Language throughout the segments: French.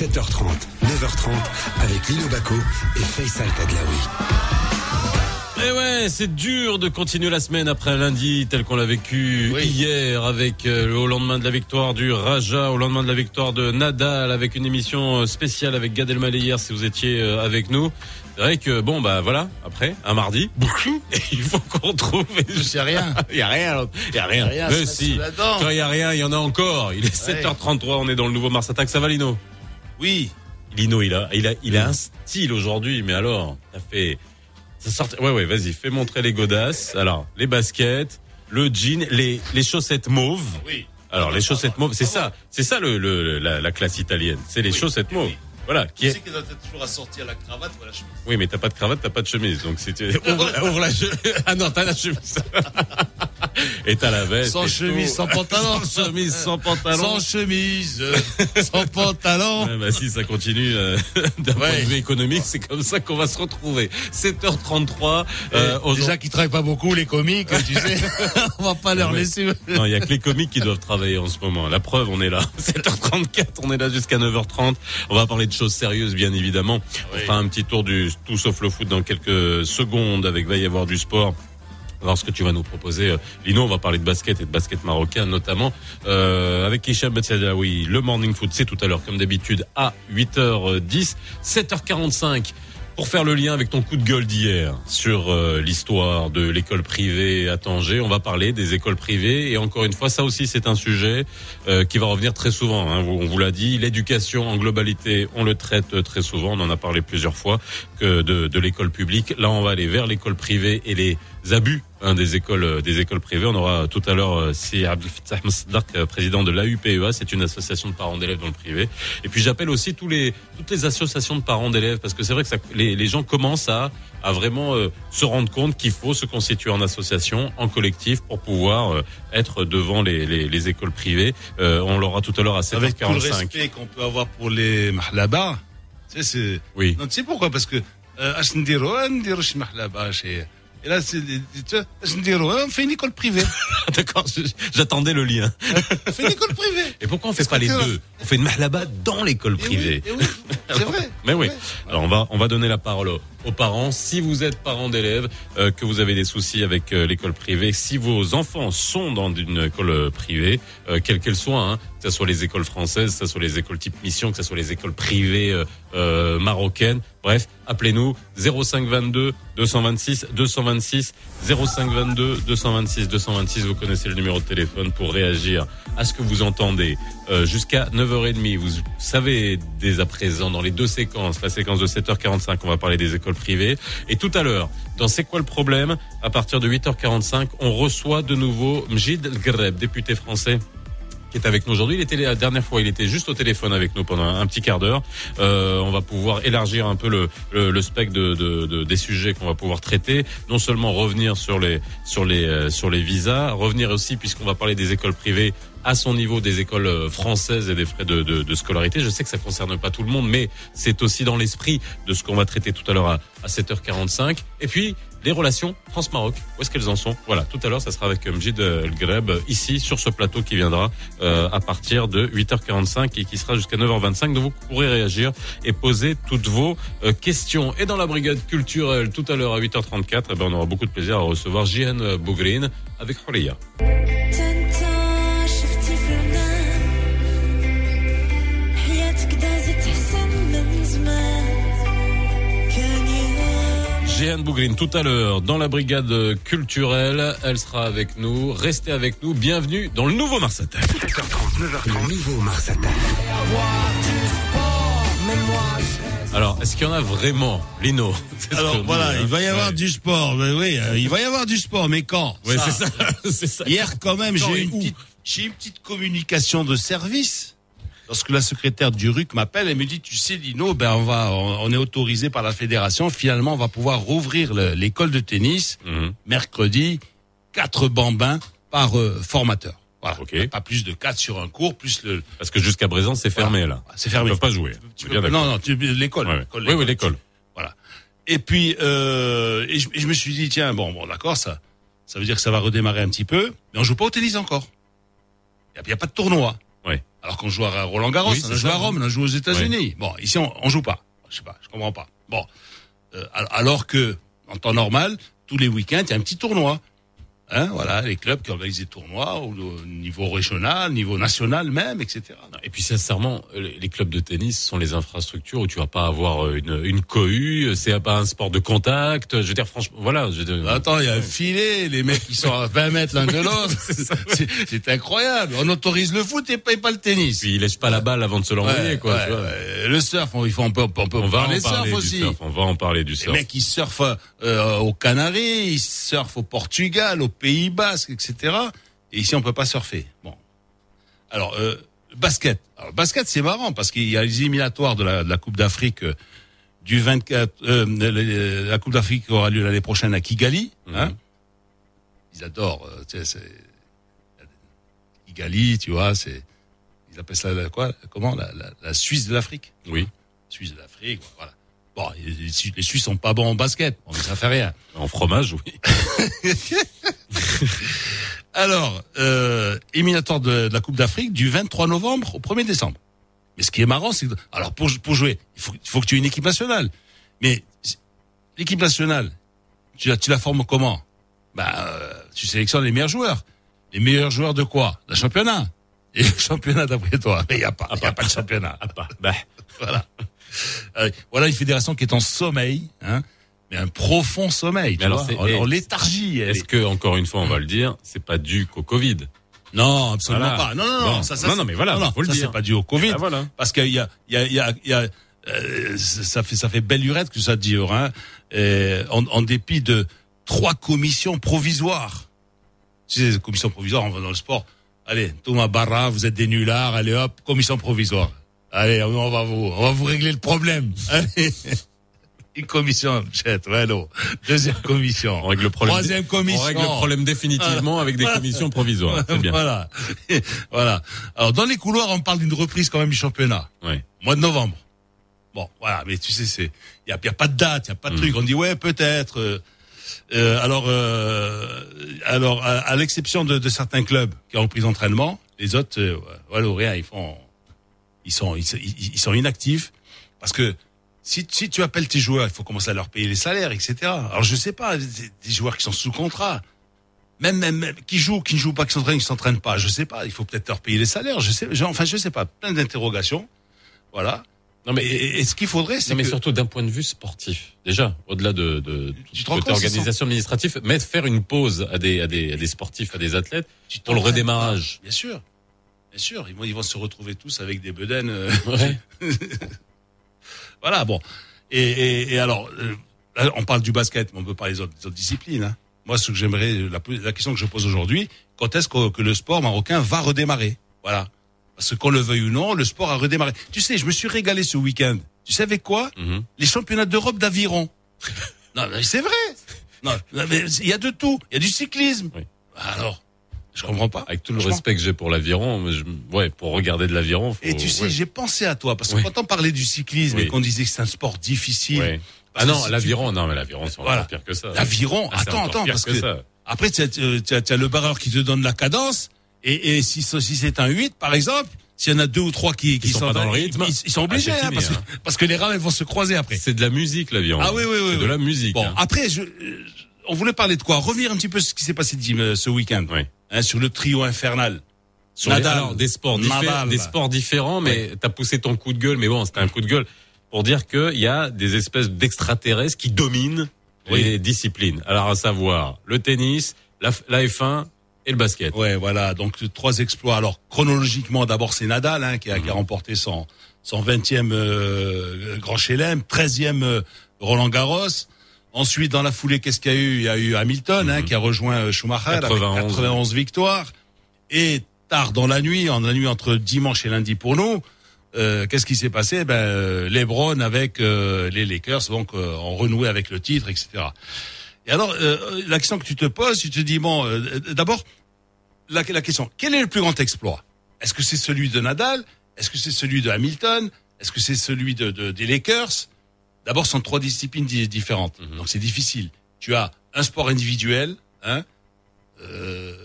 7h30, 9h30 avec Lino Baco et Faisal Tadlaoui. Eh ouais, c'est dur de continuer la semaine après un lundi tel qu'on l'a vécu hier avec euh, au lendemain de la victoire du Raja, au lendemain de la victoire de Nadal avec une émission euh, spéciale avec Gad Elmaleh hier si vous étiez euh, avec nous. C'est vrai que bon bah voilà, après un mardi, il faut qu'on trouve. Il y a rien. Il y a rien. Il y a rien. rien, Mais si. Quand il y a rien, il y en a encore. Il est 7h33, on est dans le nouveau Mars Attack. Ça va Lino? Oui. Lino, il a, il a, il a un style aujourd'hui, mais alors, ça fait, ça sort, ouais, ouais, vas-y, fais montrer les godasses. Alors, les baskets, le jean, les, les chaussettes mauves. Oui. Alors, les chaussettes mauves, c'est ça, c'est ça le, le, la, la classe italienne. C'est les Oui, chaussettes mauves. Voilà. Qui Tu est, sais qu'elle doit être toujours assortie à la cravate ou à la chemise. oui, mais t'as pas de cravate, t'as pas de chemise. Donc, c'est, ouvre, ouvre la chemise. Ah non, t'as la chemise. Et t'as la veste. Sans chemise, tout. sans pantalon. Sans chemise, sans pantalon. Sans chemise, euh, sans pantalon. Ouais, bah si ça continue euh, d'un point Ouais. de vue économique, c'est comme ça qu'on va se retrouver. 7h33. Euh, aujourd'hui- Déjà qu'ils travaillent pas beaucoup, les comiques, tu sais. On va pas leur Ouais. laisser. non, il y a que les comiques qui doivent travailler en ce moment. La preuve, on est là. 7h34, on est là jusqu'à 9h30. On va parler de choses sérieuses, bien évidemment. On fera un petit tour du tout sauf le foot dans quelques secondes avec va y avoir du sport. Voir ce que tu vas nous proposer. Euh, Lino, on va parler de basket et de basket marocain notamment. Euh, avec Hicham oui, le morning foot, c'est tout à l'heure comme d'habitude à 8h10. 7h45 pour faire le lien avec ton coup de gueule d'hier sur euh, l'histoire de l'école privée à Tanger, on va parler des écoles privées et encore une fois, ça aussi c'est un sujet euh, qui va revenir très souvent. hein. On vous l'a dit, l'éducation en globalité, on le traite euh, très souvent. On en a parlé plusieurs fois que de, de l'école publique. Là, on va aller vers l'école privée et les abus hein, des écoles euh, des écoles privées. On aura tout à l'heure euh, si Abdel Fattah euh, président de l'AUPEA, c'est une association de parents d'élèves dans le privé. Et puis j'appelle aussi tous les toutes les associations de parents d'élèves parce que c'est vrai que ça, les, les gens commencent à à vraiment euh, se rendre compte qu'il faut se constituer en association, en collectif pour pouvoir euh, être devant les, les, les écoles privées. Euh, on l'aura tout à l'heure à 7h45. Avec tout le respect qu'on peut avoir pour les mahlaba. Tu sais, c'est. Oui. Non, tu sais pourquoi? Parce que, et là, c'est, tu vois, je me dis, on fait une école privée. D'accord, j'attendais le lien. on fait une école privée. Et pourquoi on fait pas les deux On fait une mahlaba dans l'école privée. Oui, c'est vrai. Mais oui. Alors on va, on va donner la parole au, aux parents. Si vous êtes parent d'élèves, euh, que vous avez des soucis avec euh, l'école privée, si vos enfants sont dans une école euh, privée, euh, quelle qu'elle soit, hein, que ce soit les écoles françaises, que ce soit les écoles type mission, que ce soit les écoles privées euh, marocaines, bref, appelez-nous 0522 226 226 0522 226 226. Vous connaissez le numéro de téléphone pour réagir à ce que vous entendez jusqu'à 9h30. Vous savez dès à présent dans les deux séquences, la séquence de 7h45, on va parler des écoles privées. Et tout à l'heure, dans C'est quoi le problème À partir de 8h45, on reçoit de nouveau Mjid Greb, député français qui est avec nous aujourd'hui. Il était la dernière fois, il était juste au téléphone avec nous pendant un, petit quart d'heure. Euh, on va pouvoir élargir un peu le, le, spectre de, de- de- des sujets qu'on va pouvoir traiter. Non seulement revenir sur les sur les euh, sur les visas, revenir aussi puisqu'on va parler des écoles privées à son niveau des écoles euh, françaises et des frais de, de, de scolarité. Je sais que ça concerne pas tout le monde, mais c'est aussi dans l'esprit de ce qu'on va traiter tout à l'heure à, à 7h45. Et puis les relations France-Maroc, où est-ce qu'elles en sont? Voilà, tout à l'heure, ça sera avec euh, Mjid El Greb euh, ici sur ce plateau qui viendra euh, à partir de 8h45 et qui sera jusqu'à 9h25. Donc vous pourrez réagir et poser toutes vos euh, questions. Et dans la brigade culturelle, tout à l'heure à 8h34, eh ben, on aura beaucoup de plaisir à recevoir Jihan Bougrine avec Horeya. Jeanne Bougrine tout à l'heure dans la brigade culturelle. Elle sera avec nous. Restez avec nous. Bienvenue dans le nouveau Mars Attack. 7h30, 9h30, le nouveau Mars Attack. Alors, est-ce qu'il y en a vraiment, Lino? Alors dit, voilà, hein. il va y avoir Ouais. du sport. Mais oui, euh, il va y avoir du sport, mais quand? Ouais, c'est ça. Hier, quand même, Quand j'ai et eu une où? petite, j'ai eu une petite communication de service. Lorsque la secrétaire du RUC m'appelle, elle me dit, tu sais, Lino, ben, on va, on, on est autorisé par la fédération. Finalement, on va pouvoir rouvrir le- l'école de tennis Mhm. mercredi, quatre bambins par euh, formateur. Voilà. Pas plus de quatre sur un cours, plus le, Parce que jusqu'à présent, c'est fermé, là. c'est fermé. Ils peuvent pas jouer. Tu peux- non, non, tu- l'école. Ouais, ouais. l'école, Oui, oui, l'école. Voilà. Et puis, euh, et je, et je me suis dit, tiens, bon, bon, d'accord, ça, ça veut dire que ça va redémarrer un petit peu, mais on joue pas au tennis encore. Il n'y a, pas de tournoi. Ouais. Alors qu'on joue à Roland Garros, Oui, on a joué à Rome, on a joué aux États-Unis. Bon, ici on, on joue pas. Je sais pas, je comprends pas. Bon, Euh, al- alors que en temps normal, tous les week-ends, il y a un petit tournoi. Hein, voilà, les clubs qui organisent des tournois au au niveau régional, niveau national même, etc. Et puis sincèrement, les les clubs de tennis sont les infrastructures où tu vas pas avoir euh, une, une cohue, c'est pas un sport de contact. Je veux dire franchement, voilà. Je veux dire- Attends, il y a un filet, les mecs qui sont à 20 mètres l'un de l'autre. C'est incroyable. On autorise le foot et pas, et pas le tennis. Puis il lèche pas la balle avant de se l'envoyer, Ouais, quoi. ouais, tu vois. Le surf, on, il faut, on peut, on peut On va en parler surf du aussi. surf. On va en parler du Les surf. mecs, ils surfent euh, aux Canaries, ils surfent au Portugal, au Pays Basque, etc. Et ici, on peut pas surfer. Bon. Alors, euh, basket. Alors, basket, c'est marrant parce qu'il y a les éliminatoires de la, de la Coupe d'Afrique euh, du 24. Euh, la Coupe d'Afrique aura lieu l'année prochaine à Kigali. Hein. Mhm. Ils adorent. euh, tu sais, c'est Kigali, tu vois, c'est ils appellent ça la- quoi Comment la, la, la Suisse de l'Afrique. Oui. Suisse de l'Afrique, voilà. Bon, les Suisses sont pas bons en basket, bon, mais ça fait rien. En fromage, oui. Alors, euh, éliminatoire de, de la Coupe d'Afrique du 23 novembre au 1er décembre. Mais ce qui est marrant, c'est que, alors pour, pour jouer, il faut, faut que tu aies une équipe nationale. Mais l'équipe nationale, tu la, tu la formes comment? Bah, euh, tu sélectionnes les meilleurs joueurs. Les meilleurs joueurs de quoi? D'un championnat. Et le championnat d'après toi, il n'y a pas, il a pas de championnat. Ah pas. Bah. Voilà. Euh, voilà une fédération qui est en sommeil, hein, mais un profond sommeil. Tu alors vois, en, et- en léthargie. elle Est-ce est. que encore une fois, on va le dire, c'est pas dû qu'au Covid Non, absolument Voilà. pas. Non, non, Bon. non. Ça, ça, Non, non, mais voilà, non, non, faut le ça, dire. c'est pas dû au Covid. Ah, voilà. Parce qu'il y a, il y a, il y a, y a euh, ça fait, ça fait belle lurette que ça dure, hein. En, en dépit de trois commissions provisoires. Tu sais, les commissions provisoires, on va dans le sport. Allez, Thomas Barra, vous êtes des nullards, allez hop, commission provisoire. Allez, on va vous, on va vous régler le problème. Allez. Une commission, ouais, non. Deuxième commission. On règle le problème. Troisième commission. On règle le problème définitivement avec des commissions provisoires. C'est bien. Voilà. voilà. Alors, dans les couloirs, on parle d'une reprise quand même du championnat. Ouais. Mois de novembre. Bon, voilà, mais tu sais, c'est, il y a, y a pas de date, il y a pas de Mm. truc. On dit ouais, peut-être. euh, euh, alors, euh, alors, à, à l'exception de, de certains clubs qui ont repris l'entraînement, les autres, euh, voilà, rien, ils font, ils sont, ils sont inactifs parce que si, si tu appelles tes joueurs, il faut commencer à leur payer les salaires, etc. Alors, je sais pas, des, des joueurs qui sont sous contrat. Même, même, même, qui jouent, qui ne jouent pas, qui s'entraînent, qui s'entraînent pas, je sais pas. Il faut peut-être leur payer les salaires. Je sais, je- enfin, je sais pas. Plein d'interrogations. Voilà. Non mais Et, ce qu'il faudrait, c'est Non mais que surtout d'un point de vue sportif. Déjà, au-delà de, de Tu côté organisation administrative, mettre faire une pause à des, à des, à des sportifs, à des athlètes tu pour le redémarrage. Bien sûr, bien sûr. Ils vont, ils vont se retrouver tous avec des bedaines. euh, Ouais. voilà, bon. Et, et, et alors, euh, là, on parle du basket, mais on peut parler des autres, des autres disciplines. Hein. Moi, ce que j'aimerais, la, la question que je pose aujourd'hui, quand est-ce que, que le sport marocain va redémarrer? Voilà. Parce qu'on le veuille ou non, le sport a redémarré. Tu sais, je me suis régalé ce week-end. Tu sais avec quoi? Mhm. Les championnats d'Europe d'aviron. non, mais c'est vrai. Non, non, mais il y a de tout. Il y a du cyclisme. Oui. Alors, je comprends pas. Avec tout le respect que j'ai pour l'aviron, ouais, pour regarder de l'aviron. faut- Et tu sais, ouais. j'ai pensé à toi parce que Oui. quand on parlait du cyclisme Oui. et qu'on disait que c'est un sport difficile, Ah non, tu- l'aviron, non mais l'aviron, c'est Voilà. encore pire que ça. l'aviron, Ah, attends, attends, parce que après tu as, as le barreur qui te donne la cadence et, et si, si c'est un 8 par exemple, s'il y en a deux ou trois qui, qui sont pas dans le rythme, ils, ils sont ah, obligés hein, fini, parce, que, hein. parce que les rames elles vont se croiser après. C'est de la musique l'aviron. Ah oui, oui, oui, C'est de la musique. Bon, hein. après, je, euh, on voulait parler de quoi? Revenir un petit peu sur ce qui s'est passé euh, ce week-end, Oui. Hein, sur le trio infernal. Sur les- Nadal. alors, des sports Nadal. des sports différents, mais t'as poussé ton coup de gueule, mais bon, c'était un coup de gueule pour dire qu'il y a des espèces d'extraterrestres qui dominent Oui. les disciplines. Alors, à savoir le tennis, la, F- la F1 et le basket. Ouais, voilà. Donc trois exploits. Alors chronologiquement, d'abord c'est Nadal hein, qui, a, qui a remporté son son 20e euh, Grand Chelem, 13e euh, Roland Garros. Ensuite, dans la foulée, qu'est-ce qu'il y a eu? Il y a eu Hamilton hein, qui a rejoint euh, Schumacher 91. avec 91 victoires. Et tard dans la nuit, en la nuit entre dimanche et lundi pour nous, euh, qu'est-ce qui s'est passé? Ben euh, LeBron avec euh, les Lakers donc euh, ont renoué avec le titre, etc. Et alors, euh, la question que tu te poses, tu te dis bon, euh, d'abord la, la question, quel est le plus grand exploit? Est-ce que c'est celui de Nadal? Est-ce que c'est celui de Hamilton? Est-ce que c'est celui de, de- des Lakers? D'abord, ce sont trois disciplines di- différentes, Mhm. donc c'est difficile. Tu as un sport individuel, hein, euh,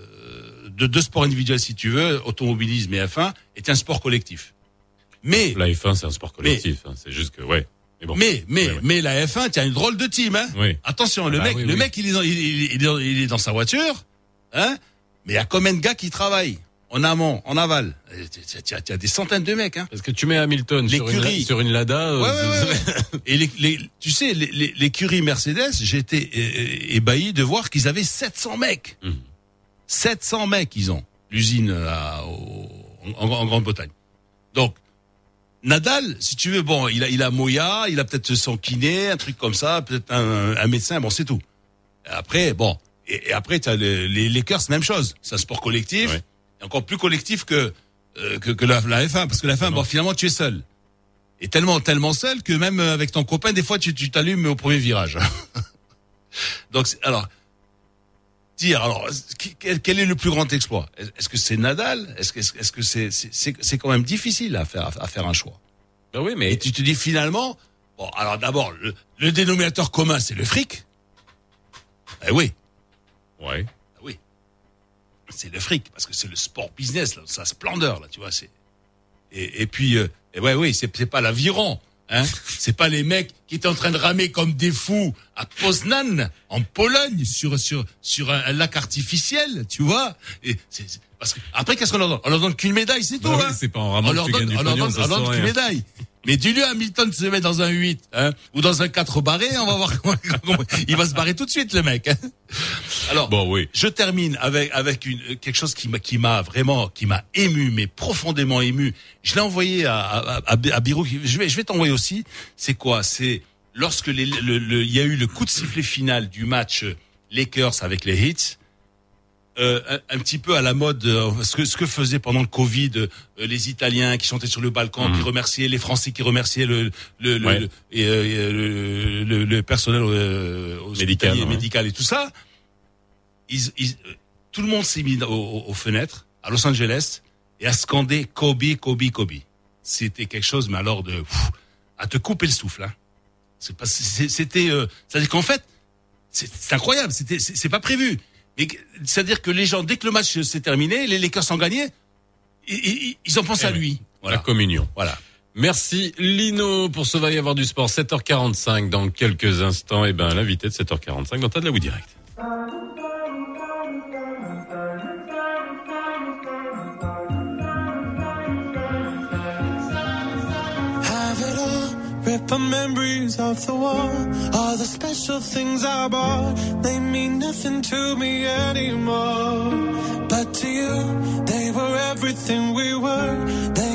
de deux sports individuels si tu veux, automobilisme et F1, est un sport collectif. Mais La F1, c'est un sport collectif. hein, c'est juste que, ouais. Mais bon. mais mais Ouais, ouais. mais la F1, tu as une drôle de team hein. Oui. Attention, le bah mec oui, le oui. mec il est dans, il, il- il est dans- il est dans sa voiture, hein Mais il y a combien de gars qui travaillent en amont, en aval as, tu as des centaines de mecs hein. Parce que tu mets Hamilton sur une, L'écurie. sur une Lada. euh, Ouais, ouais, ouais. Et les, les, tu sais, les- les- l'écurie Mercedes, j'étais ébahi de voir qu'ils avaient 700 mecs. Mhm. 700 mecs, ils ont. L'usine euh, en, en Grande-Bretagne. Donc, Nadal, si tu veux, bon, il a, il a Moya, il a peut-être son kiné, un truc comme ça, peut-être un, un médecin, bon, c'est tout. Après, bon, et, et après, tu as les, les Lakers, même chose. C'est un sport collectif, encore plus collectif que, euh, que, que la, la F1, parce que la F1, bon, finalement, tu es seul. Et tellement, tellement seul que même euh, avec ton copain, des fois, tu tu t'allumes au premier virage. Donc, alors, dire, alors, quel, quel est le plus grand exploit? Est-ce que c'est Nadal? Est-ce que est-ce que c'est c'est quand même difficile à faire à faire un choix Bah oui, mais Et tu te dis finalement, bon, alors d'abord, le, le dénominateur commun, c'est le fric. Eh oui, ouais. C'est le fric parce que c'est le sport business, là, sa splendeur là, tu vois, c'est. Et, et puis, euh, et ouais, oui, c'est c'est pas l'aviron. Hein c'est pas les mecs qui étaient en train de ramer comme des fous à Poznan, en Pologne, sur sur sur un, un lac artificiel, tu vois. Et c'est- c'est- parce que après, qu'est-ce qu'on leur donne? On leur donne qu'une médaille, c'est tout. Bah oui, hein c'est pas en on leur donne, on leur donne, on leur qu'une médaille. Mais dis-lui à Hamilton de se mettre dans un 8, hein, ou dans un 4 barré, on va voir comment, il va se barrer tout de suite, le mec. hein. Alors, Bon, oui. je termine avec avec une quelque chose qui m'a qui m'a vraiment qui m'a ému mais profondément ému. Je l'ai envoyé à à, à, à Biro. Je vais je vais t'envoyer aussi. C'est quoi? C'est lorsque les- le- le- il y a eu le coup de sifflet final du match euh, Lakers avec les Hits. Euh, un, un petit peu à la mode, euh, ce que ce que faisaient pendant le Covid euh, les Italiens qui chantaient sur le balcon, qui remerciaient les Français, qui remerciaient le le le, Ouais. le- et, euh, le, le- le personnel euh, Médical, ouais. médical et tout ça ils, ils- euh, tout le monde s'est mis au- au- aux, fenêtres à Los Angeles et a scandé Kobe, Kobe, Kobe. C'était quelque chose, mais alors de pff, à te couper le souffle. Hein. C'est pas, c'est- c'était, euh, c'est-à-dire qu'en fait, c'est c'est incroyable. C'était, c'est c'est pas prévu. C'est-à-dire que les gens, dès que le match s'est terminé, les Lakers ont gagné, ils, ils, ont pensé Eh à oui. lui. La Voilà. communion. Voilà. Merci Lino pour ce va y avoir du sport 7h45 dans quelques instants et ben l'invité de 7h45 dans T'as de la Wii direct. The memories of the war. All the special things I bought, they mean nothing to me anymore. But to you, they were everything we were. They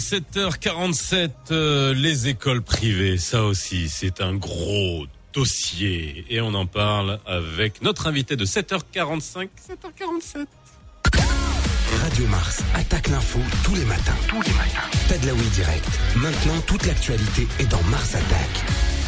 7h47, euh, les écoles privées, ça aussi, c'est un gros dossier. Et on en parle avec notre invité de 7h45, 7h47. Radio Mars attaque l'info tous les matins. Tous les matins. Tadlaoui direct. Maintenant, toute l'actualité est dans Mars Attack.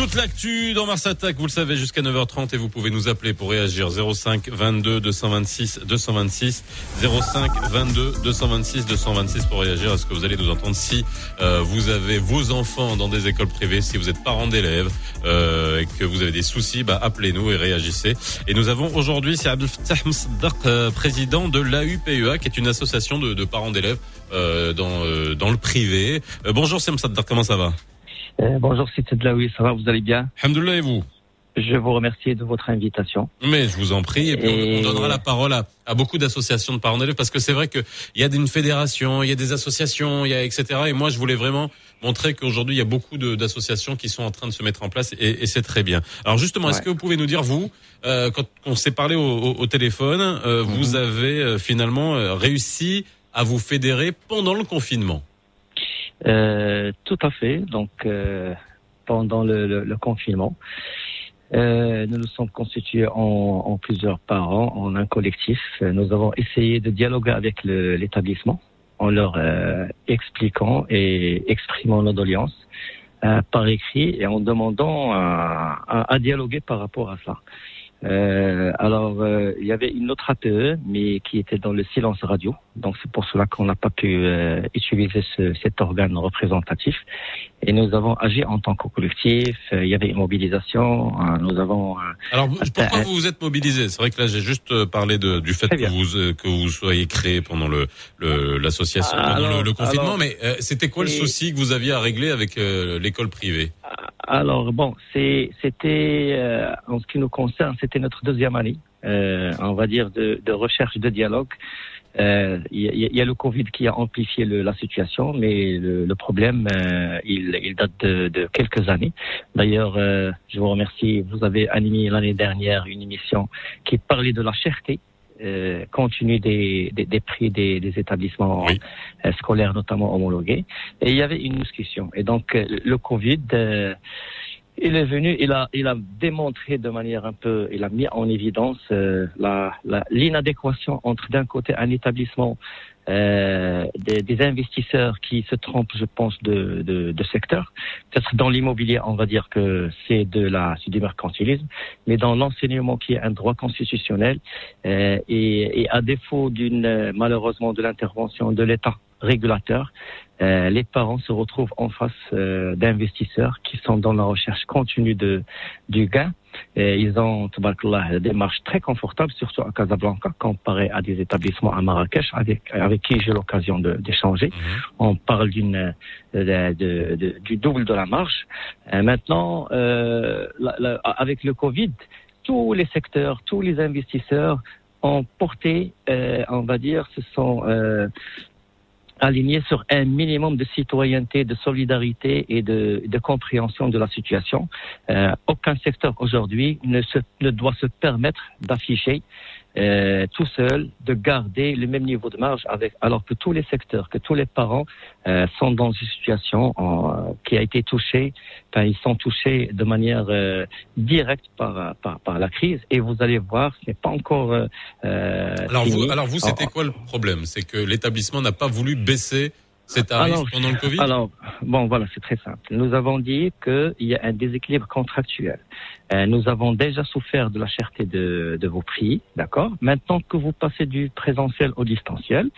Toute l'actu dans Mars Attack, vous le savez, jusqu'à 9h30 et vous pouvez nous appeler pour réagir 05 22 226 226 05 22 226 226 pour réagir à ce que vous allez nous entendre si euh, vous avez vos enfants dans des écoles privées, si vous êtes parents d'élèves euh, et que vous avez des soucis, bah, appelez-nous et réagissez. Et nous avons aujourd'hui c'est Abdel Fattah euh, président de l'AUPEA, qui est une association de, de parents d'élèves euh, dans, euh, dans le privé. Euh, bonjour Msaddaq, comment ça va? Euh, bonjour, c'est Tedlaoui, ça va, vous allez bien Alhamdoulilah et vous Je vous remercie de votre invitation. Mais je vous en prie, et puis on- donnera la parole à, à beaucoup d'associations de parents d'élèves parce que c'est vrai que il y a une fédération, il y a des associations, il y a etc. Et moi, je voulais vraiment montrer qu'aujourd'hui, il y a beaucoup d'associations qui sont en train de se mettre en place et, et c'est très bien. Alors justement, est-ce que vous pouvez nous dire vous, euh, quand on s'est parlé au, au- au téléphone, euh, Mhm. vous avez euh, finalement euh, réussi à vous fédérer pendant le confinement Euh, tout à fait, donc euh, pendant le, le- le confinement, euh, nous nous sommes constitués en, en plusieurs parents, en un collectif. Nous avons essayé de dialoguer avec l'établissement en leur euh, expliquant et exprimant nos doléances euh, par écrit et en demandant à, à- à dialoguer par rapport à ça. Euh, alors, euh, il y avait une autre APE, mais qui était dans le silence radio. Donc, c'est pour cela qu'on n'a pas pu euh, utiliser ce, cet organe représentatif. Et nous avons agi en tant que collectif. Euh, il y avait une mobilisation. euh, nous avons. euh, Alors pourquoi vous vous êtes mobilisé C'est vrai que là j'ai juste parlé de, du fait que vous que vous soyez créé pendant le le- l'association Ah, pendant le, alors- le confinement, alors- mais euh, c'était quoi le souci que vous aviez à régler avec euh, l'école privée? Alors bon, c'était euh, en ce qui nous concerne, c'était notre deuxième année, euh, on va dire de, de recherche de dialogue. Euh, Il y, a- le Covid qui a amplifié la situation, mais le, le problème, euh, il, date de, de quelques années. D'ailleurs, je vous remercie. Vous avez animé l'année dernière une émission qui parlait de la cherté euh, continue des, des, des prix des, des établissements Oui. euh, scolaires, notamment homologués. Et il y avait une discussion. Et donc, euh, le Covid, euh, il est venu, il a, il a démontré de manière un peu, il a mis en évidence euh, la, la, l'inadéquation entre d'un côté un établissement, euh, des, investisseurs qui se trompent, je pense, de, de, de secteur. Peut-être dans l'immobilier, on va dire que c'est de la, du mercantilisme, mais dans l'enseignement qui est un droit constitutionnel euh, et, et à défaut d'une euh, malheureusement de l'intervention de l'État régulateur, euh, les parents se retrouvent en face euh, d'investisseurs qui sont dans la recherche continue de, du gain. Et ils ont tabarakallah, des marches très confortables, surtout à Casablanca, comparé à des établissements à Marrakech, avec, avec qui j'ai l'occasion de- d'échanger. On parle d'une de- de- du double de la marge. Euh, maintenant, euh, la- la- avec le Covid, tous les secteurs, tous les investisseurs ont porté, euh, on va dire, se sont euh, alignés sur un minimum de citoyenneté, de solidarité et de, compréhension de la situation. Euh, aucun secteur aujourd'hui ne, ne doit se permettre d'afficher euh, tout seul, de garder le même niveau de marge, avec, alors que tous les secteurs, que tous les parents euh, sont dans une situation en- qui a été touchée, enfin, ils sont touchés de manière euh, directe par, par, par la crise. Et vous allez voir, ce n'est pas encore euh, euh, Alors fini. vous, alors vous, c'était quoi le problème? C'est que l'établissement n'a pas voulu baisser Alors, pendant le Covid Alors, bon, voilà, c'est très simple. Nous avons dit qu'il y a un déséquilibre contractuel. Euh, nous avons déjà souffert de la cherté de, de vos prix, d'accord? Maintenant que vous passez du présentiel au distanciel,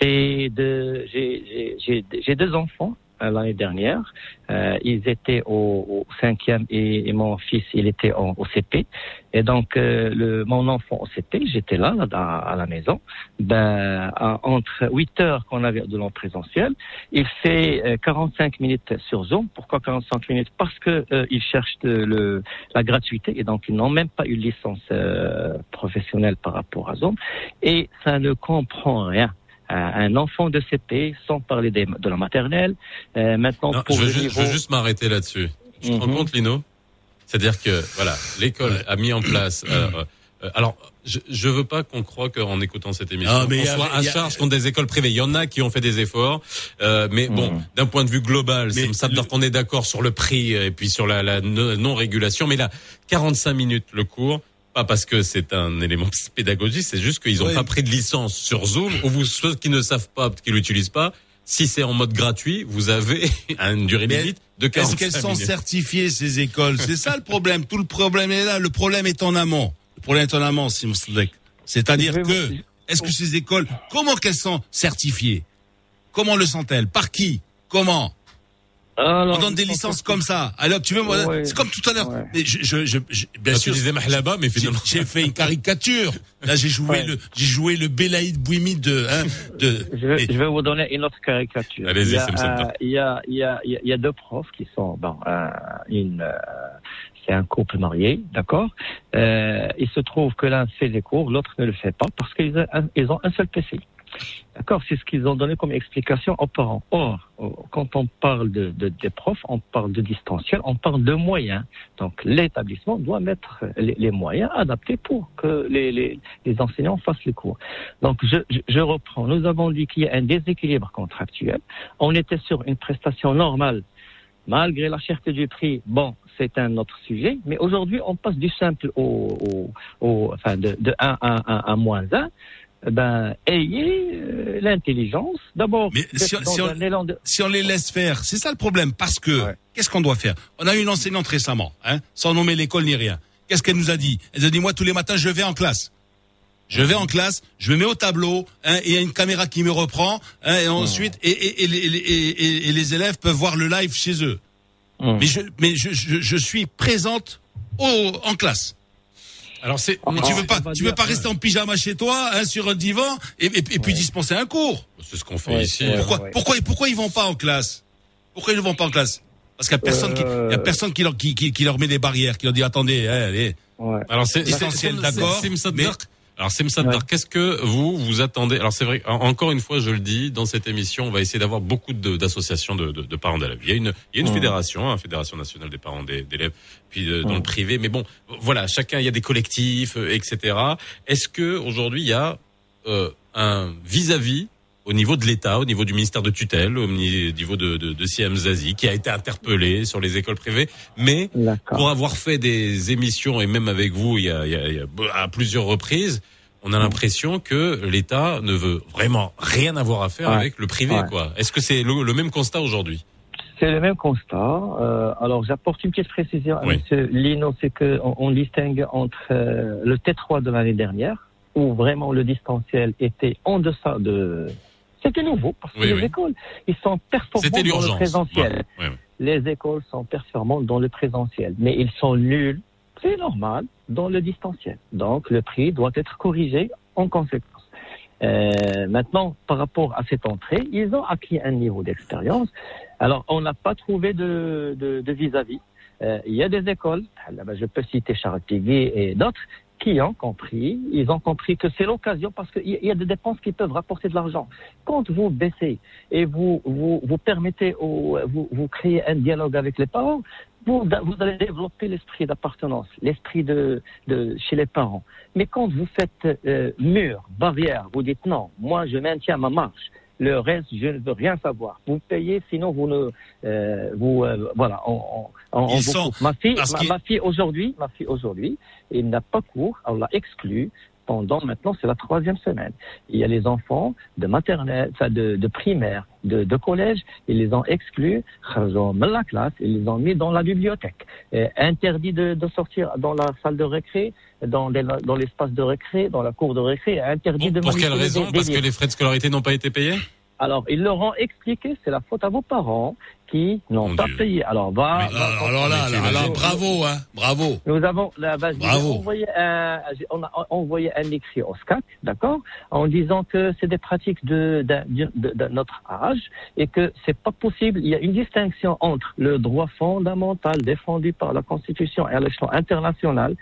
c'est de... j'ai- j'ai- J'ai j'ai deux enfants l'année dernière. Euh, ils étaient au, au cinquième et, et mon fils, il était en- au CP. Et donc, euh, le, mon enfant au CP, j'étais là, là, à, la maison. Ben, entre 8 heures qu'on avait de l'an présentiel, il fait euh, 45 minutes sur Zoom. Pourquoi 45 minutes? Parce que euh, ils cherchent de- le, la gratuité et donc ils n'ont même pas une licence euh, professionnelle par rapport à Zoom. Et ça ne comprend rien. Euh, Un enfant de CP, sans parler des- de la maternelle, euh, maintenant Non, pour je, veux le ju- niveau... je veux juste m'arrêter là-dessus. Tu te rends Mhm. compte, Lino? C'est-à-dire que voilà, l'école a mis en place. euh, euh, alors, je, je veux pas qu'on croie qu'en écoutant cette émission, Ah, mais on il y a- soit à a- charge contre des écoles privées. Il y en a qui ont fait des efforts, euh, mais bon, Mhm. d'un point de vue global, Mais ça dire le- qu'on est d'accord sur le prix et puis sur la, la non- non-régulation. Mais là, 45 minutes le cours. Pas parce que c'est un élément pédagogique, c'est juste qu'ils n'ont Ouais. pas pris de licence sur Zoom. Ou vous, ceux qui ne savent pas, qui l'utilisent pas, si c'est en mode gratuit, vous avez une durée Mais limite de Est-ce 45 qu'elles sont certifiées ces écoles? C'est ça le problème. Tout le problème est là. Le problème est en amont. Le problème est en amont, Sim Slek. C'est-à-dire que est-ce que ces écoles, comment qu'elles sont certifiées? Comment le sont-elles? Par qui? Comment? Alors, On donne des licences comme ça. Alors tu veux, moi, Ouais. c'est comme tout à l'heure. Ouais. Mais je, je, je, je- bien Là, sûr, tu disais Mahlaba, mais j'ai finalement. j'ai fait une caricature. Là, j'ai joué Ouais. le, j'ai joué le Belaïd Bouimi de, hein, de. Je vais, je vais vous donner une autre caricature. Allez-y, il y a, euh, il y a, il y a, il y a- deux profs qui sont, bon, euh, une, euh, c'est un couple marié, d'accord? Euh, il se trouve que l'un fait les cours, l'autre ne le fait pas parce qu'ils ont un, ils ont un seul PC. D'accord, c'est ce qu'ils ont donné comme explication aux parents. Or, quand on parle de, de- des profs, on parle de distanciel, on parle de moyens. Donc, l'établissement doit mettre les, moyens adaptés pour que les, les, enseignants fassent les cours. Donc, je, je, je reprends. Nous avons dit qu'il y a un déséquilibre contractuel. On était sur une prestation normale, malgré la cherté du prix. Bon, c'est un autre sujet. Mais aujourd'hui, on passe du simple au, au, enfin, de, de 1 à 1 à moins 1. Ben, ayez euh, l'intelligence. D'abord, Mais si on- si on- un élan de- si on les laisse faire, c'est ça le problème. Parce que, Ouais. qu'est-ce qu'on doit faire? On a eu une enseignante récemment, hein, sans nommer l'école ni rien. Qu'est-ce qu'elle nous a dit? Elle a dit, moi, tous les matins, je vais en classe. Je vais en classe, je me mets au tableau, hein, et il y a une caméra qui me reprend, hein, et ensuite, et, et, et, les- et- élèves peuvent voir le live chez eux. Mais je, mais je, je, je suis présente au, en classe. Alors c'est. Ah, Mais tu veux pas, tu veux pas rester en pyjama chez toi, hein, sur un divan, et, et, et puis dispenser un cours. C'est ce qu'on fait Ouais, ici. ouais. Pourquoi, ouais. pourquoi, pourquoi ils vont pas en classe? Pourquoi ils ne vont pas en classe? Parce qu'il y a personne qui, Euh. il y a personne qui leur, qui, qui, qui leur met des barrières, qui leur dit attendez, hein, allez. Ouais. Alors c'est Distanciel, c'est- d'accord, mais- Alors Sim Sadr, Ouais. qu'est-ce que vous vous attendez? Alors c'est vrai, en- encore une fois, je le dis, dans cette émission, on va essayer d'avoir beaucoup de- d'associations de, de, de parents d'élèves. Il y a une, il y a une fédération, hein, fédération nationale des parents d'élèves, puis euh, dans le privé. Mais bon, voilà, chacun, il y a des collectifs, euh, etc. Est-ce que aujourd'hui il y a euh, un vis-à-vis au niveau de l'État, au niveau du ministère de tutelle, au ni- niveau de, de, de Siam Zazi, qui a été interpellé sur les écoles privées, mais pour avoir fait des émissions et même avec vous il y a, il y a- il y a- à plusieurs reprises, on a l'impression que l'État ne veut vraiment rien avoir à faire Ouais. avec le privé. Ouais. quoi. Est-ce que c'est le, le même constat aujourd'hui? C'est le même constat. Euh, alors, j'apporte une petite précision à Oui. Monsieur Lino, c'est que on, on distingue entre euh, le T3 de l'année dernière, où vraiment le distanciel était en deçà de... C'était nouveau, parce que Oui, les oui. écoles, ils sont performants C'était dans le présentiel. Ouais, ouais. Les écoles sont performantes dans le présentiel, mais ils sont nuls, c'est normal, dans le distanciel. Donc, le prix doit être corrigé en conséquence. Euh, maintenant, par rapport à cette entrée, ils ont acquis un niveau d'expérience. Alors, on n'a pas trouvé de de- de vis-à-vis. Euh, il y a des écoles, je peux citer Charles Piguet et d'autres, ont compris, ils ont compris que c'est l'occasion parce qu'il y, il y a des dépenses qui peuvent rapporter de l'argent. Quand vous baissez et vous vous, vous permettez, au, vous, vous créez un dialogue avec les parents, vous, vous allez développer l'esprit d'appartenance, l'esprit de, de chez les parents. Mais quand vous faites euh, mur, barrière, vous dites non, moi je maintiens ma marche. Le reste, je ne veux rien savoir. Vous payez, sinon vous ne, euh, vous, euh, voilà, on, on, vous. Ma fille, ma, fille aujourd'hui, ma fille aujourd'hui, il n'a pas cours, on l'a exclu pendant maintenant c'est la troisième semaine. Il y a les enfants de maternelle, enfin de, de primaire, de, de collège, ils les ont exclus, ils ont mis la classe, ils les ont mis dans la bibliothèque. Interdit de, de sortir dans la salle de récré, dans, les- dans l'espace de récré, dans la cour de récré, interdit de Pour quelle raison Parce que les frais de scolarité n'ont pas été payés Alors, ils leur ont expliqué, c'est la faute à vos parents qui n'ont Mon pas Dieu. payé. Alors, va, Mais va- Alors, alors là, alors, bravo, hein, bravo. Nous avons, là, bah, Bravo. envoyé un, on a envoyé un écrit au SCAC, d'accord, en disant que c'est des pratiques de, de, de- de notre âge et que c'est pas possible. Il y a une distinction entre le droit fondamental défendu par la Constitution et à l'échelon international euh,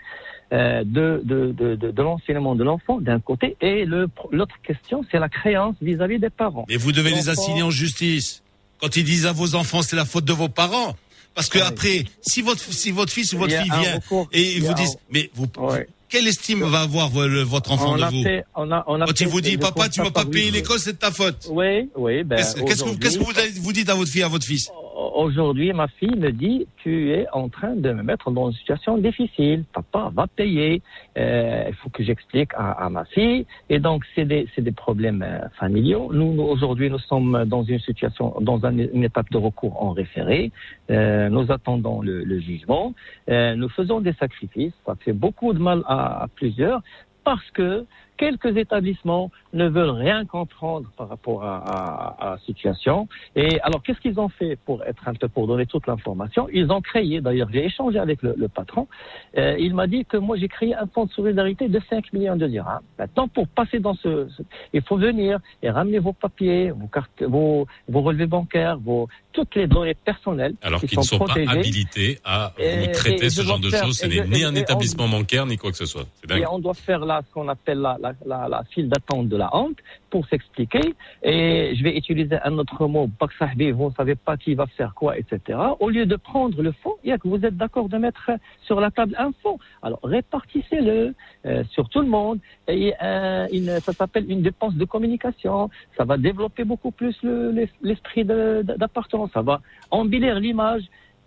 de, de, de, de, de l'enseignement de l'enfant d'un côté et l'autre question, c'est la créance vis-à-vis des parents. Mais vous devez les assigner en justice. Quand ils disent à vos enfants, c'est la faute de vos parents. Parce que après, si votre, si votre fils ou votre fille vient recours, et vous disent, un- mais vous, Ouais. Quelle estime va avoir votre enfant on de vous fait, on a, on a Quand il fait vous dit, papa, tu vas constat pas lui. l'école, c'est de ta faute. Oui, oui, ben, Qu'est-ce que, vous- dites à votre fille, à votre fils aujourd'hui, ma fille me dit Tu es en train de me mettre dans une situation difficile. Papa va payer. Euh, il faut que j'explique à, à ma fille. Et donc, c'est des, problèmes euh, familiaux. Nous, nous, aujourd'hui, nous sommes dans une situation, dans un- une étape de recours en référé. Euh, nous attendons le, le jugement. Euh, nous faisons des sacrifices. Ça fait beaucoup de mal à, à plusieurs parce que quelques établissements ne veulent rien comprendre par rapport à, à- à la situation. Et alors, qu'est-ce qu'ils ont fait pour être un peu, pour donner toute l'information? Ils ont créé, d'ailleurs, j'ai échangé avec le, le patron, euh, il m'a dit que moi, j'ai créé un fonds de solidarité de 5 millions de dirhams. Maintenant, pour passer dans ce, ce- il faut venir et ramener vos papiers, vos cartes, vos, vos relevés bancaires, vos, toutes les données personnelles Alors qui qu'ils ne sont pas habilités à Et- traiter et ce genre de choses. Ce n'est ni un et on- établissement bancaire, ni quoi que ce soit. Et on doit faire là ce qu'on appelle la, la, file d'attente de la honte pour s'expliquer. Et je vais utiliser un autre mot, Baksahbi, vous ne savez pas qui va faire quoi, etc. Au lieu de prendre le fonds, il y a que vous êtes d'accord de mettre sur la table un fonds. Alors répartissez-le euh, sur tout le monde. Et euh, ça s'appelle une dépense de communication. Ça va développer beaucoup plus le- l'es- l'esprit d'appartenance. Ça va embellir l'image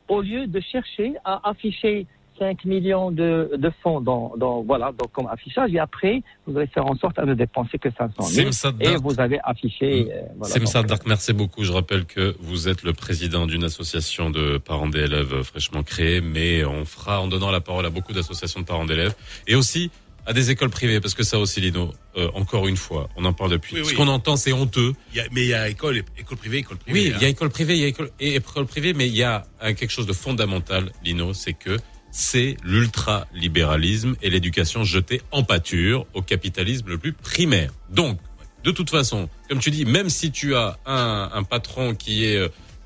au lieu de chercher à afficher 5 millions de, de fonds dans, dans, voilà, donc comme affichage, et après, vous allez faire en sorte à ne dépenser que 500 000, Simsad et vous avez affiché... euh, voilà, Dark, merci beaucoup. Je rappelle que vous êtes le président d'une association de parents d'élèves fraîchement créée, mais on fera en donnant la parole à beaucoup d'associations de parents d'élèves et aussi à des écoles privées, parce que ça aussi, Lino, euh, encore une fois, on en parle depuis. Oui, Ce qu'on entend, c'est honteux. Il y a- mais il y a école, école privée, école privée. Oui, hein. il y a école privée, il y a école, et école privée, mais il y a euh, quelque chose de fondamental, Lino, c'est que c'est l'ultralibéralisme et l'éducation jetée en pâture au capitalisme le plus primaire. Donc, de toute façon, comme tu dis, même si tu as un, un patron qui est,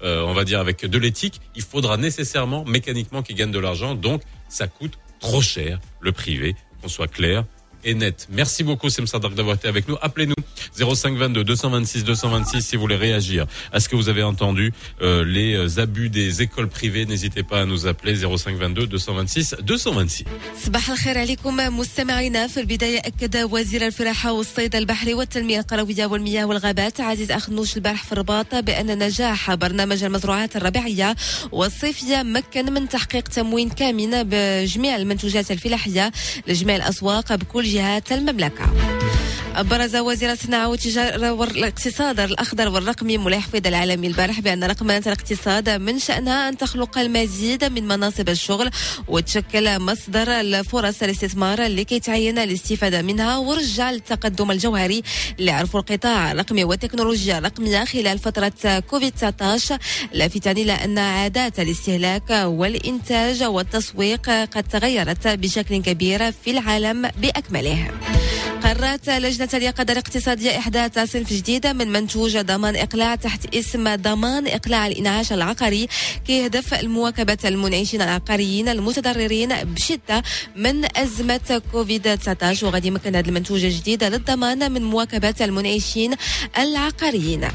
euh, on va dire, avec de l'éthique, il faudra nécessairement, mécaniquement, qu'il gagne de l'argent. Donc, ça coûte trop cher, le privé, qu'on soit clair et net. Merci beaucoup, Semsa Dark, d'avoir été avec nous. Appelez-nous 0522 226 226 si vous voulez réagir à ce que vous avez entendu, euh, les euh, abus des écoles privées. N'hésitez pas à nous appeler 0522 226 226. صباح الخير عليكم مستمعينا في البداية أكد وزير الفلاحة والصيد البحري والتنمية القروية والمياه والغابات عزيز أخنوش البارح في الرباط بأن نجاح برنامج المزروعات الربيعية والصيفية مكن من تحقيق تموين كامن بجميع المنتوجات الفلاحية لجميع الأسواق بكل جهات المملكة. برز وزير الصناعة والتجارة والاقتصاد الأخضر والرقمي مولاي حفيظ العالمي البارح بأن رقمنة الاقتصاد من شأنها أن تخلق المزيد من مناصب الشغل وتشكل مصدر الفرص الاستثمار لكي تعين الاستفادة منها ورجع التقدم الجوهري اللي القطاع الرقمي والتكنولوجيا الرقمية خلال فترة كوفيد 19 لافتا إلى أن عادات الاستهلاك والإنتاج والتسويق قد تغيرت بشكل كبير في العالم بأكمله. قررت لجنة اليقظة الاقتصادية إحداث صنف جديد من منتوج ضمان إقلاع تحت اسم ضمان إقلاع الإنعاش العقاري كيهدف لمواكبة المنعشين العقاريين المتضررين بشدة من أزمة كوفيد 19 وغادي يمكن هذا المنتوج الجديد للضمان من مواكبة المنعشين العقاريين.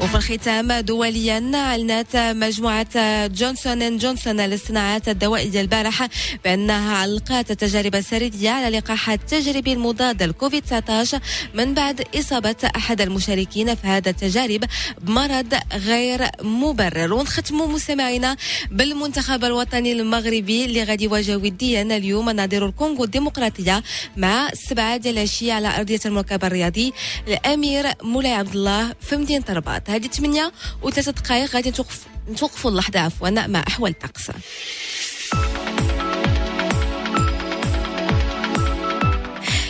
وفي الختام دوليا أعلنت مجموعة جونسون اند جونسون للصناعات الدوائية البارحة بأنها علقت التجارب السريرية على لقاح التجريبي المضاد للكوفيد 19 من بعد إصابة أحد المشاركين في هذا التجارب بمرض غير مبرر. ونختموا مستمعينا بالمنتخب الوطني المغربي اللي غادي يواجه وديا اليوم نظير الكونغو الديمقراطية مع السبعة ديال العشية على أرضية المركب الرياضي الأمير مولاي عبد الله في مدينة الرباط هذه 8 وثلاثة دقائق غادي نتوقف نتوقفوا اللحظة عفوا مع أحوال الطقس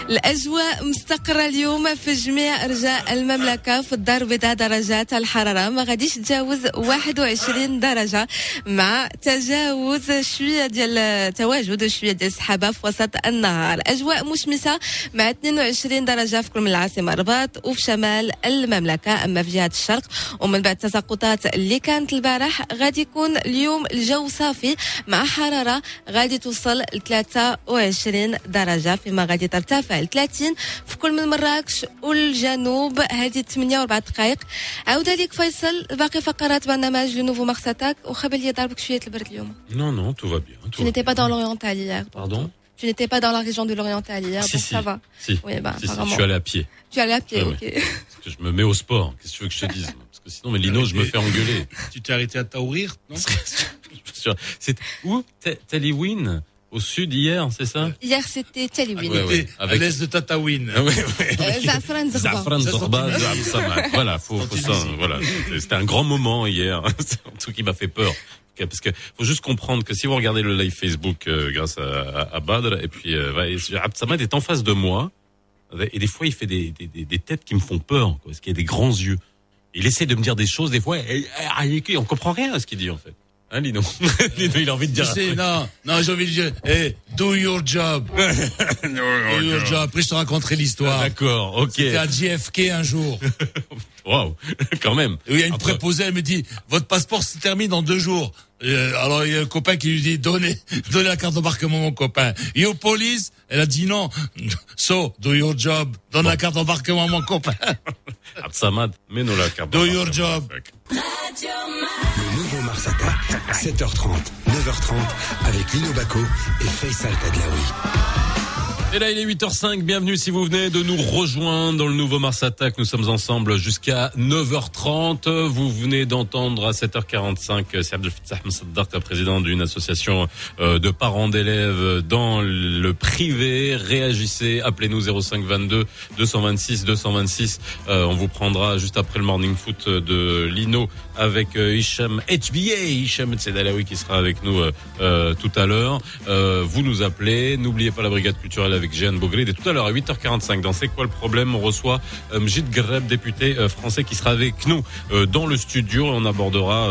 الأجواء مستقرة اليوم في جميع أرجاء المملكة في الدار البيضاء درجات الحرارة. ما غاديش تجاوز 21 درجة مع تجاوز شوية ديال تواجد شوية ديال السحابة في وسط النهار. أجواء مشمسة مع 22 درجة في كل من العاصمة الرباط وفي شمال المملكة. أما في جهة الشرق ومن بعد التساقطات اللي كانت البارح غادي يكون اليوم الجو صافي مع حرارة غادي توصل ل 23 درجة فيما غادي ترتفع. ل 30 في كل من مراكش والجنوب هذه 8 و4 دقائق عاود عليك فيصل باقي فقرات برنامج لو نوفو مارس اتاك وخبل لي ضربك شوية البرد اليوم Non, non, tout va bien. Tu tout va n'étais bien. pas dans l'oriental hier. Pardon Tu n'étais pas dans la région de l'Oriental hier, Si, donc si. ça va. Si, Oui, bah, si, si, je apparemment. suis allé à pied. Tu es allé à pied, Ouais, ok. Parce que je me mets au sport. Qu'est-ce que tu veux que je te dise Parce que sinon, mais Lino, je me fais engueuler. Tu t'es arrêté à Taourir, non C'est où Te- Teliwin Au sud hier, c'est ça Hier, c'était Telewin. Ouais, ouais. À Avec- l'est de Tataouine. Ah ouais. Euh, Zafran Zerba. Zafran Zorba. Voilà, faut, faut ça, voilà. C'était un grand moment hier. C'est un truc qui m'a fait peur. Parce que faut juste comprendre que si vous regardez le live Facebook euh, grâce à, à, à Badr et puis euh, ouais, Abd Samad est en face de moi et des fois il fait des, des, des, des têtes qui me font peur quoi, parce qu'il a des grands yeux. Il essaie de me dire des choses des fois et, et- et- on comprend rien à ce qu'il dit en fait. Hein Lino Lino il a envie de dire. truc. non, non, j'ai envie de dire, hey, do your job. Do your job. Après, je te raconterai l'histoire. D'accord, ok. C'était à JFK un jour. Wow, quand même. Et il y a une Après- préposée, elle me dit, votre passeport se termine dans deux jours. Euh, alors il y a un copain qui lui dit, donnez, donnez la carte d'embarquement mon copain. You police? Elle a dit non. So, do your job. Donne la carte d'embarquement à mon copain. Abd Samad, mets-nous la carte. Do your job. Le nouveau Mars Attack, 7h30, 9h30, avec Lino Baco et Faisal Tadlaoui. Et là, il est 8h05. Bienvenue si vous venez de nous rejoindre dans le nouveau Mars Attack. Nous sommes ensemble jusqu'à 9h30. Vous venez d'entendre à 7h45 euh, Fattah Msaddaq, président d'une association euh, de parents d'élèves dans le privé. Réagissez, appelez-nous 05 22 226 226. Euh, on vous prendra juste après le morning foot de Lino avec euh, Hicham HBA, Hicham Tsedalaoui qui sera avec nous euh, euh, tout à l'heure. Euh, vous nous appelez. N'oubliez pas la brigade culturelle avec Jeanne Bogride. Et tout à l'heure à 8h45, dans C'est quoi le problème On reçoit euh, Mjid Greb, député français, qui sera avec nous dans le studio. Et on abordera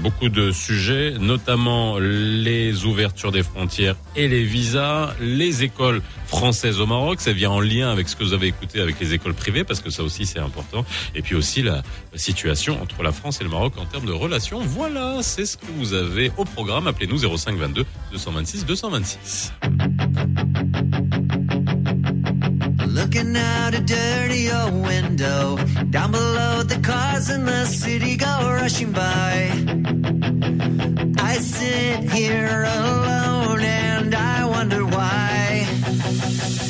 beaucoup de sujets, notamment les ouvertures des frontières et les visas, les écoles françaises au Maroc. Ça vient en lien avec ce que vous avez écouté avec les écoles privées, parce que ça aussi c'est important. Et puis aussi la situation entre la France et le Maroc en termes de relations. Voilà, c'est ce que vous avez au programme. Appelez-nous 05 22 226 226. Looking out a dirty window. Down below. Música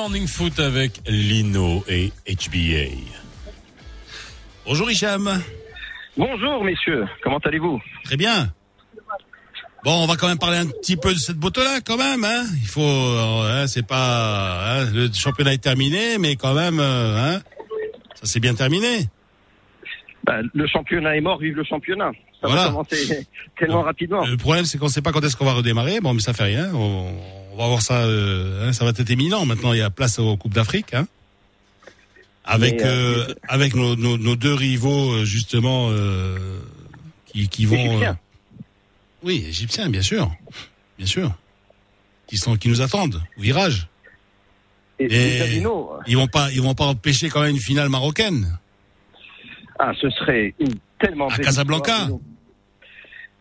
morning foot avec Lino et HBA. Bonjour Hicham. Bonjour messieurs, comment allez-vous? Très bien. Bon, on va quand même parler un petit peu de cette moto-là, quand même. Hein Il faut, euh, hein, c'est pas, hein, le championnat est terminé, mais quand même, euh, hein, ça s'est bien terminé. Bah, Le championnat est mort, vive le championnat. Ça Voilà. va commencer tellement rapidement. Le problème, c'est qu'on sait pas quand est-ce qu'on va redémarrer. Bon, mais ça fait rien. On, on va voir ça. euh, hein, ça va être éminent. Maintenant, il y a place aux Coupes d'Afrique. Hein avec euh, euh, avec nos, nos, nos deux rivaux justement euh, qui, qui vont. Égyptiens. oui, égyptiens, bien sûr, bien sûr, qui sont qui nous attendent au virage. Et, Et- et Ils vont pas ils vont pas empêcher quand même une finale marocaine. ah, ce serait une tellement À Casablanca. histoire.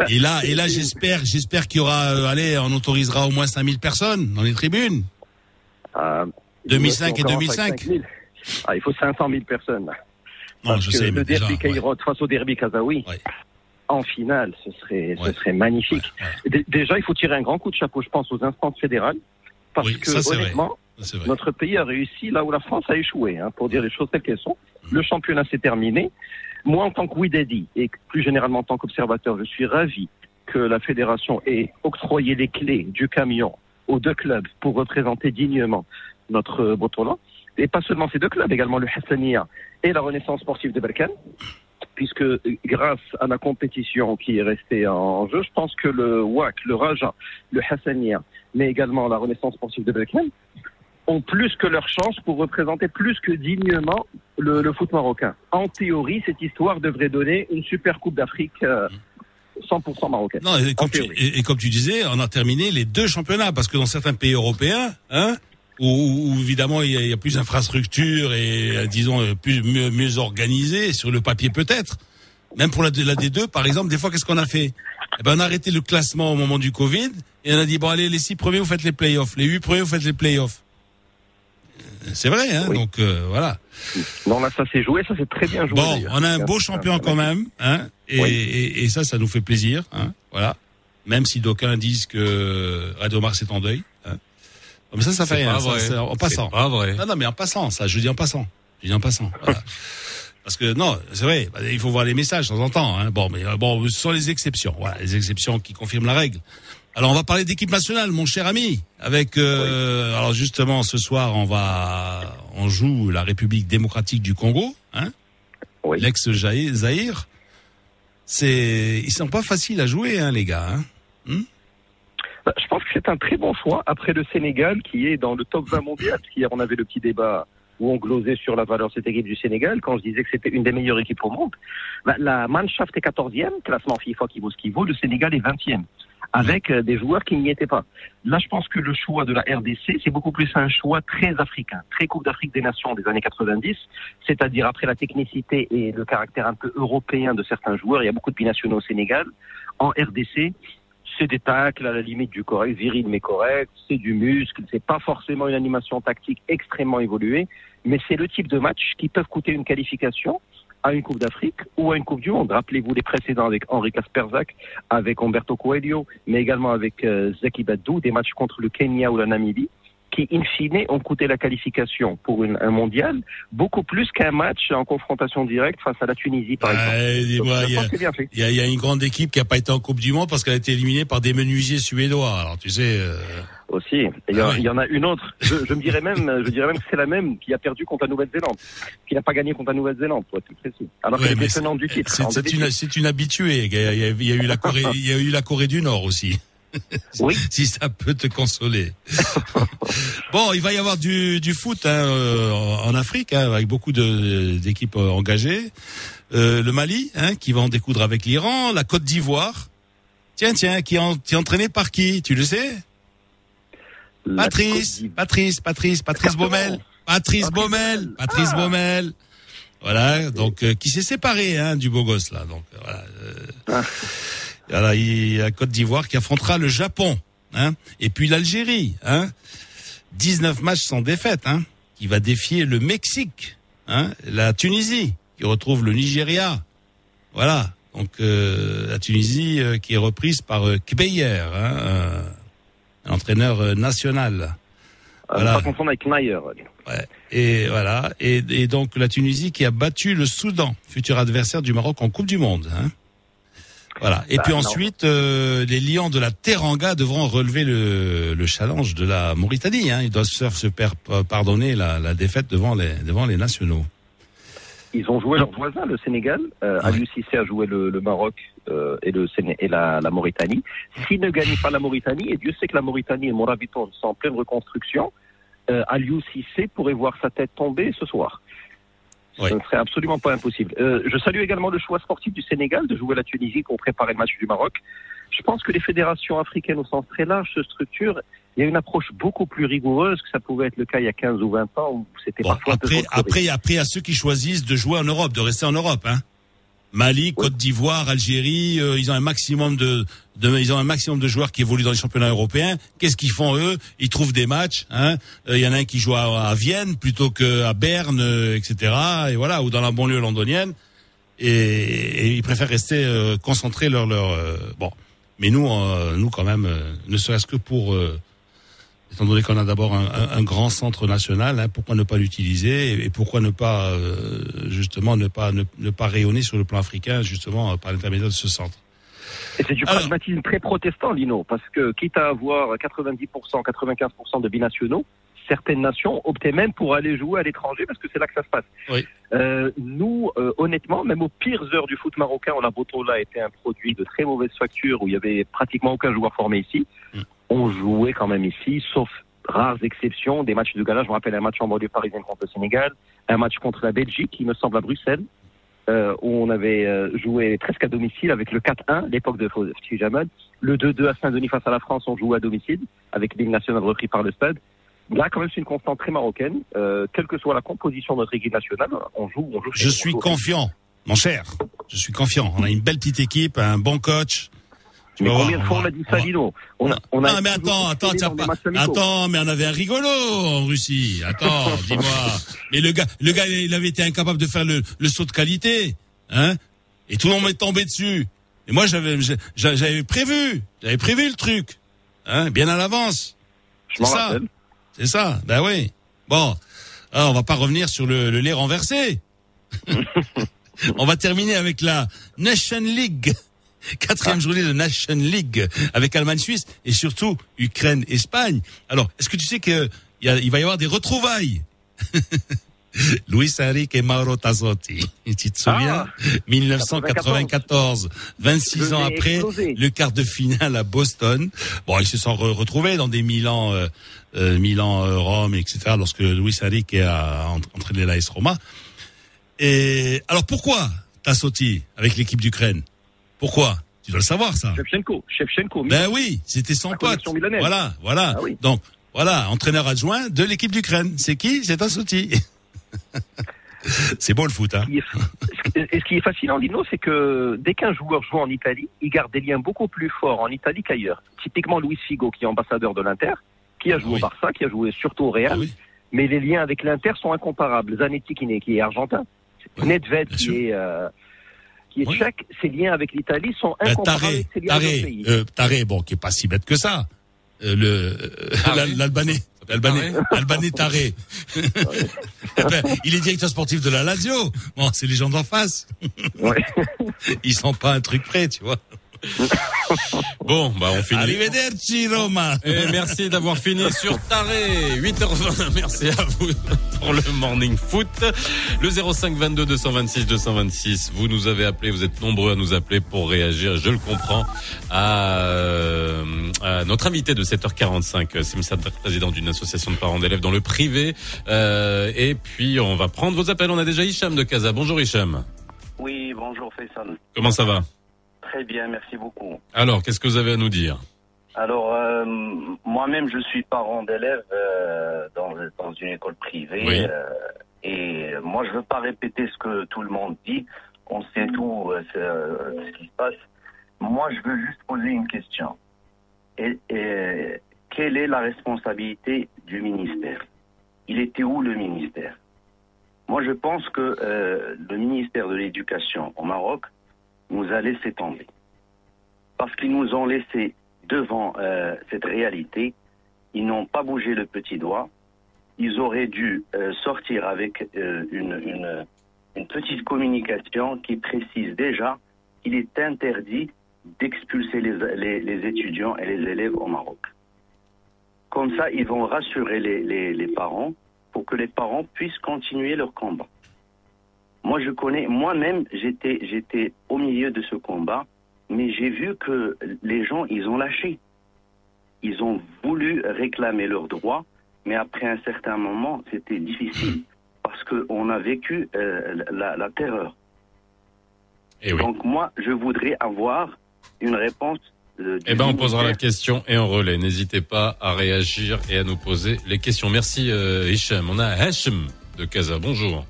Et là et là j'espère j'espère qu'il y aura euh, allez on autorisera au moins 5000 personnes dans les tribunes. Ah, 2005 et on commence 2005. avec 5000. Ah, il faut 500 000 personnes. Non, Parce je que sais le déjà. derby ouais. Caïrot face au derby Kazaoui, Ouais. en finale, ce serait, Ouais. ce serait magnifique. Déjà, il faut tirer un grand coup de chapeau, je pense, aux instances fédérales. Parce Oui, que, ça, honnêtement, notre pays a réussi là où la France a échoué, hein, pour dire les choses telles qu'elles sont. Mm. Le championnat s'est terminé. Moi, en tant que Widadi, et plus généralement en tant qu'observateur, je suis ravi que la fédération ait octroyé les clés du camion aux deux clubs pour représenter dignement notre Botola. Et pas seulement ces deux clubs, également le Hassania et la Renaissance sportive de Berkane, puisque grâce à la compétition qui est restée en jeu, je pense que le WAC, le Raja, le Hassania, mais également la Renaissance sportive de Berkane, ont plus que leur chance pour représenter plus que dignement le, le foot marocain. En théorie, cette histoire devrait donner une super Coupe d'Afrique euh, 100% marocaine. Non, et comme, tu, théorie. et, et comme tu disais, on a terminé les deux championnats parce que dans certains pays européens, hein, où, où évidemment il y, a, il y a plus d'infrastructures et euh, disons euh, plus mieux, mieux organisé sur le papier peut-être. Même pour la, la D2, par exemple, des fois qu'est-ce qu'on a fait? Eh ben, on a arrêté le classement au moment du Covid et on a dit bon allez les six premiers vous faites les playoffs, les huit premiers vous faites les playoffs. C'est vrai, hein, Oui. donc euh, voilà. Non, là, ça s'est joué, ça s'est très bien joué. Bon, on a un beau champion quand même, hein, et, Oui. et, et ça, ça nous fait plaisir, hein, voilà. Même si d'aucuns disent que Radio Mars est en deuil. Hein. Mais ça, ça fait rien. ça, en passant. Pas vrai. Non, non, mais en passant, ça, je dis en passant. Je dis en passant. Voilà. Parce que non, c'est vrai, bah, il faut voir les messages de temps en temps. Hein. Bon, mais euh, bon, ce sont les exceptions. Voilà, les exceptions qui confirment la règle. Alors, on va parler d'équipe nationale, mon cher ami. Avec, euh, alors justement, ce soir, on va, on joue la République démocratique du Congo, hein, Oui. l'ex-Zaïre. C'est, ils sont pas faciles à jouer, hein, les gars. Hein. Bah, Je pense que c'est un très bon choix après le Sénégal qui est dans le top 20 mondial. Parce qu'hier, on avait le petit débat où on glosait sur la valeur de cette équipe du Sénégal quand je disais que c'était une des meilleures équipes au monde. Bah, la Mannschaft est 14e, classement FIFA qui vaut ce qu'il vaut. Le Sénégal est 20e, avec euh, des joueurs qui n'y étaient pas. Là, je pense que le choix de la RDC, c'est beaucoup plus un choix très africain, très Coupe d'Afrique des Nations des années 90, c'est-à-dire après la technicité et le caractère un peu européen de certains joueurs. Il y a beaucoup de binationaux au Sénégal. En RDC, c'est des tacles à la limite du correct, viril mais correct, c'est du muscle, c'est pas forcément une animation tactique extrêmement évoluée, mais c'est le type de match qui peuvent coûter une qualification à une Coupe d'Afrique ou à une Coupe du Monde. Rappelez-vous les précédents avec Henri Kasperzak, avec Umberto Coelho, mais également avec euh, Badou, des matchs contre le Kenya ou la Namibie, qui in fine ont coûté la qualification pour une- un mondial beaucoup plus qu'un match en confrontation directe face à la Tunisie par exemple. Il y a- y, une grande équipe qui a pas été en Coupe du Monde parce qu'elle a été éliminée par des menuisiers suédois. Alors tu sais, euh, Aussi. Et Il y, en- Ah oui. il y en a une autre. Je, je me dirais même, je dirais même que c'est la même qui a perdu contre la Nouvelle-Zélande, qui n'a pas gagné contre la Nouvelle-Zélande, pour être précis. Alors ouais, qu'elle tenante du titre. c'est en c'est 2006. une, habituée. Il y, a, il y a- il y a eu la Corée, il y a eu la Corée du Nord aussi. Oui. si ça peut te consoler. bon, il va y avoir du, du foot hein, euh, en Afrique hein, avec beaucoup d'équipes engagées. Euh, le Mali, hein, qui va en découdre avec l'Iran, la Côte d'Ivoire. Tiens, tiens, qui est, en- qui est entraîné par qui Tu le sais? Patrice. Patrice, Patrice, Patrice. Baumel. Patrice Baumel. Patrice Ah. Baumel. Voilà, donc euh, qui s'est séparé hein, du beau gosse là. Donc euh, voilà. euh, Ah. Voilà, il y a Côte d'Ivoire qui affrontera le Japon, hein, et puis l'Algérie, hein. 19 matchs sans défaite, hein, qui va défier le Mexique, hein, la Tunisie qui retrouve le Nigeria. Voilà. Donc euh, la Tunisie euh, qui est reprise par euh, Kbeyer, hein, euh, un entraîneur euh, national. Voilà. pas confondre avec. Ouais. Et voilà. Et, et donc la Tunisie qui a battu le Soudan, futur adversaire du Maroc en Coupe du Monde. Hein. Voilà. Et Bah, puis ensuite, euh, les Lions de la Teranga devront relever le, le challenge de la Mauritanie. Hein. Ils doivent se faire pardonner la, la défaite devant les devant les nationaux. Ils ont joué leur voisin, le Sénégal. Euh, Ouais. Aliou Cissé a joué le, le Maroc euh, et, le Séné et la, la Mauritanie. S'ils ne gagnent pas la Mauritanie, et Dieu sait que la Mauritanie et Morabiton sont en pleine reconstruction, euh, Aliou Cissé pourrait voir sa tête tomber ce soir. Ouais. Ce ne serait absolument pas impossible. Euh, je salue également le choix sportif du Sénégal de jouer la Tunisie pour préparer le match du Maroc. Je pense que les fédérations africaines au sens très large se structurent. Il y a une approche beaucoup plus rigoureuse que ça pouvait être le cas il y a 15 ou 20 ans où c'était Bon, parfois un peu après, après, après, il y a ceux qui choisissent de jouer en Europe, de rester en Europe. Hein. Mali, Côte d'Ivoire, Algérie, euh, ils ont un maximum de, de, ils ont un maximum de joueurs qui évoluent dans les championnats européens. Qu'est-ce qu'ils font eux? Ils trouvent des matchs. Hein. Euh, Il y en a un qui joue à, à Vienne plutôt qu'à Berne, euh, etc. Et voilà, ou dans la banlieue londonienne. Et, et ils préfèrent rester euh, concentrés leur leur. euh, bon, mais nous, euh, nous quand même, euh, ne serait-ce que pour euh, étant donné qu'on a d'abord un, grand centre national, hein, pourquoi ne pas l'utiliser et, et pourquoi ne pas euh, justement ne pas ne, ne pas rayonner sur le plan africain justement euh, par l'intermédiaire de ce centre? Et c'est du pragmatisme très protestant, Lino, parce que quitte à avoir 90%, 95% de binationaux, certaines nations optaient même pour aller jouer à l'étranger parce que c'est là que ça se passe. Oui. Euh, nous, euh, honnêtement, même aux pires heures du foot marocain, où la Botola était un produit de très mauvaise facture, où il y avait pratiquement aucun joueur formé ici, Mm. On jouait quand même ici, sauf rares exceptions, des matchs de gala. Je me rappelle un match en banlieue parisienne contre le Sénégal, un match contre la Belgique, il me semble à Bruxelles, euh, où on avait euh, joué presque à domicile avec le 4-1, l'époque de Fauzi Jamal. Le 2-2 à Saint-Denis face à la France, on jouait à domicile, avec l'hymne national repris par le stade. Là, quand même, c'est une constante très marocaine. Euh, quelle que soit la composition de notre équipe nationale, on joue. On joue Je on suis joue. confiant, mon cher. Je suis confiant. On a une belle petite équipe, un bon coach. Mais vas combien de fois on a dit ça, Lino on a, on a non, mais toujours attends, attends, tiens pas. Attends, mais on avait un rigolo en Russie. Attends, dis-moi. Mais le gars, le gars, il avait été incapable de faire le, le saut de qualité, hein Et tout le monde m'est tombé dessus. Et moi, j'avais, j'a- j'avais prévu, j'avais prévu le truc, hein, bien à l'avance. C'est ça. C'est ça. Ben oui. Bon, alors on va pas revenir sur le, le lait renversé. on va terminer avec la Nation League. Quatrième journée de Nation League avec Allemagne-Suisse et surtout Ukraine-Espagne. Alors, est-ce que tu sais que il, y a- il va y avoir des retrouvailles? Luis Enrique et Mauro Tassotti. Tu te souviens? 1994, 26 Je ans vais après, exploser. le quart de finale à Boston. Bon, ils se sont re- retrouvés dans des Milan, euh, euh, Milan, euh, Rome, etc. Lorsque Luis Enrique a ent- entraîné l'AS Roma. Et alors pourquoi Tassotti avec l'équipe d'Ukraine? Pourquoi? Tu dois le savoir ça. Shevchenko, Shevchenko. Ben oui, c'était son pote. Voilà, voilà. Ah oui. Donc voilà, entraîneur adjoint de l'équipe d'Ukraine. C'est qui? C'est Tassotti. C'est beau le foot, hein Et ce qui est fascinant, Lino, c'est que dès qu'un joueur joue en Italie, il garde des liens beaucoup plus forts en Italie qu'ailleurs. Typiquement, Luis Figo, qui est ambassadeur de l'Inter, qui a joué Oui. au Barça, qui a joué surtout au Real, Ah oui. mais les liens avec l'Inter sont incomparables. Zanetti, qui, est- qui est argentin, Nedved, qui sûr. est, euh, qui est Oui. tchèque, ses liens avec l'Italie sont Ben, incomparables Taré, avec ses liens avec d'autres Taré, pays. euh, Taré, bon, qui est pas si bête que ça. Euh, le euh, l'Albanais, l'Albanais, l'Albanais Taré. Ben, il est directeur sportif de la Lazio. Bon, c'est les gens d'en face. Ouais. Ils sont pas un truc près, tu vois. Bon, bah on finit. Arrivederci Roma. Et merci d'avoir fini sur Taré. 8h20. Merci à vous pour le morning foot. Le 05 22 226 226. Vous nous avez appelé. Vous êtes nombreux à nous appeler pour réagir. Je le comprends. À, euh, à notre invité de 7h45, Simsat, président d'une association de parents d'élèves dans le privé. Euh, et puis on va prendre vos appels. On a déjà Hicham de Casa. Bonjour Hicham. Oui, bonjour Faisal. Comment ça va? Très bien, merci beaucoup. Alors, qu'est-ce que vous avez à nous dire? Alors, euh, moi-même, je suis parent d'élèves euh, dans, dans une école privée. Oui. euh, et moi, je veux pas répéter ce que tout le monde dit. On sait tout euh, c'est, euh, ce qui se passe. Moi, je veux juste poser une question. Et, et quelle est la responsabilité du ministère? Il était où le ministère? Moi, je pense que euh, le ministère de l'Éducation au Maroc nous a laissé tomber. Parce qu'ils nous ont laissé devant euh, cette réalité. Ils n'ont pas bougé le petit doigt. ils auraient dû euh, sortir avec euh, une, petite communication qui précise déjà qu'il est interdit d'expulser les, étudiants et les élèves au Maroc. Comme ça, ils vont rassurer les parents pour que les parents puissent continuer leur combat. Moi, je connais, moi-même, j'étais, j'étais au milieu de ce combat, mais j'ai vu que les gens, ils ont lâché. Ils ont voulu réclamer leurs droits, mais après un certain moment, c'était difficile parce qu'on a vécu euh, la, la terreur. Eh oui. Donc moi, je voudrais avoir une réponse. euh, Eh ben, on posera la question et on relaie. N'hésitez pas à réagir et à nous poser les questions. Merci, euh, Hicham. On a Hachem de Casa. Bonjour.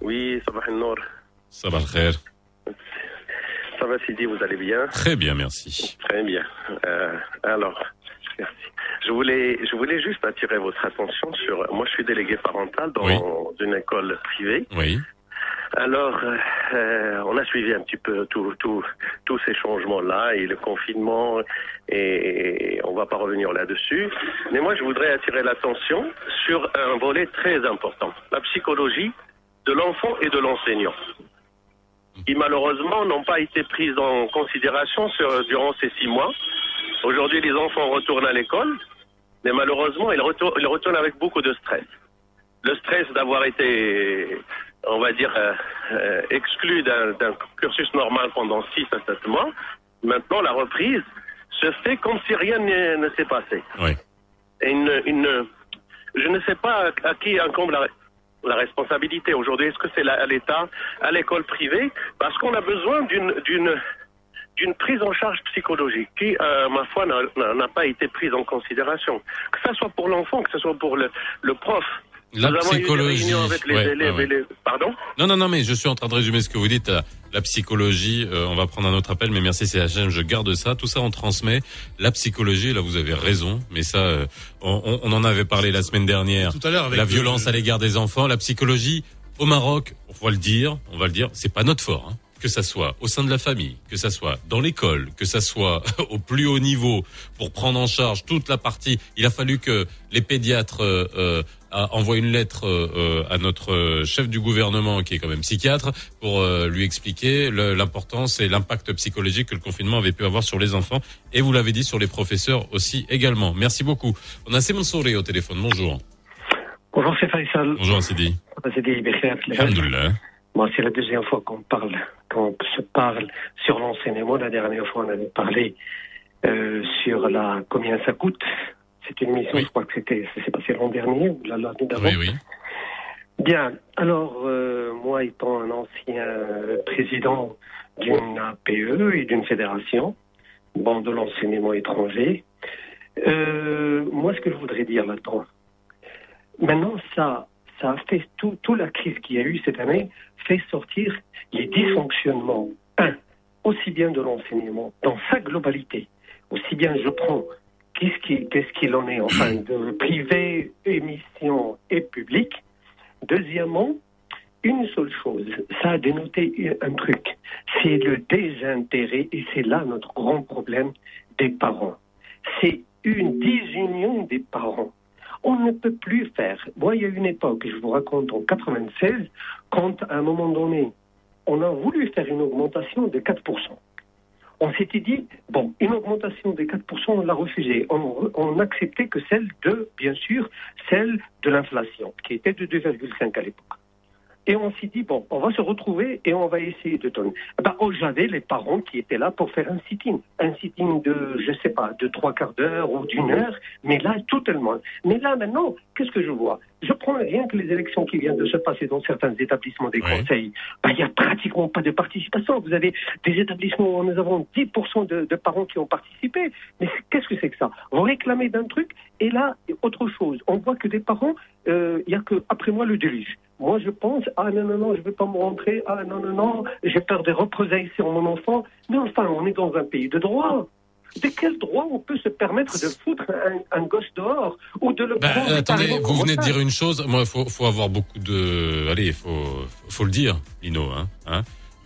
Oui, ça va, Nour. Ça va, frère. Ça va, Sidi, vous allez bien Très bien, merci. Très bien. Euh, alors, merci. Je voulais, je voulais juste attirer votre attention sur. Moi, je suis délégué parental dans Oui. une école privée. Oui. Alors, euh, on a suivi un petit peu tout, tout, tous ces changements-là et le confinement, et on va pas revenir là-dessus. Mais moi, je voudrais attirer l'attention sur un volet très important, la psychologie de l'enfant et de l'enseignant, qui malheureusement n'ont pas été prises en considération sur, durant ces six mois. Aujourd'hui, les enfants retournent à l'école, mais malheureusement, ils retournent, ils retournent avec beaucoup de stress. Le stress d'avoir été, on va dire, euh, euh, exclu d'un cursus normal pendant six à sept mois. Maintenant, la reprise se fait comme si rien ne, ne s'est passé. Oui. Et une, une, je ne sais pas à qui incombe la, la responsabilité aujourd'hui. Est-ce que c'est à l'État, à l'école privée? Parce qu'on a besoin d'une d'une d'une prise en charge psychologique qui, euh, ma foi, n'a- pas été prise en considération. Que ce soit pour l'enfant, que ce soit pour le prof. La Nous avons eu des psychologie, réunions avec les ouais, élèves ouais, et les... Pardon Non, non, non, mais je suis en train de résumer ce que vous dites. La, la psychologie, euh, on va prendre un autre appel, mais merci, c'est HM, je garde ça. Tout ça, on transmet. La psychologie, là, vous avez raison, mais ça, euh, on, on- on en avait parlé la semaine dernière. Tout à l'heure avec La le- violence à l'égard des enfants, la psychologie au Maroc, on va le dire, on va le dire, c'est pas notre fort. hein. Que ça soit au sein de la famille, que ça soit dans l'école, que ça soit au plus haut niveau, pour prendre en charge toute la partie. Il a fallu que les pédiatres euh, a- envoient une lettre euh, euh, à notre euh, chef du gouvernement, qui est quand même psychiatre, pour euh, lui expliquer l'importance et l'impact psychologique que le confinement avait pu avoir sur les enfants. Et vous l'avez dit, sur les professeurs aussi également. Merci beaucoup. On a Simon Souré au téléphone. Bonjour. Bonjour, c'est Faisal. Bonjour, Sidi. Alhamdoulilah. Moi, c'est la deuxième fois qu'on parle, qu'on se parle sur l'enseignement. La dernière fois, on avait parlé euh, sur la combien ça coûte. C'est une mission, je crois que c'était, ça s'est passé l'an dernier ou l'année d'avant. Oui, oui. Bien. Alors, euh, moi, étant un ancien euh, président d'une APE et d'une fédération, bon, de l'enseignement étranger, euh, moi, ce que je voudrais dire là-dedans, maintenant, ça, ça a fait tout, toute la crise qu'il y a eu cette année, fait sortir les dysfonctionnements, un, aussi bien de l'enseignement dans sa globalité, aussi bien je prends qu'est-ce qui- qu'est-ce qu'il en est, enfin, de privé, émission et public. Deuxièmement, une seule chose, ça a dénoté un truc, c'est le désintérêt, et c'est là notre grand problème des parents. C'est une désunion des parents. On ne peut plus faire. Moi, il y a une époque, je vous raconte, en 96, quand à un moment donné, on a voulu faire une augmentation de 4%. On s'était dit, bon, une augmentation de 4%, on l'a refusée. On, on acceptait que celle de, bien sûr, celle de l'inflation, qui était de 2,5 à l'époque. Et on s'est dit, bon, on va se retrouver et on va essayer de donner. Eh Ben, oh, J'avais les parents qui étaient là pour faire un sit-in. Un sit-in de, je sais pas, de trois quarts d'heure ou d'une heure, mais là, tout le monde. Mais là, maintenant, qu'est-ce que je vois? Je prends rien que les élections qui viennent de se passer dans certains établissements des conseils. Ben, Il n'y a pratiquement pas de participation. Vous avez des établissements où nous avons 10% de, de parents qui ont participé. Mais qu'est-ce que c'est que ça? On réclamait d'un truc et là, autre chose. On voit que des parents, euh, il y a que après moi le déluge. Moi, je pense, ah non, non, non, je ne vais pas me rentrer, ah non, non, non, j'ai peur des représailles sur mon enfant. Mais enfin, on est dans un pays de droit. De quel droit on peut se permettre de foutre un, un gosse dehors ou de le Bah, prendre attendez, vous venez de dire une chose. Moi, faut, faut avoir beaucoup de. Allez, faut, faut le dire, Lino. Hein, hein.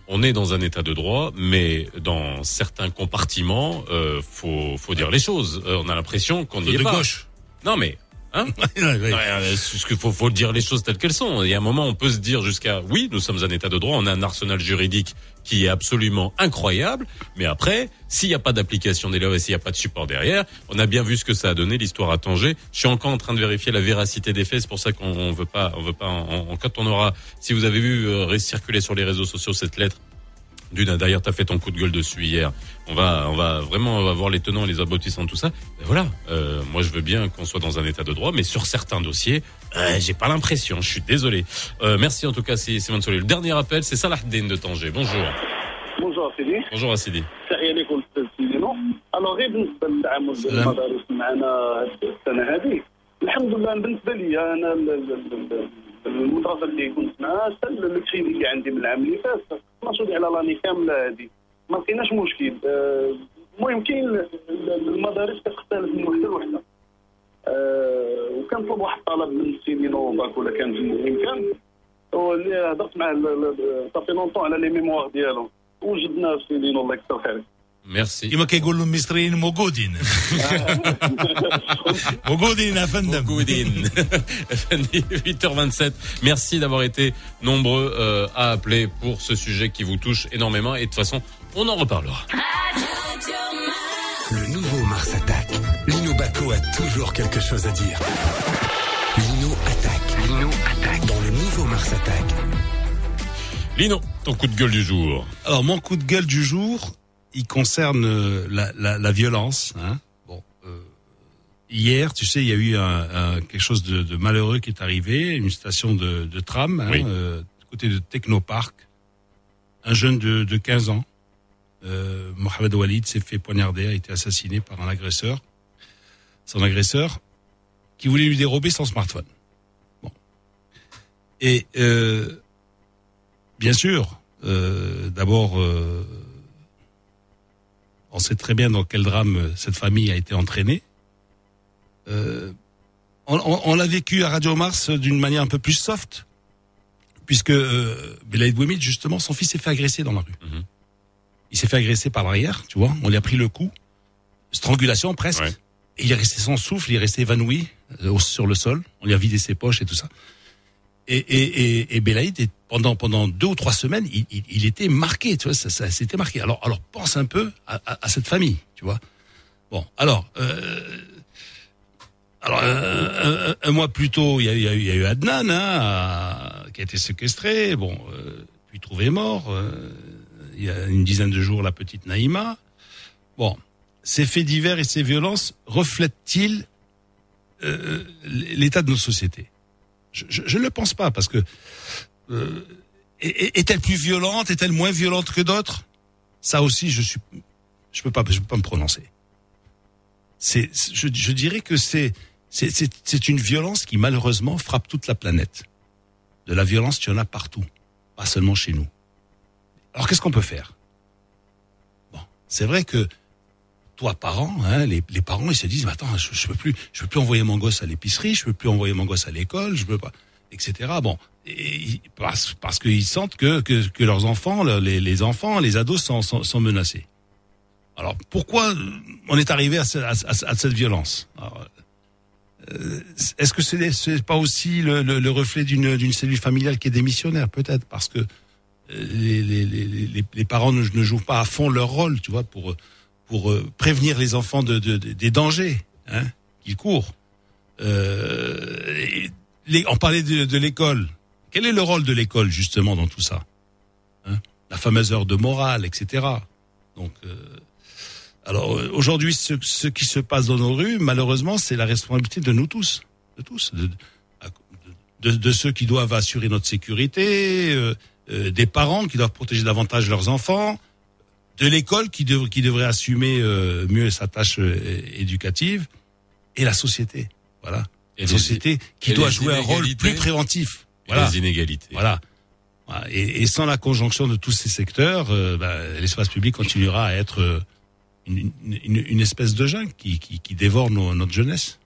On est dans un état de droit, mais dans certains compartiments, euh, faut, faut dire les choses. Euh, on a l'impression qu'on y est de pas. gauche. Non, mais Hein Ouais, euh, qu'il faut, faut dire les choses telles qu'elles sont. Il y a un moment, on peut se dire jusqu'à oui, nous sommes un état de droit, on a un arsenal juridique qui est absolument incroyable, mais après, s'il n'y a pas d'application des lois et s'il n'y a pas de support derrière, on a bien vu ce que ça a donné l'histoire à Tanger. Je suis encore en train de vérifier la véracité des faits, c'est pour ça qu'on on veut pas, on veut pas. Quand on aura, si vous avez vu euh, circuler sur les réseaux sociaux cette lettre d'une, d'ailleurs, t'as fait ton coup de gueule dessus hier. On va, on va vraiment avoir les tenants et les aboutissants de tout ça. Ben voilà. Euh, moi, je veux bien qu'on soit dans un état de droit, mais sur certains dossiers, euh, j'ai pas l'impression. Je suis désolé. Euh, merci en tout cas, c'est Simone Solé. Le dernier appel, c'est Salah Din de Tanger. Bonjour. بونجور سيدي Bonjour Assidi. تحيه لكم استاذ سيدينو الوغ غير بالنسبه للتعامل ديال سلام. المدارس معنا هاد السنه هذه الحمد لله بالنسبه لي انا ال- ال- ال- المدرسة اللي كنت معاها حتى الكريدي اللي عندي من العام اللي فات. 12 على راني كاملة هذه ما لقيناش مشكل. آه، المهم كاين ال- ال- المدارس كتختلف من وحدة لوحدة. آه، وكنطلب واحد الطلب من سيدينو باك ولا كان الامكان واللي هضرت معاه صافي لونطون على لي ميموار ديالو. وجدنا في سيدينو الله يكثر خيرك. Merci. كما كيقولوا المصريين موجودين موجودين يا فندم موجودين 8h27. Merci d'avoir été nombreux euh, à appeler pour ce sujet qui vous touche énormément et de toute façon, on en reparlera. Le nouveau Mars attaque. Lino Baco a toujours quelque chose à dire. Lino attaque. Lino attaque. Dans le nouveau Mars attaque. Lino, ton coup de gueule du jour. Alors mon coup de gueule du jour, il concerne euh, la, la, la violence. Hein. Bon, euh, hier, tu sais, il y a eu un, un- quelque chose de, de malheureux qui est arrivé, une station de, de tram, hein, Oui. euh, du côté de Technopark. Un jeune de, de 15 ans, euh, Mohamed Walid, s'est fait poignarder, a été assassiné par un agresseur. Son agresseur, qui voulait lui dérober son smartphone. Bon. Et bien sûr, d'abord, on sait très bien dans quel drame euh, cette famille a été entraînée. Euh, on on- on l'a vécu à Radio Mars euh, d'une manière un peu plus soft, puisque euh, Belaïd Bouemid, justement, son fils s'est fait agresser dans la rue. Il s'est fait agresser par l'arrière, tu vois, on lui a pris le coup, strangulation presque, et il est resté sans souffle, il est resté évanoui euh, sur le sol, on lui a vidé ses poches et tout ça. Et, et, et, Belaïd, est- pendant, pendant deux ou trois semaines, il, il, il était marqué, tu vois, ça, ça s'était marqué. Alors, alors pense un peu à, à, à cette famille, tu vois. Bon, alors, euh, alors un, un mois plus tôt, il y a, y a y a eu Adnan, hein, qui a été séquestré, bon, euh, puis trouvé mort. euh, il y a une dizaine de jours, la petite Naïma. Bon, ces faits divers et ces violences reflètent-ils euh, l'état de nos sociétés? Je, ne le pense pas parce que euh, est- est-elle plus violente, est-elle moins violente que d'autres? Ça aussi, je suis, je peux pas, je peux pas me prononcer. C'est, je, je dirais que c'est, c'est, c'est, c'est une violence qui malheureusement frappe toute la planète. De la violence, tu en as partout, pas seulement chez nous. Alors qu'est-ce qu'on peut faire? Bon, c'est vrai que toi, parent, hein, les, les parents, ils se disent, attends, je, je peux plus, je peux plus envoyer mon gosse à l'épicerie, je peux plus envoyer mon gosse à l'école, je peux pas, etc. Bon, et, parce, parce qu'ils sentent que, que, que leurs enfants, le- les, les enfants, les ados sont, sont, sont menacés. Alors pourquoi on est arrivé à, ce- à, à- à cette violence? Euh, Est-ce que c'est c'est pas aussi le, le, le reflet d'une d'une cellule familiale qui est démissionnaire Peut-être? Parce que euh, les, les, les, les, les parents ne, ne jouent pas à fond leur rôle, tu vois, pour pour euh, prévenir les enfants de, de- de- des dangers hein, qu'ils courent. Euh, les, on parlait de, de l'école. Quel est le rôle de l'école justement dans tout ça Hein? La fameuse heure de morale, etc. Donc, euh, alors euh, aujourd'hui, ce, ce qui se passe dans nos rues, malheureusement, c'est la responsabilité de nous tous, de tous, de, de, de ceux qui doivent assurer notre sécurité, euh, euh, des parents qui doivent protéger davantage leurs enfants, de l'école qui, dev- qui devrait assumer euh, mieux sa tâche euh, éducative, et la société. Voilà. Et la société qui doit jouer un rôle plus préventif. Et les inégalités. Voilà. Voilà. Et, et sans la conjonction de tous ces secteurs, euh, bah, l'espace public continuera à être euh, une, une, une espèce de jungle qui, qui, qui dévore nos- notre jeunesse.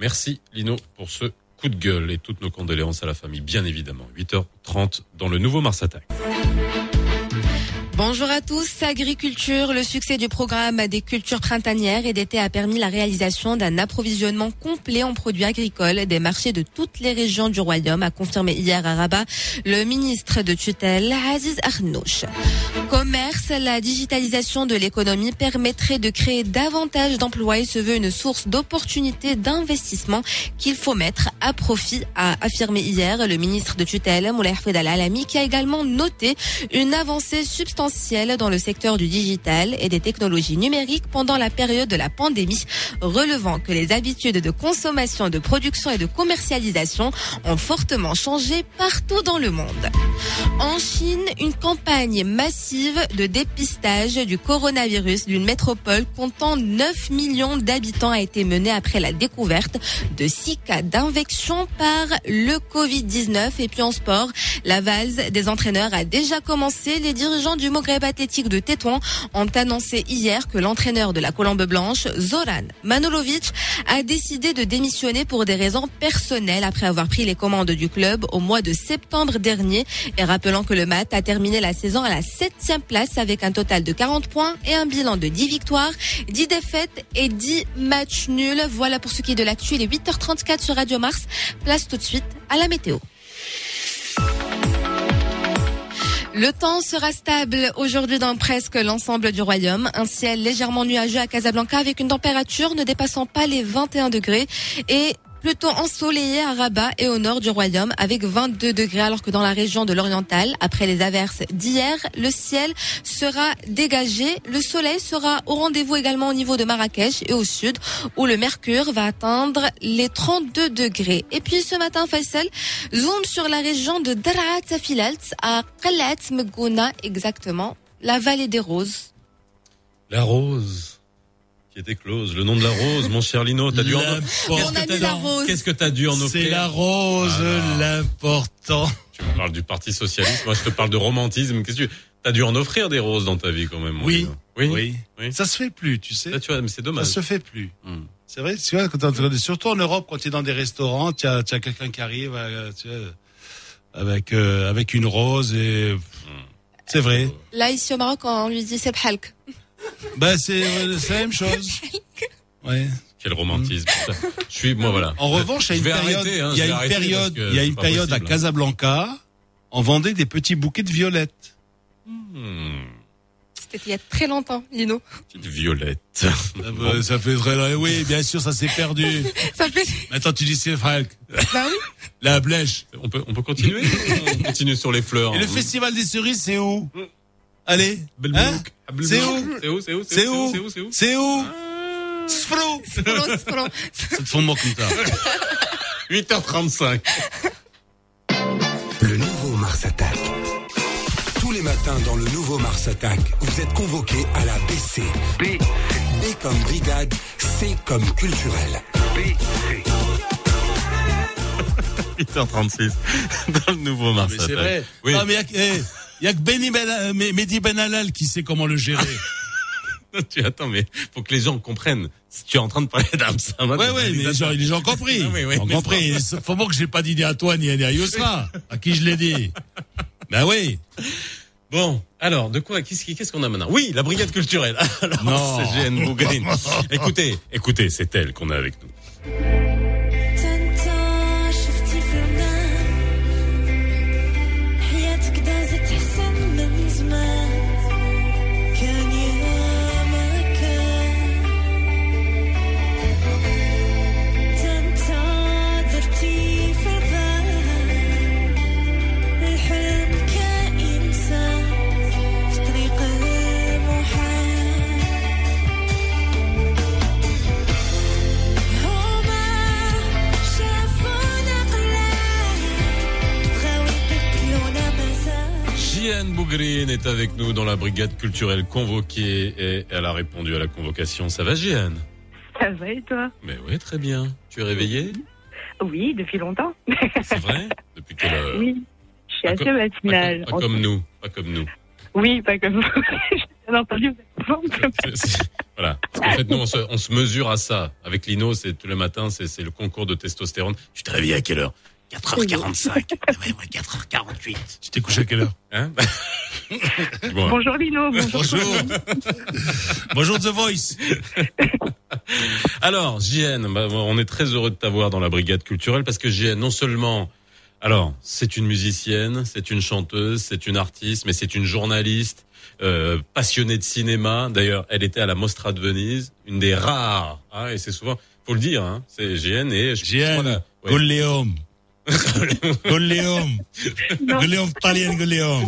Merci Lino pour ce coup de gueule et toutes nos condoléances à la famille, bien évidemment. 8h30 dans le nouveau Mars Attack. Bonjour à tous. Agriculture, le succès du programme des cultures printanières et d'été a permis la réalisation d'un approvisionnement complet en produits agricoles des marchés de toutes les régions du royaume, a confirmé hier à Rabat le ministre de tutelle Aziz Arnouch. Commerce, la digitalisation de l'économie permettrait de créer davantage d'emplois et se veut une source d'opportunités d'investissement qu'il faut mettre à profit, a affirmé hier le ministre de tutelle Moulay Hafid Al-Alami qui a également noté une avancée substantielle dans le secteur du digital et des technologies numériques pendant la période de la pandémie, relevant que les habitudes de consommation, de production et de commercialisation ont fortement changé partout dans le monde. En Chine, une campagne massive de dépistage du coronavirus d'une métropole comptant 9 millions d'habitants a été menée après la découverte de 6 cas d'infection par le Covid-19. Et puis en sport, la valse des entraîneurs a déjà commencé. Les dirigeants du Maghreb athlétique de Tétouan ont annoncé hier que l'entraîneur de la Colombe Blanche, Zoran Manolovic, a décidé de démissionner pour des raisons personnelles après avoir pris les commandes du club au mois de septembre dernier. Et rappelant que le MAT a terminé la saison à la septième place avec un total de 40 points et un bilan de 10 victoires, 10 défaites et 10 matchs nuls. Voilà pour ce qui est de l'actu. Il est 8h34 sur Radio Mars. Place tout de suite à la météo. Le temps sera stable aujourd'hui dans presque l'ensemble du royaume. Un ciel légèrement nuageux à Casablanca avec une température ne dépassant pas les 21 degrés et plutôt ensoleillé à Rabat et au nord du royaume avec 22 degrés alors que dans la région de l'Oriental, après les averses d'hier, le ciel sera dégagé. Le soleil sera au rendez-vous également au niveau de Marrakech et au sud où le mercure va atteindre les 32 degrés. Et puis ce matin, Faisal zoom sur la région de Darat Filalt à Qalat Megouna exactement, la vallée des roses. La rose qui est éclose. Le nom de la rose, mon cher Lino, t'as dû en... Qu'est-ce que t'as- rose. Qu'est-ce que t'as dû en offrir C'est la rose, Ah. l'important. Tu me parles du Parti Socialiste, moi je te parle de romantisme. Qu'est-ce que tu... T'as dû en offrir des roses dans ta vie quand même. mon Oui. Lino. Oui. Oui. Oui. Ça se fait plus, tu sais. Ça, tu vois, mais c'est Ça dommage. se fait plus. Hmm. C'est vrai, tu vois, quand surtout en Europe, quand tu es dans des restaurants, tu as, tu as quelqu'un qui arrive euh, tu vois, avec, euh, avec une rose et. C'est vrai. Là, ici au Maroc, on lui dit c'est Bhalk. Ben, c'est euh, c'est la même chose. Ouais. Quel romantisme. putain. Je suis, moi voilà. En revanche, il y a vais une période, arrêter, hein, il y je a une arrêter période, parce que il y a c'est une pas période à possible, hein. Casablanca, on vendait des petits bouquets de violettes. Hmm. C'était il y a très longtemps, Lino. Petite violette. Ça, fait- ça fait très, oui, bien sûr, ça s'est perdu. Ça fait. Maintenant, tu dis c'est Falk. Bah oui. La blèche. On peut, on peut continuer On continue sur les fleurs. Et le hein. festival des cerises, c'est où? Allez, hein. Ah, C'est où C'est où C'est où C'est où C'est où C'est où C'est te fond de comme ça. 8h35. Le nouveau Mars Attack. Tous les matins dans le nouveau Mars Attack, vous êtes convoqués à la BC. B. B comme brigade, C comme culturel. BC. 8h36. Dans le nouveau Mars Mais c'est Attack. vrai. Oui. Non, mais il y a, que Benny ben, euh, Mehdi Ben Halal qui sait comment le gérer. Tu attends, mais faut que les gens comprennent. Si tu es en train de parler d'Amsterdam. ouais, ouais, mais les gens, les gens ont compris. Non, mais ouais, Ils ont mais compris. Faut pas que j'ai pas d'idée à toi ni à, ni à Yousra. À qui je l'ai dit. Ben oui. Bon, alors, de quoi Qu'est-ce qu'on a maintenant? Oui, la brigade culturelle. Alors, Non. c'est GN Bougrine. écoutez, écoutez, c'est elle qu'on a avec nous. Marlène Bougrine est avec nous dans la brigade culturelle convoquée et elle a répondu à la convocation. Ça va, Jeanne? Ça va et toi? Mais oui, très bien. Tu es réveillée? Oui, depuis longtemps. C'est vrai? Depuis quelle heure? Oui, je suis pas assez matinale. Pas, comme nous, pas comme nous. Oui, pas comme vous. J'ai bien entendu, Voilà. Parce en fait, nous, on se, mesure à ça. Avec Lino, c'est le matin, c'est le concours de testostérone. Tu te réveilles à quelle heure? 4h45. Ouais, ouais, 4h48. Tu t'es couché à quelle heure? Hein? Bonjour Lino, bonjour. Bonjour. Bonjour The Voice. Alors, JN, bah, on est très heureux de t'avoir dans la brigade culturelle parce que JN, non seulement, alors, c'est une musicienne, c'est une chanteuse, c'est une artiste, mais c'est une journaliste euh, passionnée de cinéma. D'ailleurs, elle était à la Mostra de Venise, une des rares, hein, et c'est souvent, faut le dire, hein, c'est JN et JN, voilà, ouais. Golleum. Golleum, Talien, Golleum.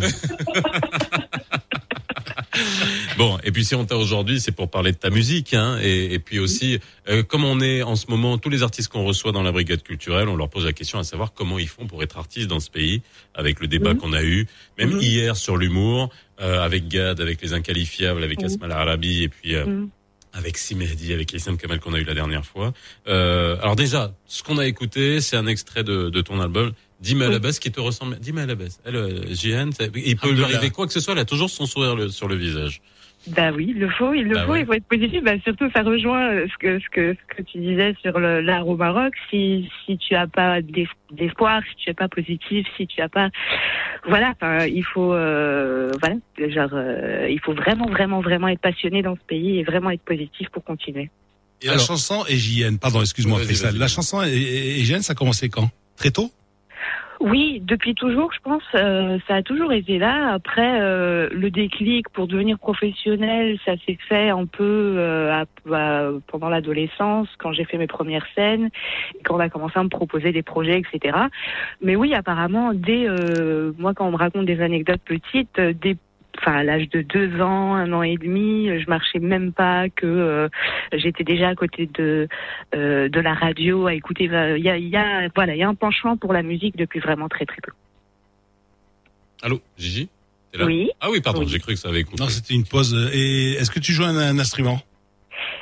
Bon, et puis si on t'a aujourd'hui, c'est pour parler de ta musique, hein, et, et puis aussi, euh, comme on est en ce moment, tous les artistes qu'on reçoit dans la brigade culturelle, on leur pose la question à savoir comment ils font pour être artistes dans ce pays, avec le débat qu'on a eu, même Mhm. hier sur l'humour, euh, avec Gad, avec les inqualifiables, avec Mhm. Asma Arabi, et puis euh, Mhm. Avec Simehdi, avec Issam Kamal qu'on a eu la dernière fois. Euh, alors déjà, ce qu'on a écouté, c'est un extrait de, de ton album. Dima Oui. Alabès qui te ressemble. Dima Alabès. Elle, euh, JN, il peut lui arriver quoi que ce soit, elle a toujours son sourire le- sur le visage. Bah oui, il le faut, il le Bah faut, ouais. il faut être positif. Bah surtout, ça rejoint ce que ce que ce que tu disais sur l'art au Maroc. Si si tu as pas d'es- d'espoir, si tu es pas positif, si tu as pas, voilà, enfin, il faut, euh, voilà, genre, euh, il faut vraiment vraiment vraiment être passionné dans ce pays et vraiment être positif pour continuer. Et la chanson et JN, pardon, excuse-moi, vas-y. La chanson et, et, et JN, ça a commencé quand? Très tôt? Oui, depuis toujours, je pense, euh, ça a toujours été là. Après, euh, le déclic pour devenir professionnel, ça s'est fait un peu euh, à- pendant l'adolescence, quand j'ai fait mes premières scènes, quand on a commencé à me proposer des projets, etc. Mais oui, apparemment, dès euh, moi, quand on me raconte des anecdotes petites, euh, dès Enfin, à l'âge de deux ans, un an et demi, je marchais même pas, que euh, j'étais déjà à côté de euh, de la radio à écouter. euh, Il y a, il y a, voilà, il y a un penchant pour la musique depuis vraiment très très peu. Allô, Gigi? T'es là? Oui. Ah oui, pardon, Oui. j'ai cru que ça avait coupé. Non, c'était une pause. Et est-ce que tu joues un, un instrument?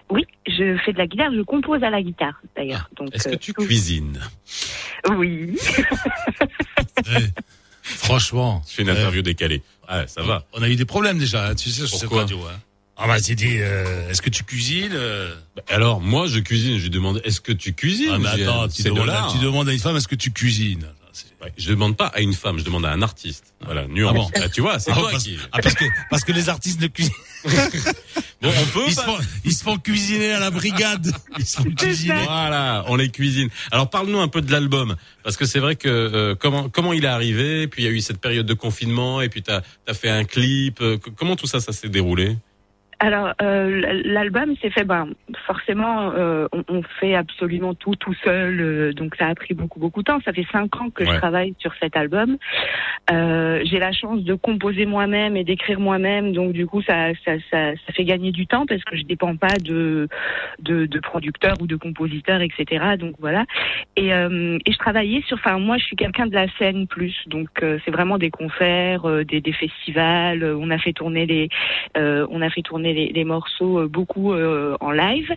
Oui, je fais de la guitare, je compose à la guitare d'ailleurs. Donc, Est-ce que tu cuisines? Oui. Eh, Franchement. Je fais une interview décalée. Ah, ça va. On a eu des problèmes déjà, hein, tu sais, sur cette radio. Hein. Ah bah c'était, euh, est-ce que tu cuisines euh? Bah, Alors, moi, je cuisine. Je lui demande, est-ce que tu cuisines? Ah mais attends, tu c'est de demandes, l'art. tu demandes à une femme, est-ce que tu cuisines? Je demande pas à une femme, je demande à un artiste. Voilà, nuance. Ah bon Ah, tu vois, c'est Ah, toi parce, qui. ah, parce que parce que les artistes ne cuisinent. Bon, on peut. Ils se, pas- font, ils se font cuisiner à la brigade. Ils se font cuisiner. Voilà, on les cuisine. Alors parle-nous un peu de l'album, parce que c'est vrai que euh, comment comment il est arrivé, puis il y a eu cette période de confinement, et puis t'as as fait un clip. euh, comment tout ça, ça s'est déroulé? Alors, euh, l'album s'est fait, ben, forcément, euh, on, on fait absolument tout tout seul, euh, donc ça a pris beaucoup beaucoup de temps. Ça fait cinq ans que Ouais. je travaille sur cet album. Euh, J'ai la chance de composer moi-même et d'écrire moi-même, donc du coup ça, ça ça ça fait gagner du temps parce que je dépends pas de de, de producteurs ou de compositeurs, etc. Donc voilà. Et, euh, et je travaillais sur, enfin moi je suis quelqu'un de la scène plus, donc euh, c'est vraiment des concerts, euh, des, des festivals. on a fait tourner les, euh, on a fait tourner les, les morceaux euh, beaucoup euh, en live.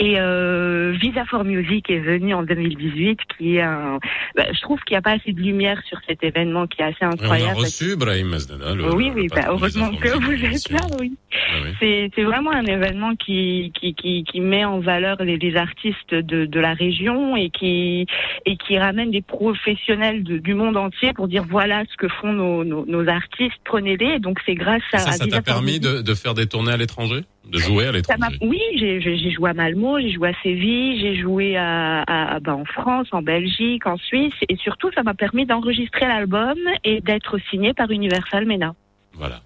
Et euh, Visa for Music est venu en 2018, qui est un, bah, je trouve qu'il n'y a pas assez de lumière sur cet événement qui est assez Et On a incroyable. reçu Brahim Mazdana. le- oui, oui, bah, heureusement que vous êtes là, oui. Ah oui. C'est vraiment un événement qui qui, qui, qui met en valeur les, les artistes de, de la région et qui et qui ramène des professionnels de- du monde entier pour dire voilà ce que font nos, nos, nos artistes, prenez-les. Donc c'est grâce à Ça, ça t'a permis de, de faire des tournées à l'étranger, de jouer à l'étranger? oui, j'ai joué à Malmo, j'ai joué à Séville, j'ai joué à, à- à- bah, en France, en Belgique, en Suisse, et surtout ça m'a permis d'enregistrer l'album et d'être signé par Universal MENA, Voilà.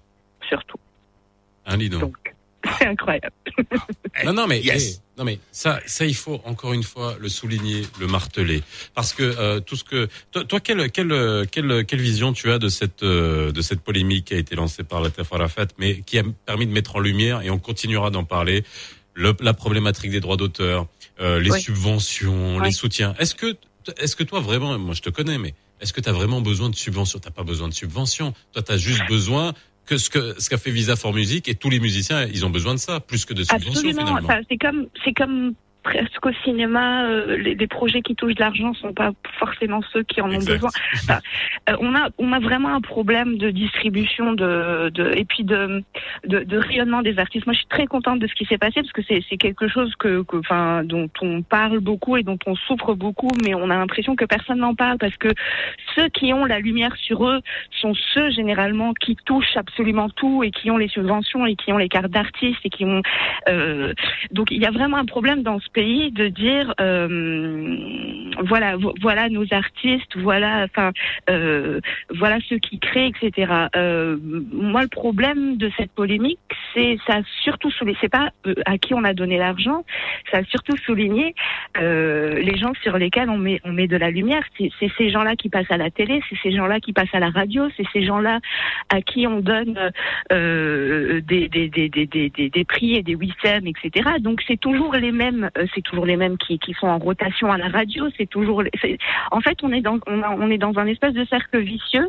surtout. Un Lino. Donc c'est incroyable. Non, non, mais, Yes. eh, non, mais ça, ça, il faut encore une fois le souligner, le marteler, parce que euh, tout ce que toi, toi quelle, quelle, quelle, quelle vision tu as de cette, euh, de cette polémique qui a été lancée par la Arafat, mais qui a permis de mettre en lumière et on continuera d'en parler le- la problématique des droits d'auteur, euh, les Oui. subventions, Oui. les soutiens. Est-ce que, est-ce que toi vraiment, moi je te connais, mais est-ce que tu as vraiment besoin de subventions? T'as pas besoin de subventions. Toi, tu as juste besoin que ce que ce qu'a fait Visa for Music et tous les musiciens, ils ont besoin de ça plus que de subventions Absolument. finalement. Enfin, c'est comme, c'est comme presque au cinéma, euh, les, les projets qui touchent de l'argent sont pas forcément ceux qui en ont besoin. Enfin, euh, on a on a vraiment un problème de distribution de, de et puis de, de de rayonnement des artistes. Moi, je suis très contente de ce qui s'est passé parce que c'est c'est quelque chose que que enfin dont on parle beaucoup et dont on souffre beaucoup, mais on a l'impression que personne n'en parle parce que ceux qui ont la lumière sur eux sont ceux généralement qui touchent absolument tout et qui ont les subventions et qui ont les cartes d'artistes et qui ont euh, donc il y a vraiment un problème dans ce pays de dire euh, voilà vo- voilà nos artistes voilà enfin euh, voilà ceux qui créent etc euh, moi le problème de cette polémique c'est ça a surtout souligné c'est pas à qui on a donné l'argent ça a surtout souligné les gens sur lesquels on met on met de la lumière c'est ces gens là qui passent à la télé c'est ces gens là qui passent à la radio c'est ces gens là à qui on donne des, des, des, des, prix et des WISM, etc. Donc c'est toujours les mêmes, c'est toujours les mêmes qui, qui sont en rotation à la radio. C'est toujours, en fait, on est dans, on, a- on est dans un espèce de cercle vicieux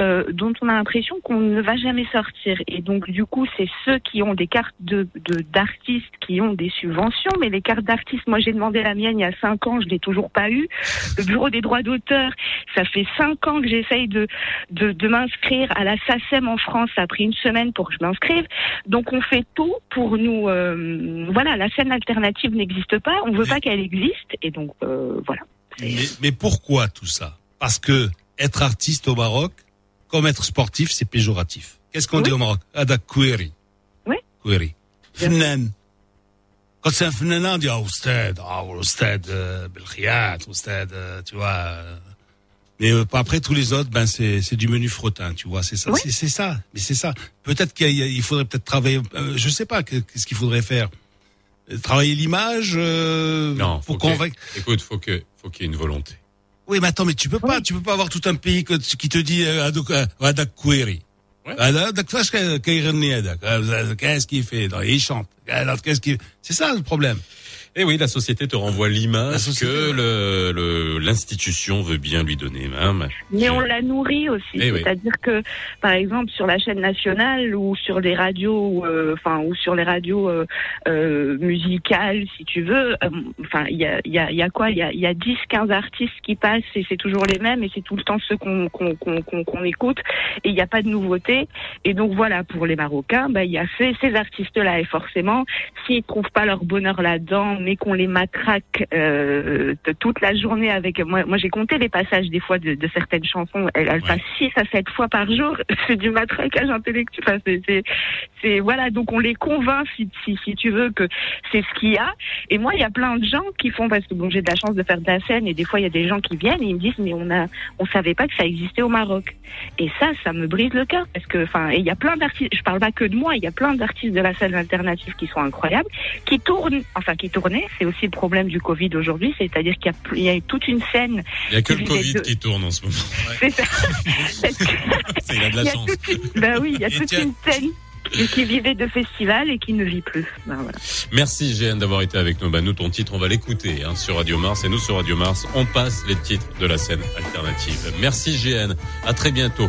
euh, dont on a l'impression qu'on ne va jamais sortir. Et donc du coup, c'est ceux qui ont des cartes de de- d'artistes qui ont des subventions, mais les cartes d'artistes, moi j'ai demandé la mienne il y a cinq ans, je l'ai toujours pas eu. Le bureau des droits d'auteur, ça fait cinq ans que j'essaye de de, de m'inscrire à la SACEM en France. Ça a pris une semaine pour que je m'inscrive. Donc on fait tout pour nous. euh, voilà, la scène alternative n'existe pas. On veut pas qu'elle existe. Et donc euh, voilà. Mais, mais pourquoi tout ça? Parce que être artiste au Maroc, comme être sportif, c'est péjoratif. Qu'est-ce qu'on dit au Maroc? Ada query. Oui. Query. Fnan. Quand c'est un fnana, on dit ah oustad, ah oustad euh, Belkhiat, oustad, euh, tu vois. Mais après tous les autres, ben c'est c'est du menu frottin, tu vois. C'est ça, c'est c'est ça. Mais c'est ça. Peut-être qu'il faudrait peut-être travailler. euh, je sais pas que- qu'est-ce qu'il faudrait faire. Travailler l'image euh, Non, pour convaincre. Écoute, faut que faut qu'il y ait une volonté. Oui, mais attends, mais tu peux pas, tu peux pas avoir tout un pays qui te dit euh, euh, bah, Adak euh, Qu'est-ce qu'il fait? Il chante. C'est ça le problème. Et oui, la société te renvoie l'image que le- le- l'institution veut bien lui donner. Hein, Mais on la nourrit aussi. Eh oui. C'est-à-dire que, par exemple, sur la chaîne nationale ou sur les radios, euh, enfin, ou sur les radios euh, euh, musicales, si tu veux, euh, enfin, il y a, il y, a, il y a quoi? Il y a, y a 10, 15 artistes qui passent et c'est toujours les mêmes et c'est tout le temps ceux qu'on écoute et il n'y a pas de nouveauté. Et donc voilà, pour les Marocains, bah, il y a ces, ces artistes-là et forcément, s'ils trouvent pas leur bonheur là-dedans, mais qu'on les matraque euh, toute la journée avec moi, moi j'ai compté les passages des fois de, de certaines chansons, elles, elles passent 6 à 7 fois par jour, c'est du matraquage intellectuel. Enfin, c'est, voilà, donc on les convainc si, si, si tu veux que c'est ce qu'il y a. Et moi, il y a plein de gens qui font parce que bon, j'ai de la chance de faire de la scène et des fois il y a des gens qui viennent et ils me disent mais on a, on savait pas que ça existait au Maroc. Et ça, ça me brise le cœur parce que enfin, il y a plein d'artistes. Je parle pas que de moi, il y a plein d'artistes de la scène alternative qui sont incroyables, qui tournent, enfin qui C'est aussi le problème du Covid aujourd'hui, c'est-à-dire qu'il y a, y toute une scène. Il y a que le Covid de- qui tourne en ce moment. C'est ça. Ça, il a de la Il y a chance. toute une- ben oui, il y a Et toute tiens- une scène qui vivait de festivals et qui ne vit plus. Ben voilà. Merci GN d'avoir été avec nous. Bah, nous, ton titre, on va l'écouter hein, sur Radio Mars. Et nous, sur Radio Mars, on passe les titres de la scène alternative. Merci GN. À très bientôt.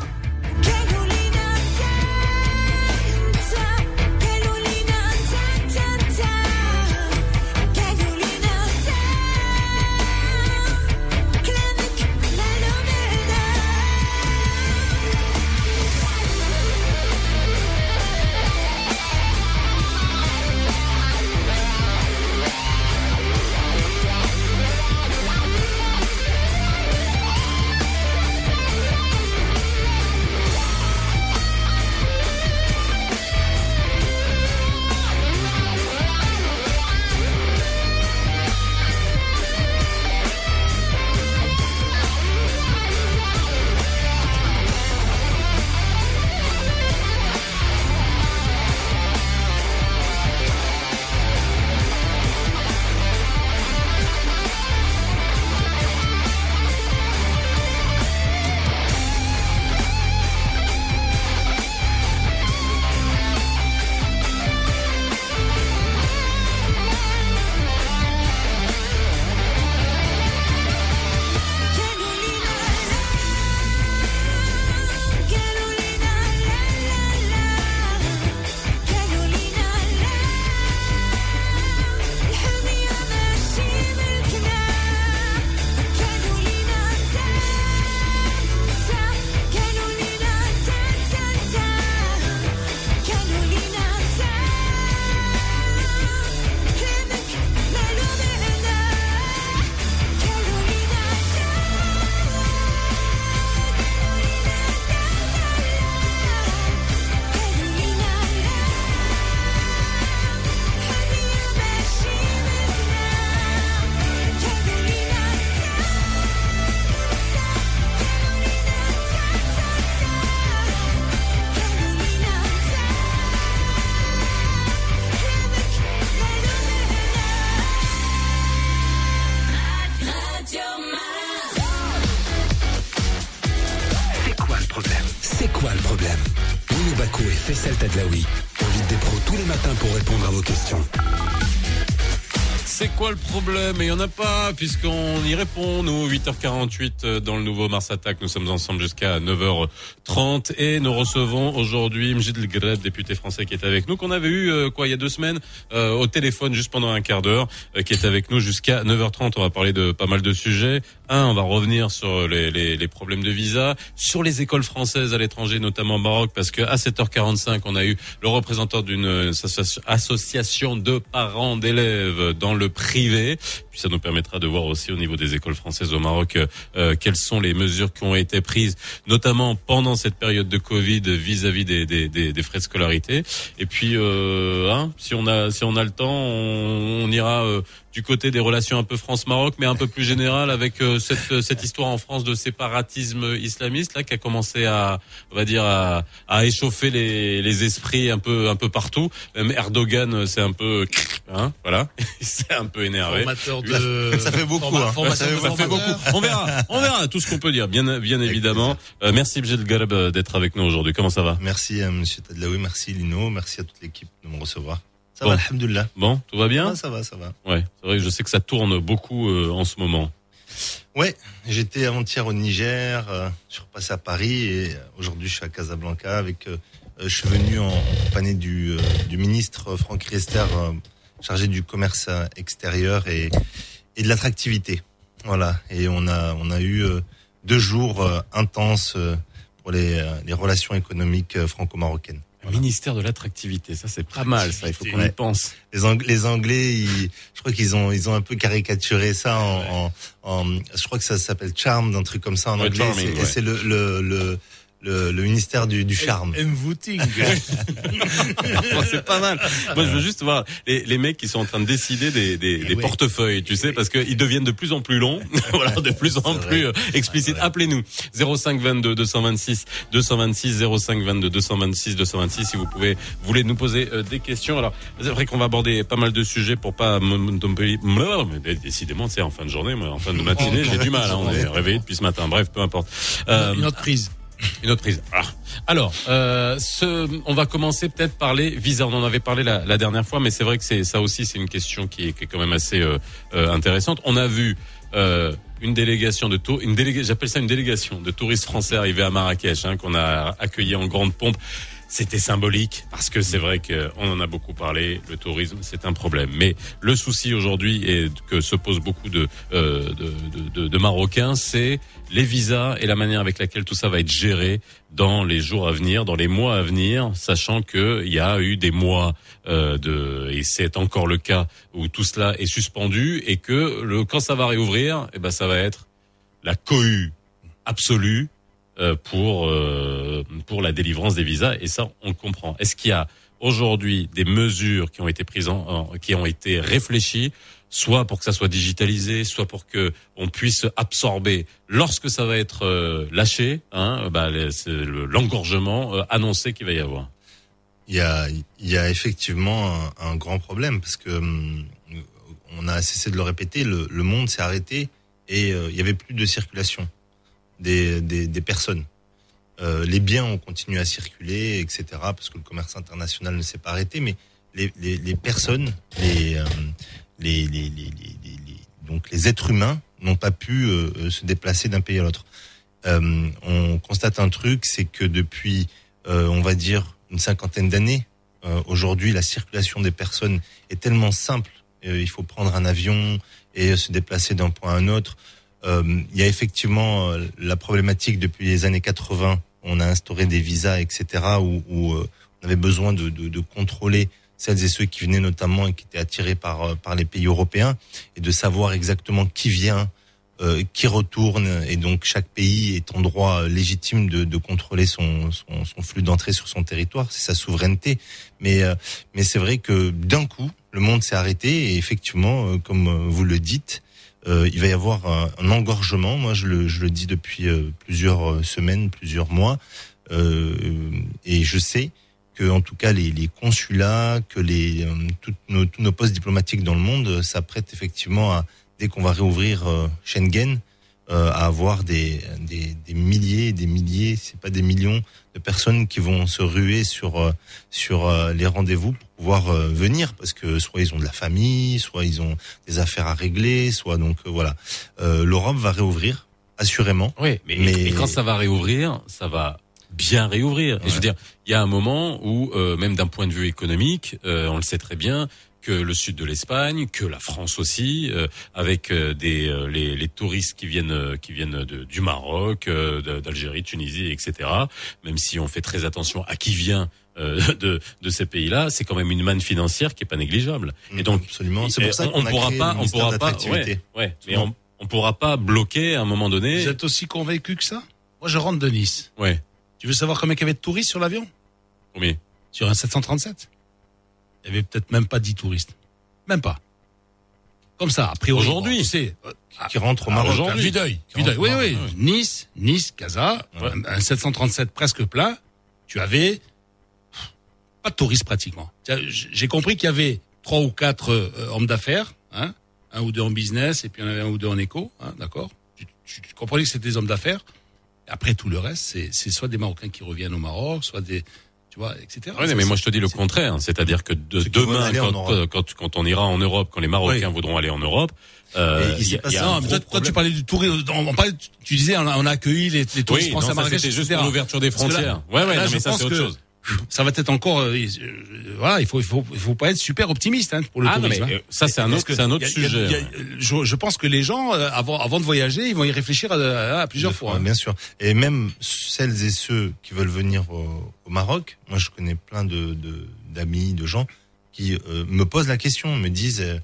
Bakou et Faisal Tadlaoui invitent des pros tous les matins pour répondre à vos questions. C'est quoi le problème? Il n'y en a pas, puisqu'on y répond, nous, 8h48 euh, dans le nouveau Mars Attack. Nous sommes ensemble jusqu'à 9h30 et nous recevons aujourd'hui Mjid El député français qui est avec nous, qu'on avait eu, euh, quoi, il y a deux semaines, euh, au téléphone juste pendant un quart d'heure, euh, qui est avec nous jusqu'à 9h30. On va parler de pas mal de sujets. Un, on va revenir sur les, les, les problèmes de visa, sur les écoles françaises à l'étranger, notamment au Maroc, parce que à 7h45, on a eu le représentant d'une euh, associ- association de parents d'élèves dans le privé. Puis ça nous permettra de voir aussi au niveau des écoles françaises au Maroc euh, euh, quelles sont les mesures qui ont été prises, notamment pendant cette période de Covid vis-à-vis des, des, des, frais de scolarité. Et puis, euh, hein, si on a si on a le temps, on, ira du côté des relations un peu France-Maroc, mais un peu plus général avec euh, cette cette histoire en France de séparatisme islamiste là qui a commencé à on va dire à, à échauffer les, les esprits un peu un peu partout. Même Erdogan, euh, c'est un peu hein, voilà, il s'est un peu énervé. Formateur de- Ça fait beaucoup. Hein. Ça de fait beaucoup. On verra, on verra tout ce qu'on peut dire, bien bien évidemment. Euh, merci Bjel Gareb euh, d'être avec nous aujourd'hui. Comment ça va? Merci à Monsieur Tadlaoui, merci Lino, merci à toute l'équipe de me recevoir. Ça Bon. va, alhamdoulilah. Bon, tout va bien Ça va, ça va. Ouais, c'est vrai que je sais que ça tourne beaucoup euh, en ce moment. Ouais, j'étais avant-hier au Niger, euh, je suis repassé à Paris et euh, aujourd'hui je suis à Casablanca avec. euh, euh, je suis venu en, en compagnie du, euh, du ministre Franck Riester, chargé du commerce extérieur et, et de l'attractivité. Voilà, et on a on a eu deux jours intenses pour les, les relations économiques euh, Ministère de l'attractivité, ça c'est pas mal, ça. Il faut qu'on y pense. Les, Ang- les Anglais, ils- je crois qu'ils ont, ils ont un peu caricaturé ça en, en, en- je crois que ça s'appelle charm, un truc comme ça en anglais. charming, c'est, et ouais. c'est le, le, le, le, le ministère du, du charme. Envoûting. Bon, c'est pas mal. Moi, je veux juste voir les, les mecs qui sont en train de décider des, des, des portefeuilles, tu sais, parce qu'ils deviennent de plus en plus longs, voilà, de plus en plus euh, explicites. Appelez-nous 05 22 226 226 05 22 226 226 si vous pouvez voulez nous poser euh, des questions. Alors, c'est vrai qu'on va aborder pas mal de sujets pour pas m- m- m- mais décidément, c'est en fin de journée, moi, en fin de matinée, j'ai du mal. hein, on est réveillé depuis ce matin. Bref, peu importe. Euh, Une autre prise. une autre prise. Ah. Alors, euh, ce, on va commencer peut-être par les visas. On en avait parlé la, la dernière fois, mais c'est vrai que c'est ça aussi, c'est une question qui est, qui est quand même assez euh, euh, intéressante. On a vu euh, une délégation de tour, une délégation, j'appelle ça une délégation de touristes français arrivés à Marrakech, hein, qu'on a accueilli en grande pompe. C'était symbolique parce que c'est vrai qu'on en a beaucoup parlé. Le tourisme, c'est un problème. Mais le souci aujourd'hui et que se posent beaucoup de, euh, de, de, de- Marocains, c'est les visas et la manière avec laquelle tout ça va être géré dans les jours à venir, dans les mois à venir, sachant qu'il y a eu des mois euh, de et c'est encore le cas où tout cela est suspendu et que le quand ça va réouvrir, eh ben ça va être la cohue absolue euh, pour euh, la délivrance des visas et ça on le comprend. Est-ce qu'il y a aujourd'hui des mesures qui ont été prises qui ont été réfléchies soit pour que ça soit digitalisé, soit pour que on puisse absorber lorsque ça va être euh, lâché, hein, bah, l'engorgement euh, annoncé qu'il va y avoir? Il y a, effectivement un, grand problème parce que hum, on a cessé de le répéter, le, monde s'est arrêté et euh, il y avait plus de circulation des personnes. Euh, les biens ont continué à circuler, etc. Parce que le commerce international ne s'est pas arrêté, mais les, les, les personnes, les, euh, les, les, donc les êtres humains n'ont pas pu euh, euh, se déplacer d'un pays à l'autre. Euh, on constate un truc, c'est que depuis, euh, on va dire, une cinquantaine d'années, aujourd'hui, la circulation des personnes est tellement simple. Il faut prendre un avion et se déplacer d'un point à un autre. Il y a effectivement la problématique depuis les années 80. On a instauré des visas, etc., où, où, euh, on avait besoin de, de, de contrôler celles et ceux qui venaient notamment et qui étaient attirés par, euh, par les pays européens et de savoir exactement qui vient, euh, qui retourne et donc chaque pays est en droit euh, légitime de, de contrôler son, son, son flux d'entrée sur son territoire, c'est sa souveraineté. Mais, euh, mais c'est vrai que d'un coup, le monde s'est arrêté et effectivement, comme vous le dites, euh, il va y avoir un, engorgement. Moi, je le, dis depuis euh, plusieurs euh, semaines, plusieurs mois, et je sais que, en tout cas, les, consulats, que les tous nos postes diplomatiques dans le monde s'apprêtent effectivement à dès qu'on va réouvrir Schengen, euh, à avoir des, des, des milliers, des milliers, c'est pas des millions de personnes qui vont se ruer sur euh, sur euh, les rendez-vous pour pouvoir euh, venir parce que soit ils ont de la famille, soit ils ont des affaires à régler, soit donc euh, voilà. L'Europe va réouvrir assurément. Oui, mais, et quand ça va réouvrir, ça va bien réouvrir. Et je veux dire, il y a un moment où, euh, même d'un point de vue économique, euh, on le sait très bien, que le sud de l'Espagne, que la France aussi, euh, avec euh, des euh, les, les touristes qui viennent qui viennent de- du Maroc, euh, de- d'Algérie, Tunisie, etc. Même si on fait très attention à qui vient euh, de de ces pays-là, c'est quand même une manne financière qui est pas négligeable. Et donc absolument, c'est pour ça on, on qu'on a pourra pas, on pourra pas, l'attractivité. ouais, ouais, mais on, on pourra pas bloquer à un moment donné. Vous êtes aussi convaincu que ça? Moi, je rentre de Nice. Ouais. Tu veux savoir combien il y avait de touristes sur l'avion? Combien? Sur un 737 Il y avait peut-être même pas 10 touristes. Même pas. Comme ça, a priori. Aujourd'hui. euh, qui rentrent au Maroc. Aujourd'hui. Rentrent Oui, oui. Nice, Nice, Casa, un, un 737 presque plein. Tu avais pas de touristes pratiquement. J'ai compris qu'il y avait trois ou quatre euh, hommes d'affaires, hein, un ou deux en business et puis il y en avait un ou deux en éco, hein, d'accord. Tu, comprenais que c'était des hommes d'affaires. Après tout le reste, c'est c'est soit des Marocains qui reviennent au Maroc, soit des, tu vois, etc. Ouais, Ça, mais moi je te dis le contraire, c'est-à-dire que de, demain, quand, euh, quand, quand on ira en Europe, quand les Marocains voudront aller en Europe, euh, il y a- passé- y a non, un mais gros toi, toi, tu parlais du tourisme. On, parlait, tu- disais, on a, on a accueilli les, les touristes Oui, français non, à Marrakech, c'était juste l'ouverture des que là- frontières. Ouais, ouais, là, non, mais ça, c'est autre chose. Ça va être encore. euh, euh, voilà, il faut, il faut, il faut pas être super optimiste hein, pour le Ah, non, tourisme. mais, hein. euh, ça, c'est un autre- c'est un autre a- a- sujet, a- je, je pense que les gens, euh, avant, avant de voyager, ils vont y réfléchir à, à plusieurs fois. hein. Bien sûr. Et même celles et ceux qui veulent venir au, au Maroc, moi je connais plein de d'amis, de, gens qui euh, me posent la question, me disent euh,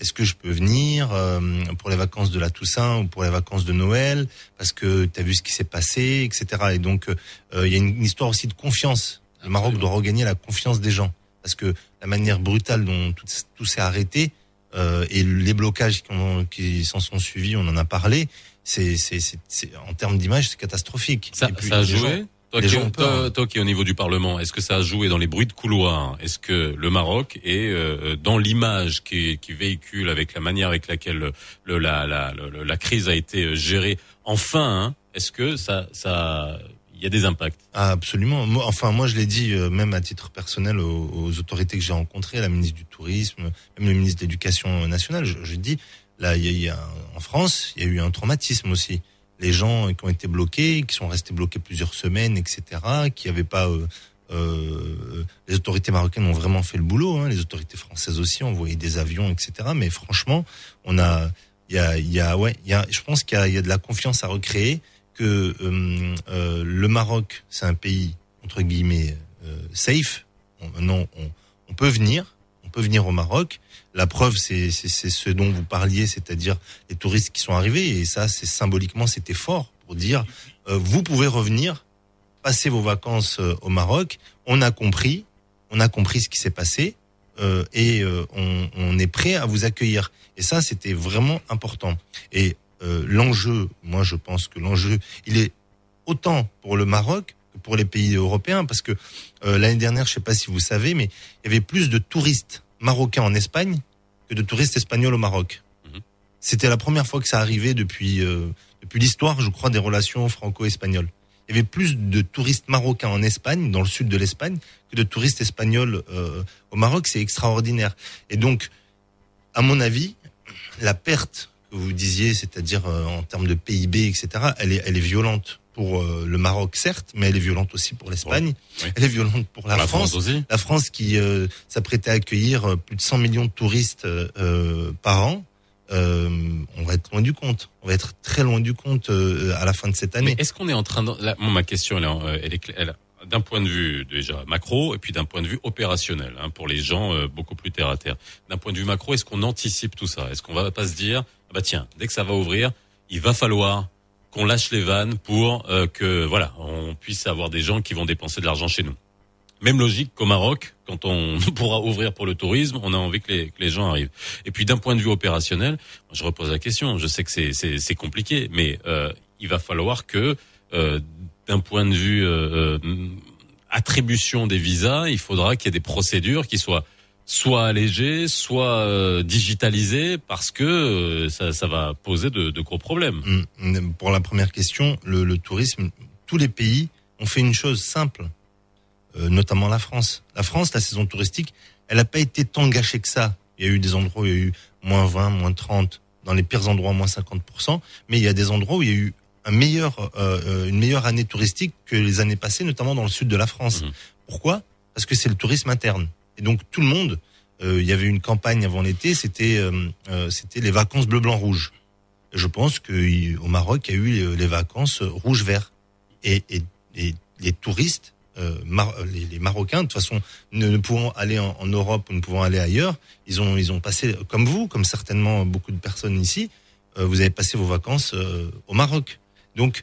est-ce que je peux venir euh, pour les vacances de la Toussaint ou pour les vacances de Noël parce que tu as vu ce qui s'est passé, etc. Et donc euh, il y a une, une histoire aussi de confiance. Le Maroc doit regagner la confiance des gens parce que la manière brutale dont tout, tout s'est arrêté euh, et les blocages qui, ont- qui s'en sont suivis, on en a parlé. C'est, c'est, c'est, c'est- en termes d'image, c'est catastrophique. Ça, puis, ça a joué gens- toi, qui, gens toi, toi qui es au niveau du Parlement, est-ce que ça a joué dans les bruits de couloir Est-ce que le Maroc est euh, dans l'image qui, qui véhicule avec la manière avec laquelle le, la, la, le- la crise a été gérée Enfin, hein, est-ce que ça, ça, il y a des impacts Ah, absolument. Enfin, moi, je l'ai dit euh, même à titre personnel aux, autorités que j'ai rencontrées, la ministre du Tourisme, même le ministre de l'Éducation nationale. Je, dis, là, il y a, en France, il y a eu un traumatisme aussi. Les gens qui ont été bloqués, qui sont restés bloqués plusieurs semaines, etc., qui n'avaient pas. euh, euh, les autorités marocaines ont vraiment fait le boulot. Hein, les autorités françaises aussi ont envoyé des avions, etc. Mais franchement, on a, il y a, y a, ouais, y a. Je pense qu'il y a de la confiance à recréer que euh, euh, le Maroc, c'est un pays entre guillemets euh, safe. On, maintenant, on, peut venir, on peut venir au Maroc. La preuve, c'est ce dont vous parliez, c'est-à-dire les touristes qui sont arrivés. Et ça, c'est symboliquement, c'était fort pour dire vous pouvez revenir, passer vos vacances au Maroc. On a compris, on a compris ce qui s'est passé. et on, on est prêt à vous accueillir. Et ça, c'était vraiment important. Et euh, l'enjeu, moi, je pense que l'enjeu, il est autant pour le Maroc que pour les pays européens, parce que euh, l'année dernière, je sais pas si vous savez, mais il y avait plus de touristes marocains en Espagne que de touristes espagnols au Maroc. C'était la première fois que ça arrivait depuis euh, depuis l'histoire, je crois, des relations franco-espagnoles. Il y avait plus de touristes marocains en Espagne, dans le sud de l'Espagne, que de touristes espagnols au Maroc. C'est extraordinaire. Et donc, à mon avis, la perte que vous disiez, c'est-à-dire euh, en termes de PIB, etc., elle est, elle est violente pour euh, le Maroc, certes, mais elle est violente aussi pour l'Espagne. Elle est violente pour la, la France. France aussi. La France qui euh, s'apprêtait à accueillir euh, plus de 100 millions de touristes euh, par an. Euh, on va être loin du compte. On va être très loin du compte euh, à la fin de cette année. Est-ce qu'on est en train de... là, moi, ma question, elle, est elle est, elle- d'un point de vue déjà macro et puis d'un point de vue opérationnel hein, pour les gens euh, beaucoup plus terre à terre. D'un point de vue macro, est-ce qu'on anticipe tout ça? Est-ce qu'on va pas se dire ah bah tiens, dès que ça va ouvrir, il va falloir qu'on lâche les vannes pour euh, que voilà, on puisse avoir des gens qui vont dépenser de l'argent chez nous. Même logique qu'au Maroc, quand on pourra ouvrir pour le tourisme, on a envie que les, que les gens arrivent. Et puis d'un point de vue opérationnel, je repose la question. Je sais que c'est compliqué, mais euh, il va falloir que euh, d'un point de vue euh, euh, attribution des visas, il faudra qu'il y ait des procédures qui soient soit allégé, soit euh, digitalisé, parce que ça, va poser de, gros problèmes. Mm. Pour la première question, le, le tourisme, tous les pays ont fait une chose simple, notamment la France. La France, la saison touristique, elle n'a pas été tant gâchée que ça. Il y a eu des endroits où il y a eu moins 20, moins 30, dans les pires endroits moins 50%, mais il y a des endroits où il y a eu un meilleur, euh, une meilleure année touristique que les années passées, notamment dans le sud de la France. Pourquoi? Parce que c'est le tourisme interne. Et donc tout le monde, euh, il y avait une campagne avant l'été, c'était euh, c'était les vacances bleu blanc rouge. Et je pense que il- au Maroc, il y a eu les, vacances rouge vert. Et, et, et les touristes, Mar- les, les Marocains, de toute façon, ne, ne pouvant aller en, en Europe ou ne pouvant aller ailleurs, ils ont ils ont passé comme vous, comme certainement beaucoup de personnes ici, vous avez passé vos vacances au Maroc. Donc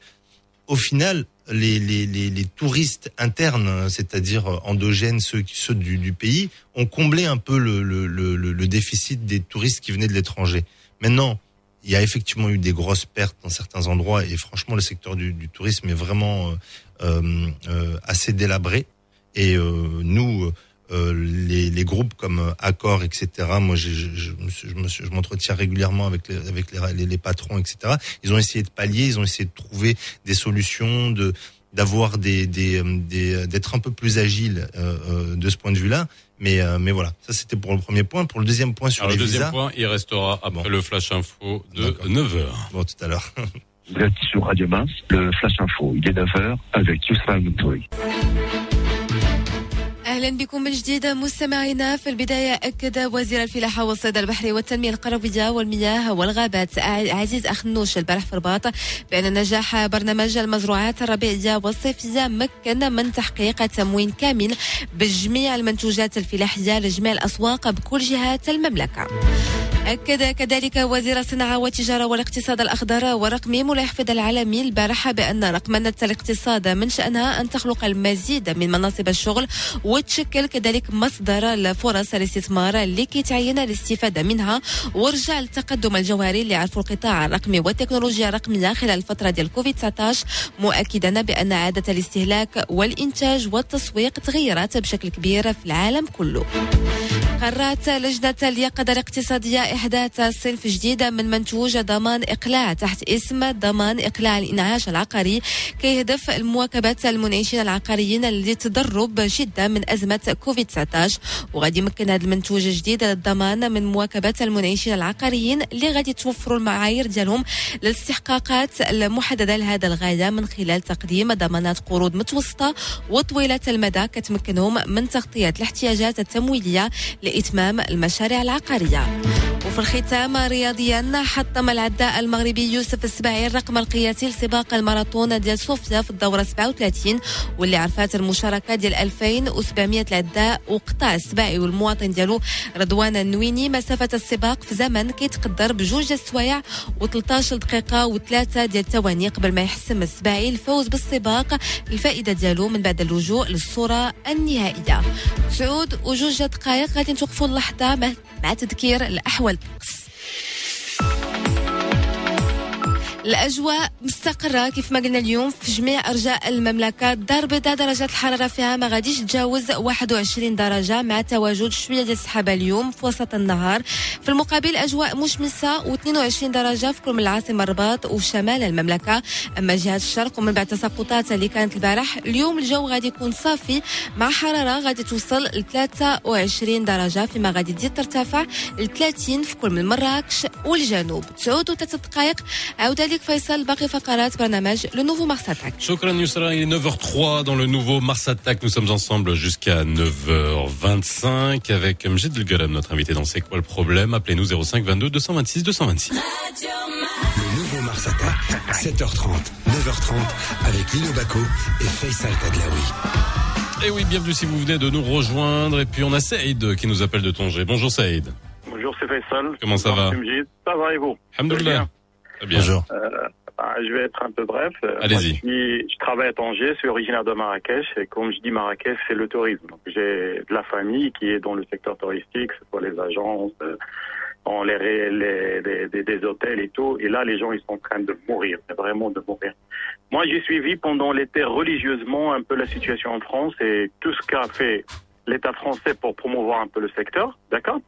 au final, les, les, les, touristes internes, hein, c'est-à-dire euh, endogènes, ceux, ceux du, du pays, ont comblé un peu le, le, le, déficit des touristes qui venaient de l'étranger. Maintenant, il y a effectivement eu des grosses pertes dans certains endroits et franchement, le secteur du, tourisme est vraiment euh, euh, assez délabré. Et nous, euh, les, les groupes comme euh, Accor, etc. Moi, je, je, je, m'entretiens régulièrement avec les, avec les, les, les patrons, etc. Ils ont essayé de pallier, ils ont essayé de trouver des solutions, de d'avoir des des euh, des- d'être un peu plus agile euh, euh, de ce point de vue-là. Mais euh, mais voilà, ça c'était pour le premier point. Pour le deuxième point sur Alors, le les deuxième visas. point, il restera après le flash info de 9h. Bon, tout à l'heure. Vous êtes sur Radio Mars, le Flash Info, il est 9h avec Yousra Al-Mentouri. أهلا بكم من جديد مستمعينا في البداية أكد وزير الفلاحة والصيد البحري والتنمية القرويه والمياه والغابات عزيز أخنوش البارح في رباط بأن نجاح برنامج المزروعات الربيعيه والصيفيه مكن من تحقيق تموين كامل بجميع المنتوجات الفلاحية لجميع الأسواق بكل جهات المملكة. أكد كذلك وزير الصناعة والتجارة والاقتصاد الأخضر والرقمي ملاح فضل العالمي البارحة بأن رقمنة الاقتصاد من شأنها أن تخلق المزيد من مناصب الشغل وتشكل كذلك مصدر لفرص الاستثمار لكي تعين الاستفادة منها ورجع التقدم الجوهري اللي عرفوا القطاع الرقمي والتكنولوجيا الرقمية خلال الفترة ديال كوفيد 19 مؤكدا بأن عادة الاستهلاك والإنتاج والتسويق تغيرت بشكل كبير في العالم كله. قررت لجنة اليقظة الاقتصادية إحداث صنف جديد من منتوج ضمان إقلاع تحت اسم ضمان إقلاع الإنعاش العقاري كيهدف لمواكبة المنعشين العقاريين اللي تضروا بشدة من أزمة كوفيد 19 وغادي يمكن هذا المنتوج الجديد للضمان من مواكبة المنعشين العقاريين اللي غادي توفروا المعايير ديالهم للاستحقاقات المحددة لهذا الغاية من خلال تقديم ضمانات قروض متوسطة وطويلة المدى كتمكنهم من تغطية الاحتياجات التمويلية لإتمام المشاريع العقارية. وفي الختام رياضيا حطم العداء المغربي يوسف السباعي الرقم القياسي لسباق الماراثون ديال صوفيا في الدورة 37 واللي عرفات المشاركة ديال 2700 العداء وقطع السباعي والمواطن ديالو رضوان النويني. مسافة السباق في زمن كيتقدر بجوج السوايع و13 دقيقة وثلاثة ديال الثواني قبل ما يحسم السباعي الفوز بالسباق الفائدة ديالو من بعد اللجوء للصورة النهائية. سعود وجوج دقائق غادي نتوقفوا اللحظة مع تذكير الأحوال. Thanks. الأجواء مستقرة كيف ما قلنا اليوم في جميع أرجاء المملكة. الدار البيضاء درجات الحرارة فيها ما غاديش تجاوز 21 درجة مع تواجد شوية ديال السحابة اليوم في وسط النهار. في المقابل أجواء مشمسة و22 درجة في كل من العاصمة الرباط وشمال المملكة. أما جهة الشرق ومن بعد التساقطات اللي كانت البارح اليوم الجو غادي يكون صافي مع حرارة غادي توصل ل 23 درجة فيما غادي تزيد ترتفع ل 30 في كل من مراكش والجنوب. تسعود وثلاث دقائق عودة لك فيصل باقي فقرات برنامج لو نوفو مارس اتاك Shukran Yusra, il est 9h03 dans le nouveau Mars Attack. Nous sommes ensemble jusqu'à 9h25 avec Mjid Galam, notre invité dans C'est quoi le problème Appelez-nous 05 22 226 226. Le nouveau Mars Attack, 7h30, 9h30, avec Lino Baco et Faisal Tadlaoui. Et oui, bienvenue si vous venez de nous rejoindre. Et puis on a Saïd qui nous appelle de Tanger. Bonjour Saïd. Bonjour, c'est Faisal. Comment ça va Bonjour, Mjid. Ça va et vous Alhamdulillah. Bonjour. Euh, bah, je vais être un peu bref. Euh, Allez-y. moi, Je, travaille à Tanger, je suis originaire de Marrakech et comme je dis Marrakech, c'est le tourisme. Donc j'ai de la famille qui est dans le secteur touristique, que ce soit les agences, euh, en les, les, les- des- hôtels et tout. Et là, les gens, ils sont en train de mourir, vraiment de mourir. Moi, j'ai suivi pendant l'été religieusement un peu la situation en France et tout ce qu'a fait l'État français pour promouvoir un peu le secteur, d'accord?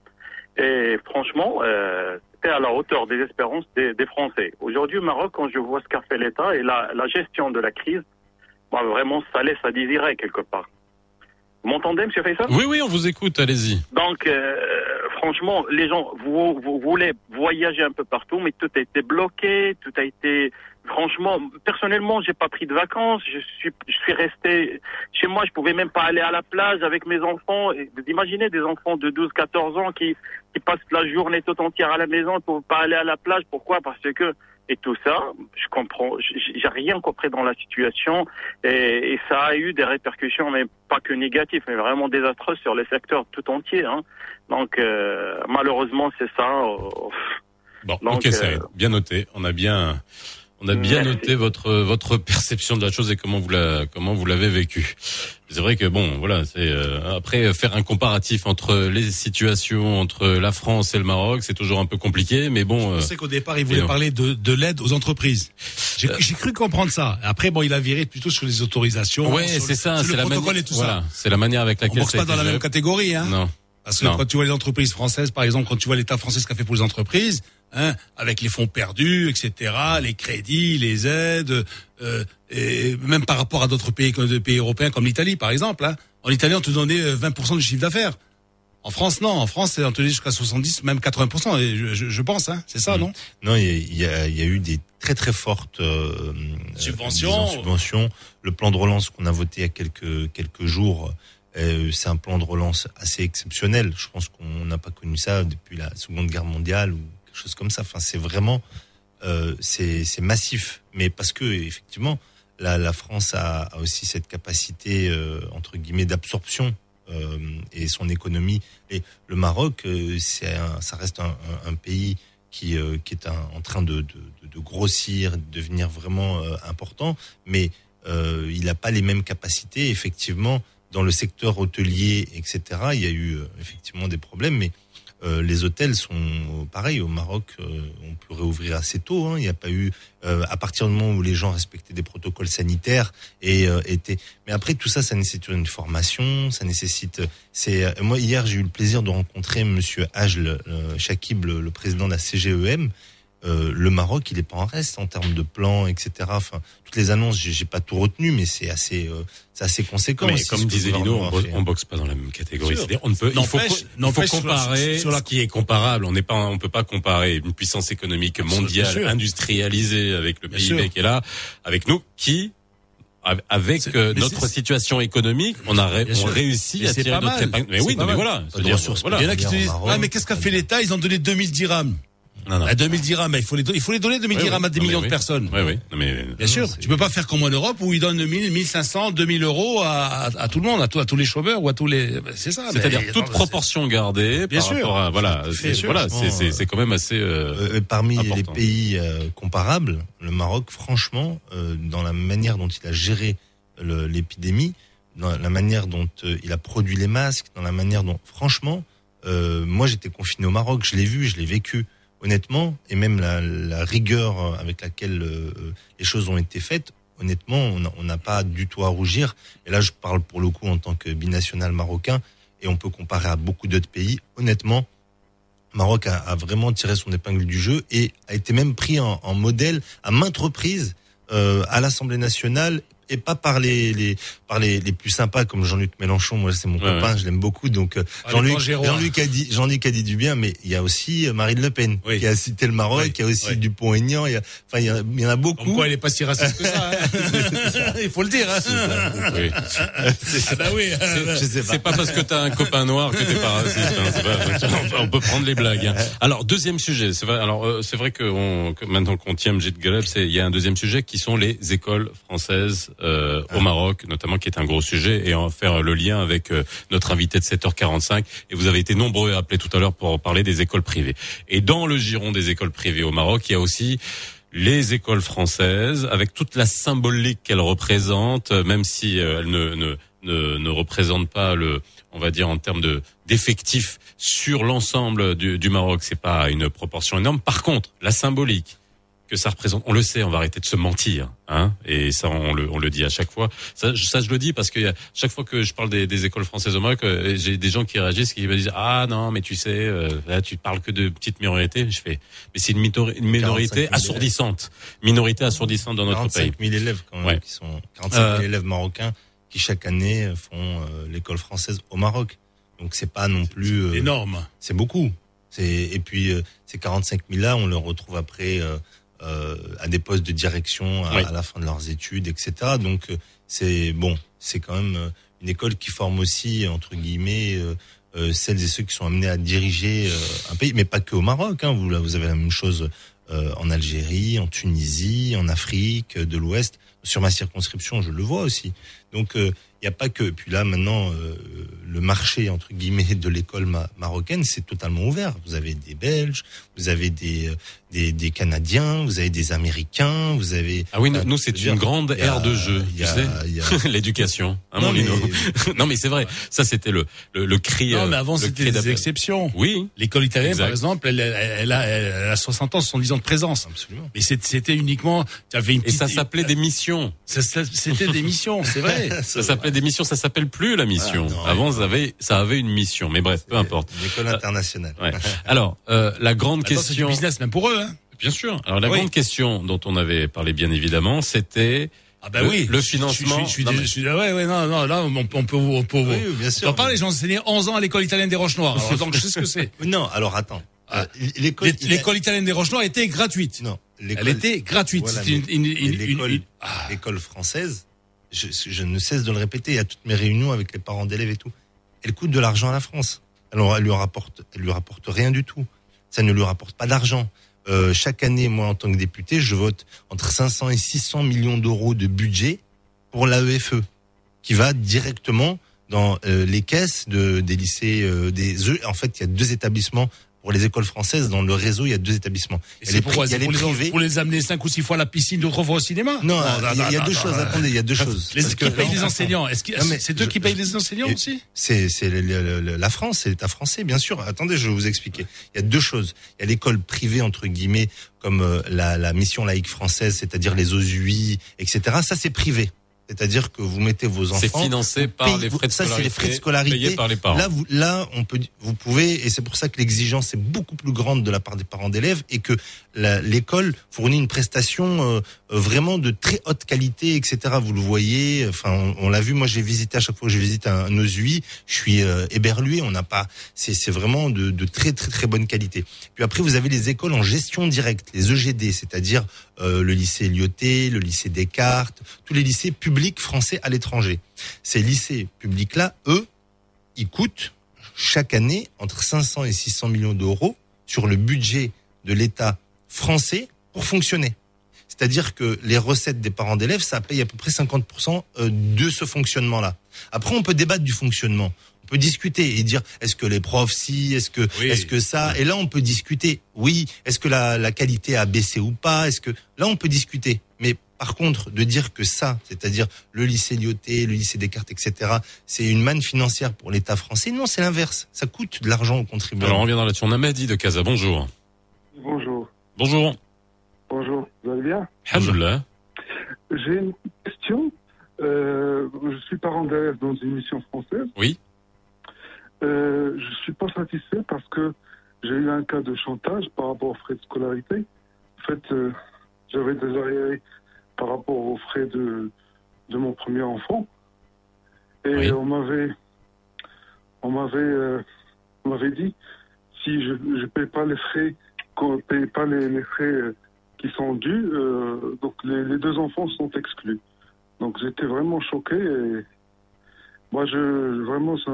Et franchement, euh, c'était à la hauteur des espérances des, des Français. Aujourd'hui au Maroc, quand je vois ce qu'a fait l'État et la, la gestion de la crise, moi, vraiment, ça laisse à désirer quelque part. Vous m'entendez, Monsieur Faisal? Oui, oui, on vous écoute, allez-y. donc, euh, franchement, les gens, vous, vous voulez voyager un peu partout, mais tout a été bloqué, tout a été. Franchement, personnellement, j'ai pas pris de vacances. Je suis, je suis resté chez moi. Je pouvais même pas aller à la plage avec mes enfants. Et Vous imaginez des enfants de 12, 14 ans qui, qui passent la journée toute entière à la maison pour pas aller à la plage. Pourquoi? Parce que et tout ça, je comprends. J'ai rien compris dans la situation et, et ça a eu des répercussions, mais pas que négatives, mais vraiment désastreuses sur les secteurs tout entiers. Hein. Donc euh, malheureusement, c'est ça. euh, Bon, Donc, ok, euh, bien noté. On a bien, on a bien Merci. noté votre votre perception de la chose et comment vous la comment vous l'avez vécu. C'est vrai que bon, voilà, c'est euh, après euh, faire un comparatif entre les situations entre la France et le Maroc, c'est toujours un peu compliqué, mais bon. Je euh, sais qu'au départ, il voulait on- parler de, de l'aide aux entreprises. J'ai Euh. cru comprendre ça. Après, bon, il a viré plutôt sur les autorisations. Ouais, c'est ça, c'est la manière. voilà, c'est la manière avec On laquelle ça a pas dans la même catégorie, hein. Non. Parce que Non. quand tu vois les entreprises françaises, par exemple, quand tu vois l'État français ce qu'a fait pour les entreprises, hein, avec les fonds perdus, etc., les crédits, les aides, euh, et même par rapport à d'autres pays, comme des pays européens comme l'Italie, par exemple. Hein. En Italie, on te donnait euh, 20% du chiffre d'affaires. En France, non. En France, on te dit jusqu'à 70, même 80%. Et je, je, je pense, hein. C'est ça, non? Non, il y, a- y y eu des très très fortes euh, Subventions. euh, disons, subventions. Le plan de relance qu'on a voté il y a quelques quelques jours, euh, c'est un plan de relance assez exceptionnel. Je pense qu'on n'a pas connu ça depuis la Seconde Guerre mondiale ou quelque chose comme ça. Enfin, c'est vraiment euh, c'est massif, mais parce que effectivement, la, France a, aussi cette capacité euh, entre guillemets d'absorption euh, et son économie. Et le Maroc, c'est ça reste un, pays qui, qui est en train de, grossir, de devenir vraiment important, mais il n'a pas les mêmes capacités. Effectivement, dans le secteur hôtelier, etc., il y a eu effectivement des problèmes, mais euh, les hôtels sont pareils au Maroc. euh, on peut réouvrir assez tôt. hein. Il n'y a pas eu euh, à partir du moment où les gens respectaient des protocoles sanitaires et euh, étaient. Mais après tout ça, ça nécessite une formation. Ça nécessite. C'est euh, moi hier j'ai eu le plaisir de rencontrer Monsieur Ajl euh, Chakib, le, le président de la CGEM. Euh, le Maroc, il est pas en reste en termes de plans, etc. Enfin, toutes les annonces, j'ai pas tout retenu, mais c'est assez, euh, c'est assez conséquent. Mais aussi, comme disait Lino, on, fait. on boxe pas dans la même catégorie. On ne peut, il faut, il faut n'empêche sur la- comparer sur la- ce qui est comparable. On n'est pas, on peut pas comparer une puissance économique bien mondiale, sûr. industrialisée avec le PIB qui est là, avec nous, qui, av- avec euh, notre situation économique, on a ré- on réussi Mais à tirer pas notre épingle. Mais oui, non, mais voilà. Ressources voilà. Il y en a qui Au disent, ah, mais qu'est-ce qu'a fait l'État? Ils ont donné 2000 dirhams. Non, non. À 2000 dirhams, il faut les, il faut les donner 2000 Oui, dirhams oui. à des Non, millions oui. de personnes. Oui, oui. Non, mais, Bien sûr, tu peux pas faire comme en Europe où ils donnent 1000, 1500, 2000 euros à, à, à tout le monde, à, tout- à tous les chômeurs ou à tous les. ben, C'est ça. C'est-à-dire toute non, proportion gardée Bien par sûr. rapport à voilà, c'est sûr, voilà, franchement, c'est c'est c'est quand même assez euh, Euh, parmi les pays euh, comparables, le Maroc, franchement, euh, dans la manière dont il a géré l'épidémie, dans la manière dont euh, il a produit les masques, dans la manière dont, franchement, euh, moi j'étais confiné au Maroc, je l'ai vu, je l'ai vécu, honnêtement, et même la, rigueur avec laquelle euh, les choses ont été faites, honnêtement, on n'a- pas du tout à rougir. Et là, je parle pour le coup en tant que binational marocain, et on peut comparer à beaucoup d'autres pays. Honnêtement, Maroc a, vraiment tiré son épingle du jeu et a été même pris en, en modèle à maintes reprises euh, à l'Assemblée nationale et pas par les, les par les, les plus sympas comme Jean-Luc Mélenchon moi c'est mon Ouais, copain ouais. je l'aime beaucoup donc euh, Ah, Jean-Luc. Jean-Luc a dit Jean-Luc a dit du bien mais il y a aussi euh, Marine Le Pen Oui. qui a cité le Maroc Oui, il y a aussi oui. Dupont-Aignan il y a enfin il y, a- il y en a beaucoup Comme quoi, elle est pas si raciste que ça. hein. il faut le dire. Hein. oui. Ah bah oui. je sais pas C'est pas parce que t'as un copain noir que t'es pas raciste. hein, c'est pas- on, peut, prendre les blagues. hein. Alors deuxième sujet, c'est vrai. Alors euh, c'est vrai que, on, que maintenant qu'on tient Mjid Galeb, c'est il y a un deuxième sujet qui sont les écoles françaises euh, au Maroc, notamment qui est un gros sujet et en faire le lien avec euh, notre invité de 7h45. Et vous avez été nombreux à appeler tout à l'heure pour parler des écoles privées. Et dans le giron des écoles privées au Maroc, il y a aussi les écoles françaises, avec toute la symbolique qu'elles représentent, euh, même si euh, elles ne, ne, ne, ne représentent pas le, on va dire en termes de d'effectifs sur l'ensemble du, du Maroc, c'est pas une proportion énorme. Par contre, la symbolique que ça représente. On le sait, on va arrêter de se mentir, hein. Et ça, on le, on le dit à chaque fois. Ça, je- ça, je le dis parce que a- chaque fois que je parle des, des écoles françaises au Maroc, euh, j'ai des gens qui réagissent, qui me disent ah non, mais tu sais, euh, là tu parles que de petites minorités. Je fais, mais c'est une, une minorité 45 000 assourdissante, minorité assourdissante dans notre 45 pays. 000 élèves quand même, Ouais. qui sont 45 000 Euh, élèves marocains qui chaque année font euh, l'école française au Maroc. Donc c'est pas non plus euh, énorme. C'est beaucoup. C'est et puis euh, ces 45 000 là, on les retrouve après euh, euh, à des postes de direction à, Oui. à la fin de leurs études, etc. Donc euh, c'est bon, c'est quand même euh, une école qui forme aussi entre guillemets euh, euh, celles et ceux qui sont amenés à diriger euh, un pays, mais pas que au Maroc. Hein, vous, là, vous avez la même chose euh, en Algérie, en Tunisie, en Afrique euh, de l'Ouest. Sur ma circonscription, je le vois aussi. Donc il n'y a pas que. Puis là maintenant, euh, le marché entre guillemets de l'école ma- marocaine, c'est totalement ouvert. Vous avez des Belges, vous avez des, euh, des des Canadiens, vous avez des Américains, vous avez. Ah oui, nous, Euh, nous, c'est une grande a- ère de jeu, tu a- sais. L'éducation, hein, Non, mais- non, mais c'est vrai. Ça, c'était le, le, le cri. Non, euh, mais avant, le c'était des exceptions. Oui. L'école italienne, Exact. par exemple, elle, elle, elle a, elle a 60 ans, 70 ans de présence. Absolument. Mais c'était uniquement, tu avais une Et ça petite- s'appelait des missions. C'était des missions, c'est vrai. Ça s'appelait des missions, ça s'appelle plus la mission. Ah, non, Avant, ça avait, ça avait une mission. Mais bref, peu importe. Une école internationale. Ouais. Alors, euh, la grande Attends, c'est question. business même pour eux. Hein. Bien sûr. Alors, la Oui. grande question dont on avait parlé, bien évidemment, c'était Ah ben le, oui. le Je- je- financement. Je, suis- Non, je, mais- suis- je suis- ouais, ouais, non, non, là, on, on peut, on peut, Oui, bien on sûr. peut parler. J'ai enseigné 11 ans à l'école italienne des Roches Noires. Alors, donc, je sais ce que c'est. Non, alors attends. Ah. Euh, l'école L'é- L'école italienne des Roches Noires était gratuite. Non, Elle était gratuite. Voilà, une, une, une, l'école, ah. l'école française, je, je ne cesse de le répéter à toutes mes réunions avec les parents d'élèves et tout. Elle coûte de l'argent à la France. Alors elle lui rapporte, elle lui rapporte rien du tout. Ça ne lui rapporte pas d'argent. Euh, chaque année, moi, en tant que député, je vote entre 500 et 600 millions d'euros de budget pour l'AEFE, qui va directement dans euh, les caisses de, des lycées, euh, des E. En fait, il y a deux établissements pour les écoles françaises. Dans le réseau, il y a deux établissements. Il y a c'est les pourquoi pri- il y a C'est pour, les les- privés. pour les amener cinq ou six fois à la piscine, d'autres fois au cinéma Non, il y a, il y a deux choses. Attendez, il y a deux choses. Les, qui payent les enseignants c'est eux qui payent les enseignants aussi? C'est la France, c'est l'État français, bien sûr. Attendez, je vais vous expliquer. Il y a deux choses. Il y a l'école privée entre guillemets, comme euh, la, la mission laïque française, c'est-à-dire les OSUI, etc. Ça, c'est privé. C'est-à-dire que vous mettez vos enfants. C'est financé par payez- les frais de Ça, c'est les frais de scolarité scolarité. payés par les parents. Là, vous, là, on peut, vous pouvez, et c'est pour ça que l'exigence est beaucoup plus grande de la part des parents d'élèves et que l'école fournit une prestation euh, euh, vraiment de très haute qualité, etc. Vous le voyez. Enfin, on, l'a vu. Moi, j'ai visité à chaque fois que je visite un, un OSUI, je suis euh, éberlué. On n'a pas, c'est c'est vraiment de, de très très très bonne qualité. Puis après, vous avez les écoles en gestion directe, les EGD, c'est-à-dire euh, le lycée Lyoté, le lycée Descartes, tous les lycées publics français à l'étranger. Ces lycées publics-là, eux, ils coûtent chaque année entre 500 et 600 millions d'euros sur le budget de l'État français pour fonctionner. C'est-à-dire que les recettes des parents d'élèves, ça paye à peu près 50% euh, de ce fonctionnement-là. Après, on peut débattre du fonctionnement. On peut discuter et dire est-ce que les profs si, est-ce que Oui. est-ce que ça? Et là on peut discuter. Oui, est-ce que la, la qualité a baissé ou pas? Est-ce que là on peut discuter. Mais par contre, de dire que ça, c'est-à-dire le lycée Lyoté, le lycée Descartes, etc., c'est une manne financière pour l'État français, non, c'est l'inverse. Ça coûte de l'argent aux contribuables. Alors, on revient dans là-dessus. On a Mehdi de Casa. Bonjour. Bonjour. Bonjour. Bonjour. Vous allez bien? Alhamdoulilah. J'ai une question. Euh, je suis parent d'élève dans une mission française. Oui. Euh, je suis pas satisfait parce que j'ai eu un cas de chantage par rapport aux frais de scolarité. En fait, euh, j'avais des arriérés par rapport aux frais de, de mon premier enfant. Et on m'avait on m'avait euh, on m'avait dit si je ne paye pas les frais qu'on paye pas les, les frais euh, qui sont dus, euh, donc les, les deux enfants sont exclus. Donc j'étais vraiment choqué et moi je vraiment ça,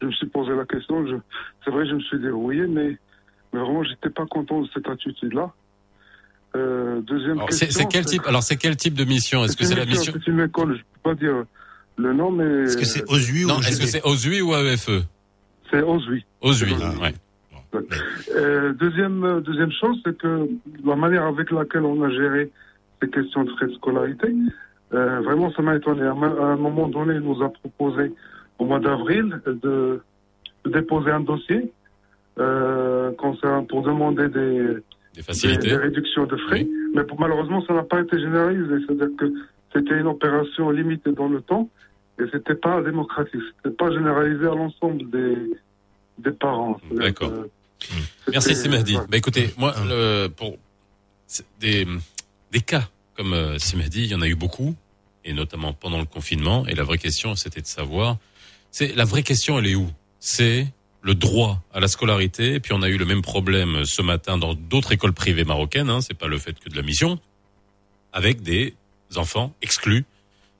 je, me suis posé la question. Je, c'est vrai je me suis débrouillé, mais, mais vraiment j'étais pas content de cette attitude là. Euh, deuxième Alors, question. c'est c'est quel c'est- type Alors, c'est quel type de mission? Est-ce que c'est la mission C'est une école, je peux pas dire le nom, mais. Est-ce que c'est OSUI ou Non, est-ce que c'est OSUI ou AEFE C'est Osui. OSUI, C'est Euh, deuxième, euh, deuxième chose, c'est que la manière avec laquelle on a géré ces questions de frais de scolarité, euh, vraiment, ça m'a étonné. À un moment donné, il nous a proposé, au mois d'avril, de, de déposer un dossier euh, concernant- pour demander des, Des facilités. des, des réductions de frais. Mais pour- malheureusement, ça n'a pas été généralisé. C'est-à-dire que c'était une opération limitée dans le temps et c'était pas démocratique. C'était pas généralisé à l'ensemble des, des parents. D'accord. Que Merci voilà. Bah écoutez, moi, le, pour c'est des, des cas comme euh, il y en a eu beaucoup, et notamment pendant le confinement. Et la vraie question, c'était de savoir, c'est la vraie question, elle est où? C'est le droit à la scolarité. Et puis on a eu le même problème ce matin dans d'autres écoles privées marocaines. Hein, c'est pas le fait que de la mission, avec des enfants exclus,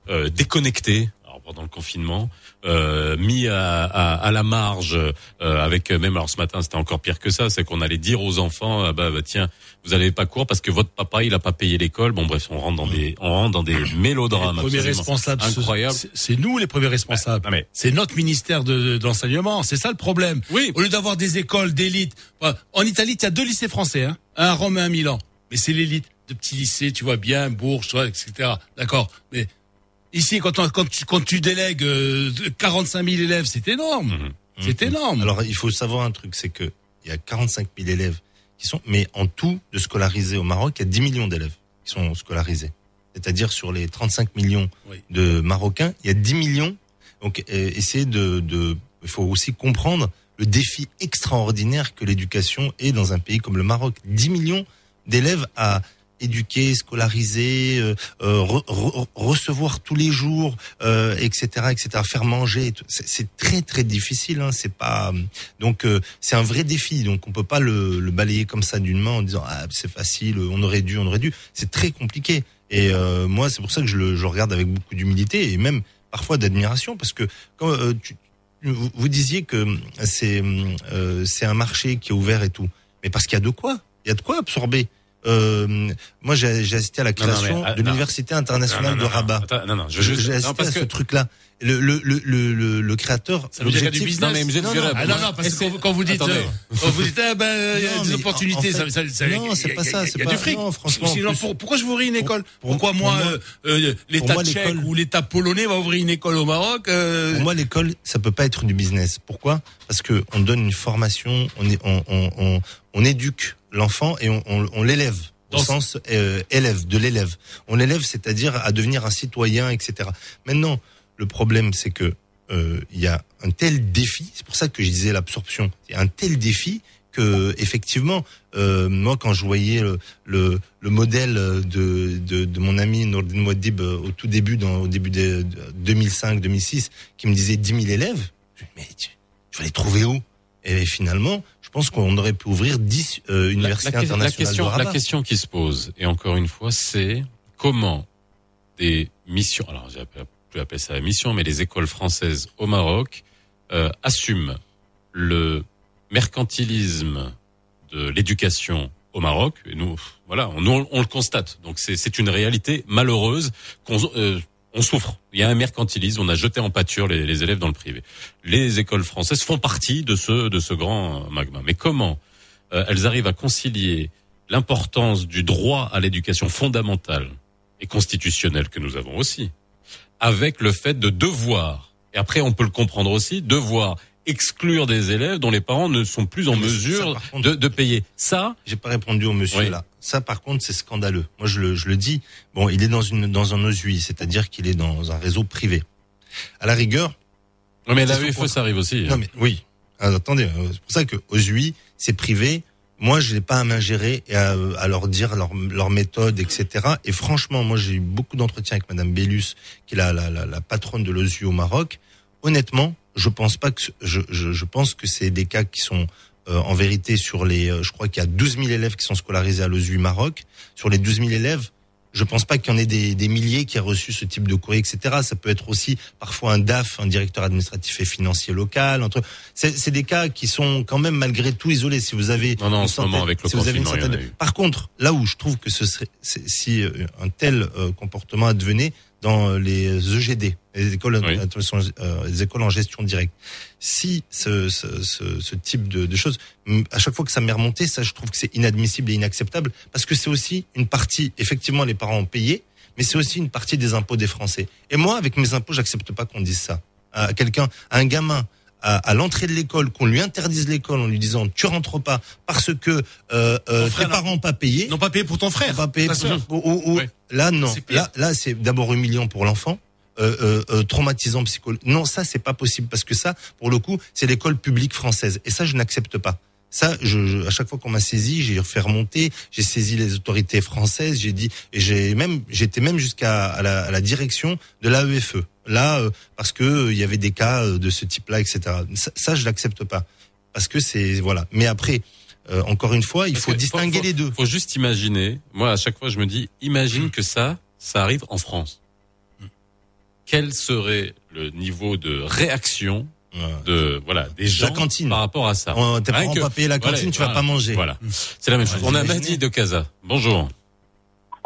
euh, déconnectés. Pendant le confinement, euh, mis à, à, à la marge, euh, avec euh, même alors ce matin c'était encore pire que ça, c'est qu'on allait dire aux enfants, ah bah, bah, tiens, vous allez pas cours parce que votre papa il a pas payé l'école. Bon bref, on rentre dans des, on rentre dans des mélodrames Les premiers responsables, incroyables. c'est- nous les premiers responsables. C'est notre ministère de, de l'enseignement. C'est ça le problème. Oui. Au lieu d'avoir des écoles d'élite. En Italie, il y a deux lycées français, hein. un à Rome et un à Milan. Mais c'est l'élite. De petits lycées, tu vois bien, Bourges, etc. D'accord. Mais ici, quand, on- quand, tu, quand tu délègues euh, 45 000 élèves, c'est énorme. Mhm. C'est énorme. Alors, il faut savoir un truc, c'est que il y a 45 000 élèves qui sont, mais en tout, de scolarisés au Maroc, il y a 10 millions d'élèves qui sont scolarisés. C'est-à-dire sur les 35 millions de Marocains, il y a 10 millions. Donc, euh, essayer de, de, il faut aussi comprendre le défi extraordinaire que l'éducation est dans un pays comme le Maroc. 10 millions d'élèves à éduquer, scolariser, euh, euh, re- re- recevoir tous les jours, euh, etc., etc., faire manger. C'est très très difficile. Hein, c'est pas donc euh, c'est un vrai défi. Donc on peut pas le, le balayer comme ça d'une main en disant ah c'est facile, on aurait dû, on aurait dû. C'est très compliqué. Et euh, moi c'est pour ça que je le je regarde avec beaucoup d'humilité et même parfois d'admiration parce que quand euh, tu, vous, vous disiez que c'est euh, c'est un marché qui est ouvert et tout, mais parce qu'il y a de quoi, il y a de quoi absorber. Euh, moi, j'ai assisté à la Non, non, création mais, ah, de non. l'université Non, internationale non, de non, Rabat. attends, non, non, je- j'ai non, assisté à ce que- truc-là. Le, le, le, le, le, créateur, Ça veut dire du business. Non, mais non. Ah non, non, parce que quand, quand vous dites, euh, quand vous dites, ah ben, il y a Non, des opportunités, en- en ça, fait- ça, ça- non, c'est pas ça, c'est pas- du fric. non, franchement, en Sinon, pour- pourquoi je vous ouvrir une école? pour- Pourquoi pour moi, euh, euh, l'État tchèque ou l'État polonais va ouvrir une école au Maroc euh, Pour moi, l'école, ça peut pas être du business. Pourquoi? Parce que on donne une formation, on, est, on, on, on, on éduque l'enfant et on, on, on l'élève au sens euh, élève de l'élève. On l'élève, c'est-à-dire à devenir un citoyen, etc. Maintenant, le problème, c'est que euh, il y a un tel défi. C'est pour ça que je disais l'absorption. Il y a un tel défi que effectivement, euh, moi, quand je voyais le, le, le modèle de, de, de mon ami Nourdine Mouadib euh, au tout début, dans, au début de, de 2005-2006, qui me disait 10 000 élèves, je me dis, mais tu, tu vas les trouver où? Et finalement, je pense qu'on aurait pu ouvrir 10 euh, universités la, la internationales question, de Rabat. la question qui se pose, et encore une fois, c'est comment des missions, alors j'ai plus appeler ça la mission, mais les écoles françaises au Maroc euh, assument le mercantilisme de l'éducation au Maroc. Et nous, voilà, on, nous, on le constate. Donc c'est c'est une réalité malheureuse qu'on euh, on souffre. Il y a un mercantilisme. On a jeté en pâture les, les élèves dans le privé. Les écoles françaises font partie de ce de ce grand magma. Mais comment euh, elles arrivent à concilier l'importance du droit à l'éducation fondamentale et constitutionnelle que nous avons aussi, avec le fait de devoir, et après on peut le comprendre aussi, devoir exclure des élèves dont les parents ne sont plus en Mais mesure contre- de, de payer. Ça, J'ai pas répondu au monsieur Oui. là. Ça, par contre, c'est scandaleux. Moi, je le, je le dis. Bon, il est dans une dans un OSUI, c'est-à-dire qu'il est dans un réseau privé. À la rigueur. Non, mais la UFE, ça arrive aussi. hein. Non, mais oui. Ah, attendez, euh, c'est pour ça que OSUI, c'est privé. Moi, je n'ai pas à m'ingérer et à, à leur dire leur, leur méthode, etc. Et franchement, moi, j'ai eu beaucoup d'entretiens avec Madame Bellus, qui est la, la, la, la patronne de l'OSUI au Maroc. Honnêtement, je pense pas que je, je pense que c'est des cas qui sont euh, en vérité sur les, euh, je crois qu'il y a 12 000 élèves qui sont scolarisés à l'OSUI Maroc. Sur les 12 000 élèves, je pense pas qu'il y en ait des, des milliers qui aient reçu ce type de courrier, etc. Ça peut être aussi parfois un DAF, un directeur administratif et financier local. Entre, c'est, c'est des cas qui sont quand même malgré tout isolés. Si vous avez Non, non, en ce moment, avec le si vous avez une centaine-. Par contre, là où je trouve que ce serait, si euh, un tel euh, comportement advenait dans euh, les EGD, les écoles, euh, les écoles en gestion directe, si ce, ce, ce, ce type de, de choses, à chaque fois que ça m'est remonté, ça, je trouve que c'est inadmissible et inacceptable parce que c'est aussi une partie, effectivement, les parents ont payé, mais c'est aussi une partie des impôts des Français. Et moi, avec mes impôts, j'accepte pas qu'on dise ça à quelqu'un, à un gamin à, à l'entrée de l'école, qu'on lui interdise l'école en lui disant tu rentres pas parce que euh, euh, Ton frère tes parents n'ont pas payé. Non pas payé pour ton frère. Pas payé pour- sœur. ou- ou- ou- Là non. Là là c'est d'abord humiliant pour l'enfant. Euh, euh, euh, traumatisant psychologique. Non, ça c'est pas possible parce que ça, pour le coup, c'est l'école publique française et ça je n'accepte pas. Ça, je, je- à chaque fois qu'on m'a saisi, j'ai fait remonter, j'ai saisi les autorités françaises, j'ai dit, et j'ai même, j'étais même jusqu'à à la, à la direction de l'AEFE. Là, euh, parce que euh, il y avait des cas euh, de ce type-là, etc. Ça, ça je l'accepte pas parce que c'est voilà. Mais après, euh, encore une fois, il Parce faut distinguer faut- les deux. Faut juste imaginer. Moi, à chaque fois, je me dis, imagine que ça, ça arrive en France. Quel serait le niveau de réaction de voilà des gens cantine. par rapport à ça Oh, tes ont pas payé la voilà, cantine, tu vas voilà, pas manger. Voilà, c'est la même chose. On a. Mahdi de Casa. Bonjour.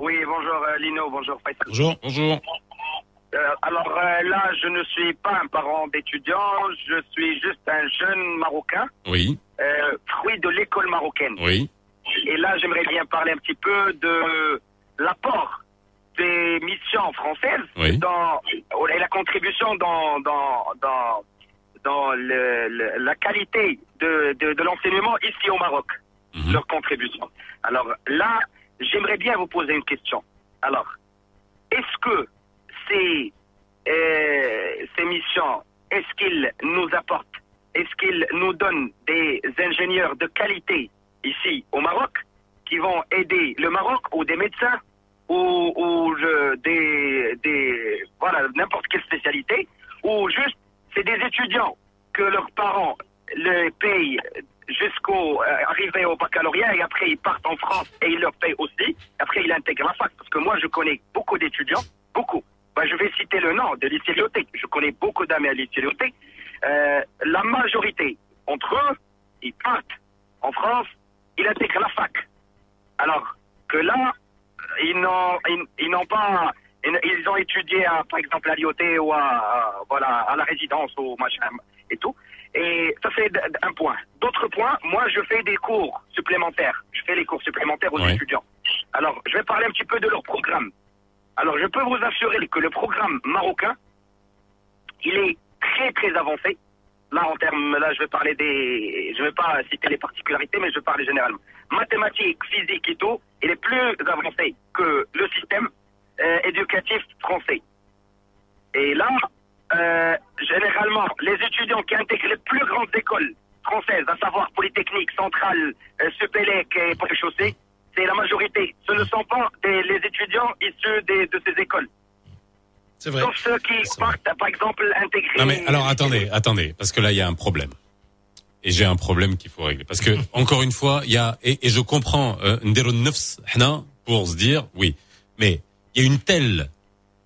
Oui, bonjour euh, Lino, bonjour Faisal. Bonjour. Bonjour. Euh, alors euh, là, je ne suis pas un parent d'étudiant, je suis juste un jeune Marocain, Oui. euh, fruit de l'école marocaine. Oui. Et là, j'aimerais bien parler un petit peu de l'apport des missions françaises Oui. dans et la contribution dans dans dans dans le- le- la qualité de, de, de l'enseignement ici au Maroc, leur contribution. Alors là, j'aimerais bien vous poser une question. Alors, est-ce que ces, euh, ces missions, est-ce qu'ils nous apportent, est-ce qu'ils nous donnent des ingénieurs de qualité ici au Maroc qui vont aider le Maroc ou des médecins ou, ou je- des, des voilà n'importe quelle spécialité ou juste c'est des étudiants que leurs parents les payent jusqu'au euh, arriver au baccalauréat et après ils partent en France et ils leur payent aussi. Après ils intègrent la fac parce que moi je connais beaucoup d'étudiants, beaucoup. Ben, je vais citer le nom de Lyoté. Je connais beaucoup d'amis à Lyoté. Euh, la majorité entre eux, ils partent en France, ils intègrent la fac. Alors que là, ils n'ont ils n'ont pas ils, ont étudié à, par exemple à l'IOT ou à, à- voilà à la résidence ou machin et tout. Et ça c'est un point. D'autres points moi je fais des cours supplémentaires. Je fais les cours supplémentaires aux Ouais. étudiants. Alors je vais parler un petit peu de leur programme. Alors je peux vous assurer que le programme marocain il est très très avancé. Là en termes là je vais parler des je vais pas citer les particularités mais je vais parler généralement. Mathématiques physique et tout il est plus avancé que le système euh, éducatif français. Et là, euh, généralement, les étudiants qui intègrent les plus grandes écoles françaises, à savoir Polytechnique, Centrale, euh, Supélec et Préchaussée, c'est la majorité. Ce ne sont pas les étudiants issus de ces écoles. C'est vrai. Sauf ceux qui partent, par exemple, intégrer. Non mais alors attendez, attendez, parce que là il y a un problème. Et j'ai un problème qu'il faut régler. Parce que, encore une fois, il y a, et, je comprends, euh, Ndero Nefs, pour se dire, oui, mais il y a une telle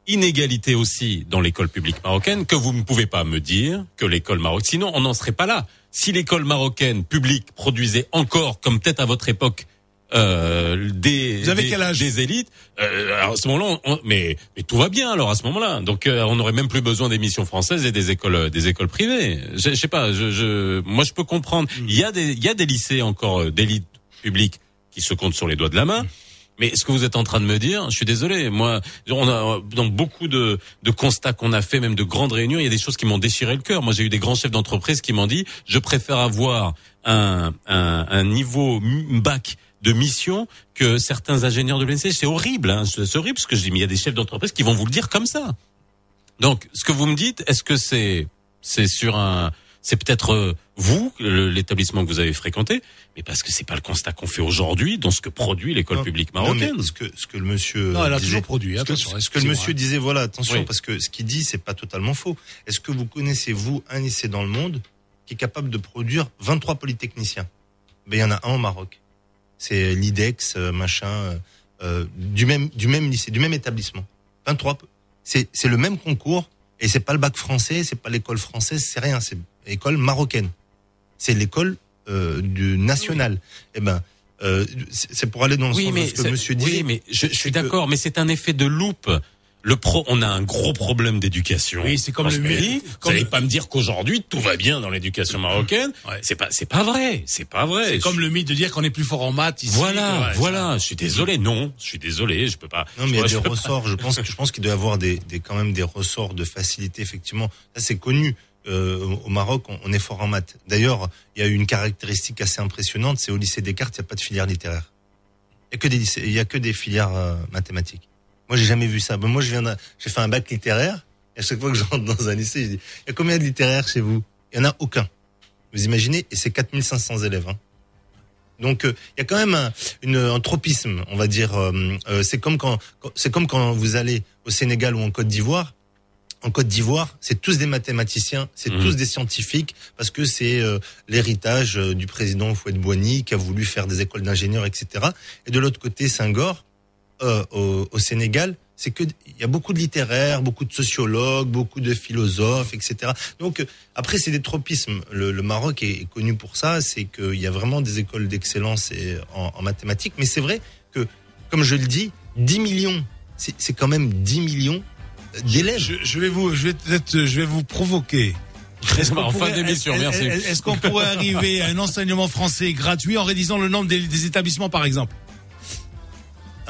inégalité aussi dans l'école publique marocaine que vous ne pouvez pas me dire que l'école marocaine. Sinon, on n'en serait pas là. Si l'école marocaine publique produisait encore, comme peut-être à votre époque, euh, des, Vous avez des- quel âge? des élites, euh, alors à ce moment-là, on- on- mais, mais tout va bien alors à ce moment-là. Donc euh, on n'aurait même plus besoin des missions françaises et des écoles, euh, des écoles privées. Je, je sais pas, je, je, moi je peux comprendre. Il y a des, il y a des lycées encore euh, d'élite publique qui se comptent sur les doigts de la main. Mais ce que vous êtes en train de me dire, je suis désolé. Moi, on a dans beaucoup de, de constats qu'on a fait, même de grandes réunions, il y a des choses qui m'ont déchiré le cœur. Moi, j'ai eu des grands chefs d'entreprise qui m'ont dit, je préfère avoir un, un, un niveau bac de mission que certains ingénieurs de l'ENC. C'est horrible, hein. c'est horrible ce que je dis. Mais il y a des chefs d'entreprise qui vont vous le dire comme ça. Donc, ce que vous me dites, est-ce que c'est c'est sur un c'est peut-être euh, vous l'établissement que vous avez fréquenté, mais parce que c'est pas le constat qu'on fait aujourd'hui dans ce que produit l'école publique Non, mais marocaine. ce que ce que le monsieur Non, elle a disait- toujours produit, ce que- attention, ce que, le monsieur disait voilà attention Oui. parce que ce qu'il dit c'est pas totalement faux. Est-ce que vous connaissez vous un lycée dans le monde qui est capable de produire 23 polytechniciens? Ben il y en a un au Maroc. C'est l'IDEX euh, machin euh, euh, du même du même lycée du même établissement. 23 c'est c'est le même concours et c'est pas le bac français c'est pas l'école française c'est rien c'est l'école marocaine c'est l'école euh, du national eh ben euh, c'est pour aller dans le Oui, sens mais de ce que monsieur oui, disait mais je, je suis d'accord, mais c'est un effet de loupe. Le pro, on a un gros problème d'éducation. Oui, c'est comme dans le pays. comme Vous allez le- pas me dire qu'aujourd'hui tout va bien dans l'éducation marocaine. C'est pas, c'est pas vrai. C'est pas vrai. C'est comme le mythe de dire qu'on est plus fort en maths ici. Voilà, Ouais, voilà. Je suis désolé. Non, je suis désolé. Je peux pas. Non, mais il y a je des pas- ressorts. Je pense que je pense qu'il doit y avoir des, des quand même des ressorts de facilité. Effectivement, ça c'est connu. Euh, au Maroc, on, est fort en maths. D'ailleurs, il y a une caractéristique assez impressionnante, c'est au lycée Descartes, il n'y a pas de filière littéraire. Il y a que des a que des filières euh, mathématiques. Moi, j'ai jamais vu ça. Moi, je viens, j'ai fait un bac littéraire. Et à chaque fois que je rentre dans un lycée, je dis, il y a combien de littéraires chez vous? Il y en a aucun. Vous imaginez Et c'est 4500 élèves. Hein. Donc, euh, il y a quand même un, un tropisme, on va dire. c'est comme quand, quand- c'est comme quand vous allez au Sénégal ou en Côte d'Ivoire. En Côte d'Ivoire, c'est tous des mathématiciens, c'est Mhm. tous des scientifiques, parce que c'est euh, l'héritage euh, du président Fouad-Boigny qui a voulu faire des écoles d'ingénieurs, etc. Et de l'autre côté, Senghor, euh, au, au Sénégal, c'est que il y a beaucoup de littéraires, beaucoup de sociologues, beaucoup de philosophes, etc. Donc euh, après, c'est des tropismes. Le, le Maroc est, est connu pour ça, c'est qu'il y a vraiment des écoles d'excellence en, en mathématiques. Mais c'est vrai que, comme je le dis, 10 millions, c'est c'est quand même 10 millions d'élèves. Je, je vais vous, je vais peut-être, je vais vous provoquer. Est-ce qu'on En fin pourrait- merci. est-ce- Est-ce qu'on pourrait arriver à un enseignement français gratuit en réduisant le nombre des, des établissements, par exemple?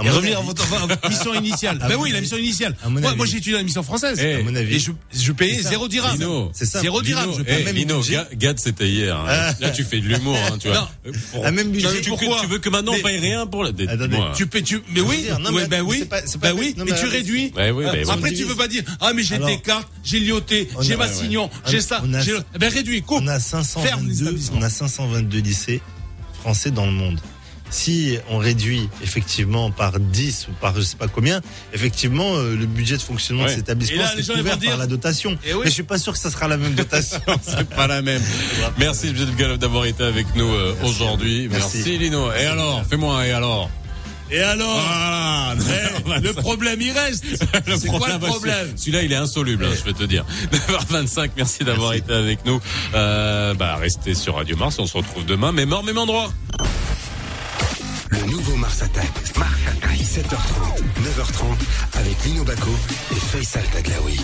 Et revenir à avis- votre, à votre mission initiale. À ben oui, la mission initiale. Moi, j'ai étudié la mission française. Eh, à mon avis. Et je, je payais zéro dirham. C'est ça. Zéro dirham. Lino, eh, même Lino. Ga- Gad, c'était hier. hein. Là, tu fais de l'humour, hein, tu vois. Non. Euh, pour- Ah, même budget. tu, tu- Pourquoi tu veux que maintenant on paye rien pour la dette. Tu payes, tu, mais oui, ben oui, ben oui, tu réduis. Ben, Après, tu veux pas dire, ah, mais j'ai Alors, Descartes, j'ai Lyoté, j'ai Massignon, j'ai ça, ben réduis, coupe. On a Ferme les 522, établissements. on a 522 lycées français dans le monde. Si on réduit effectivement par 10 ou par je sais pas combien, effectivement euh, le budget de fonctionnement Ouais. de cet établissement Et c'est couvert dire- par la dotation. Eh oui. Mais je suis pas sûr que ça sera la même dotation. C'est pas la même. Merci, Joseph Galop, d'avoir été avec nous euh, aujourd'hui. Merci. Merci. Lino. Et alors, fais-moi un et alors Et alors, Voilà. eh, le problème, il reste. Le C'est quoi le problème celui- Celui-là, il est insoluble, hein, je peux te dire. 9h25, merci d'avoir été avec nous. Euh, bah, restez sur Radio Mars, on se retrouve demain, mais mort, même endroit. Le nouveau Mars Attack. Mars Attack. 7h30, 9h30 avec Lino Baco et Faisal Taglaoui.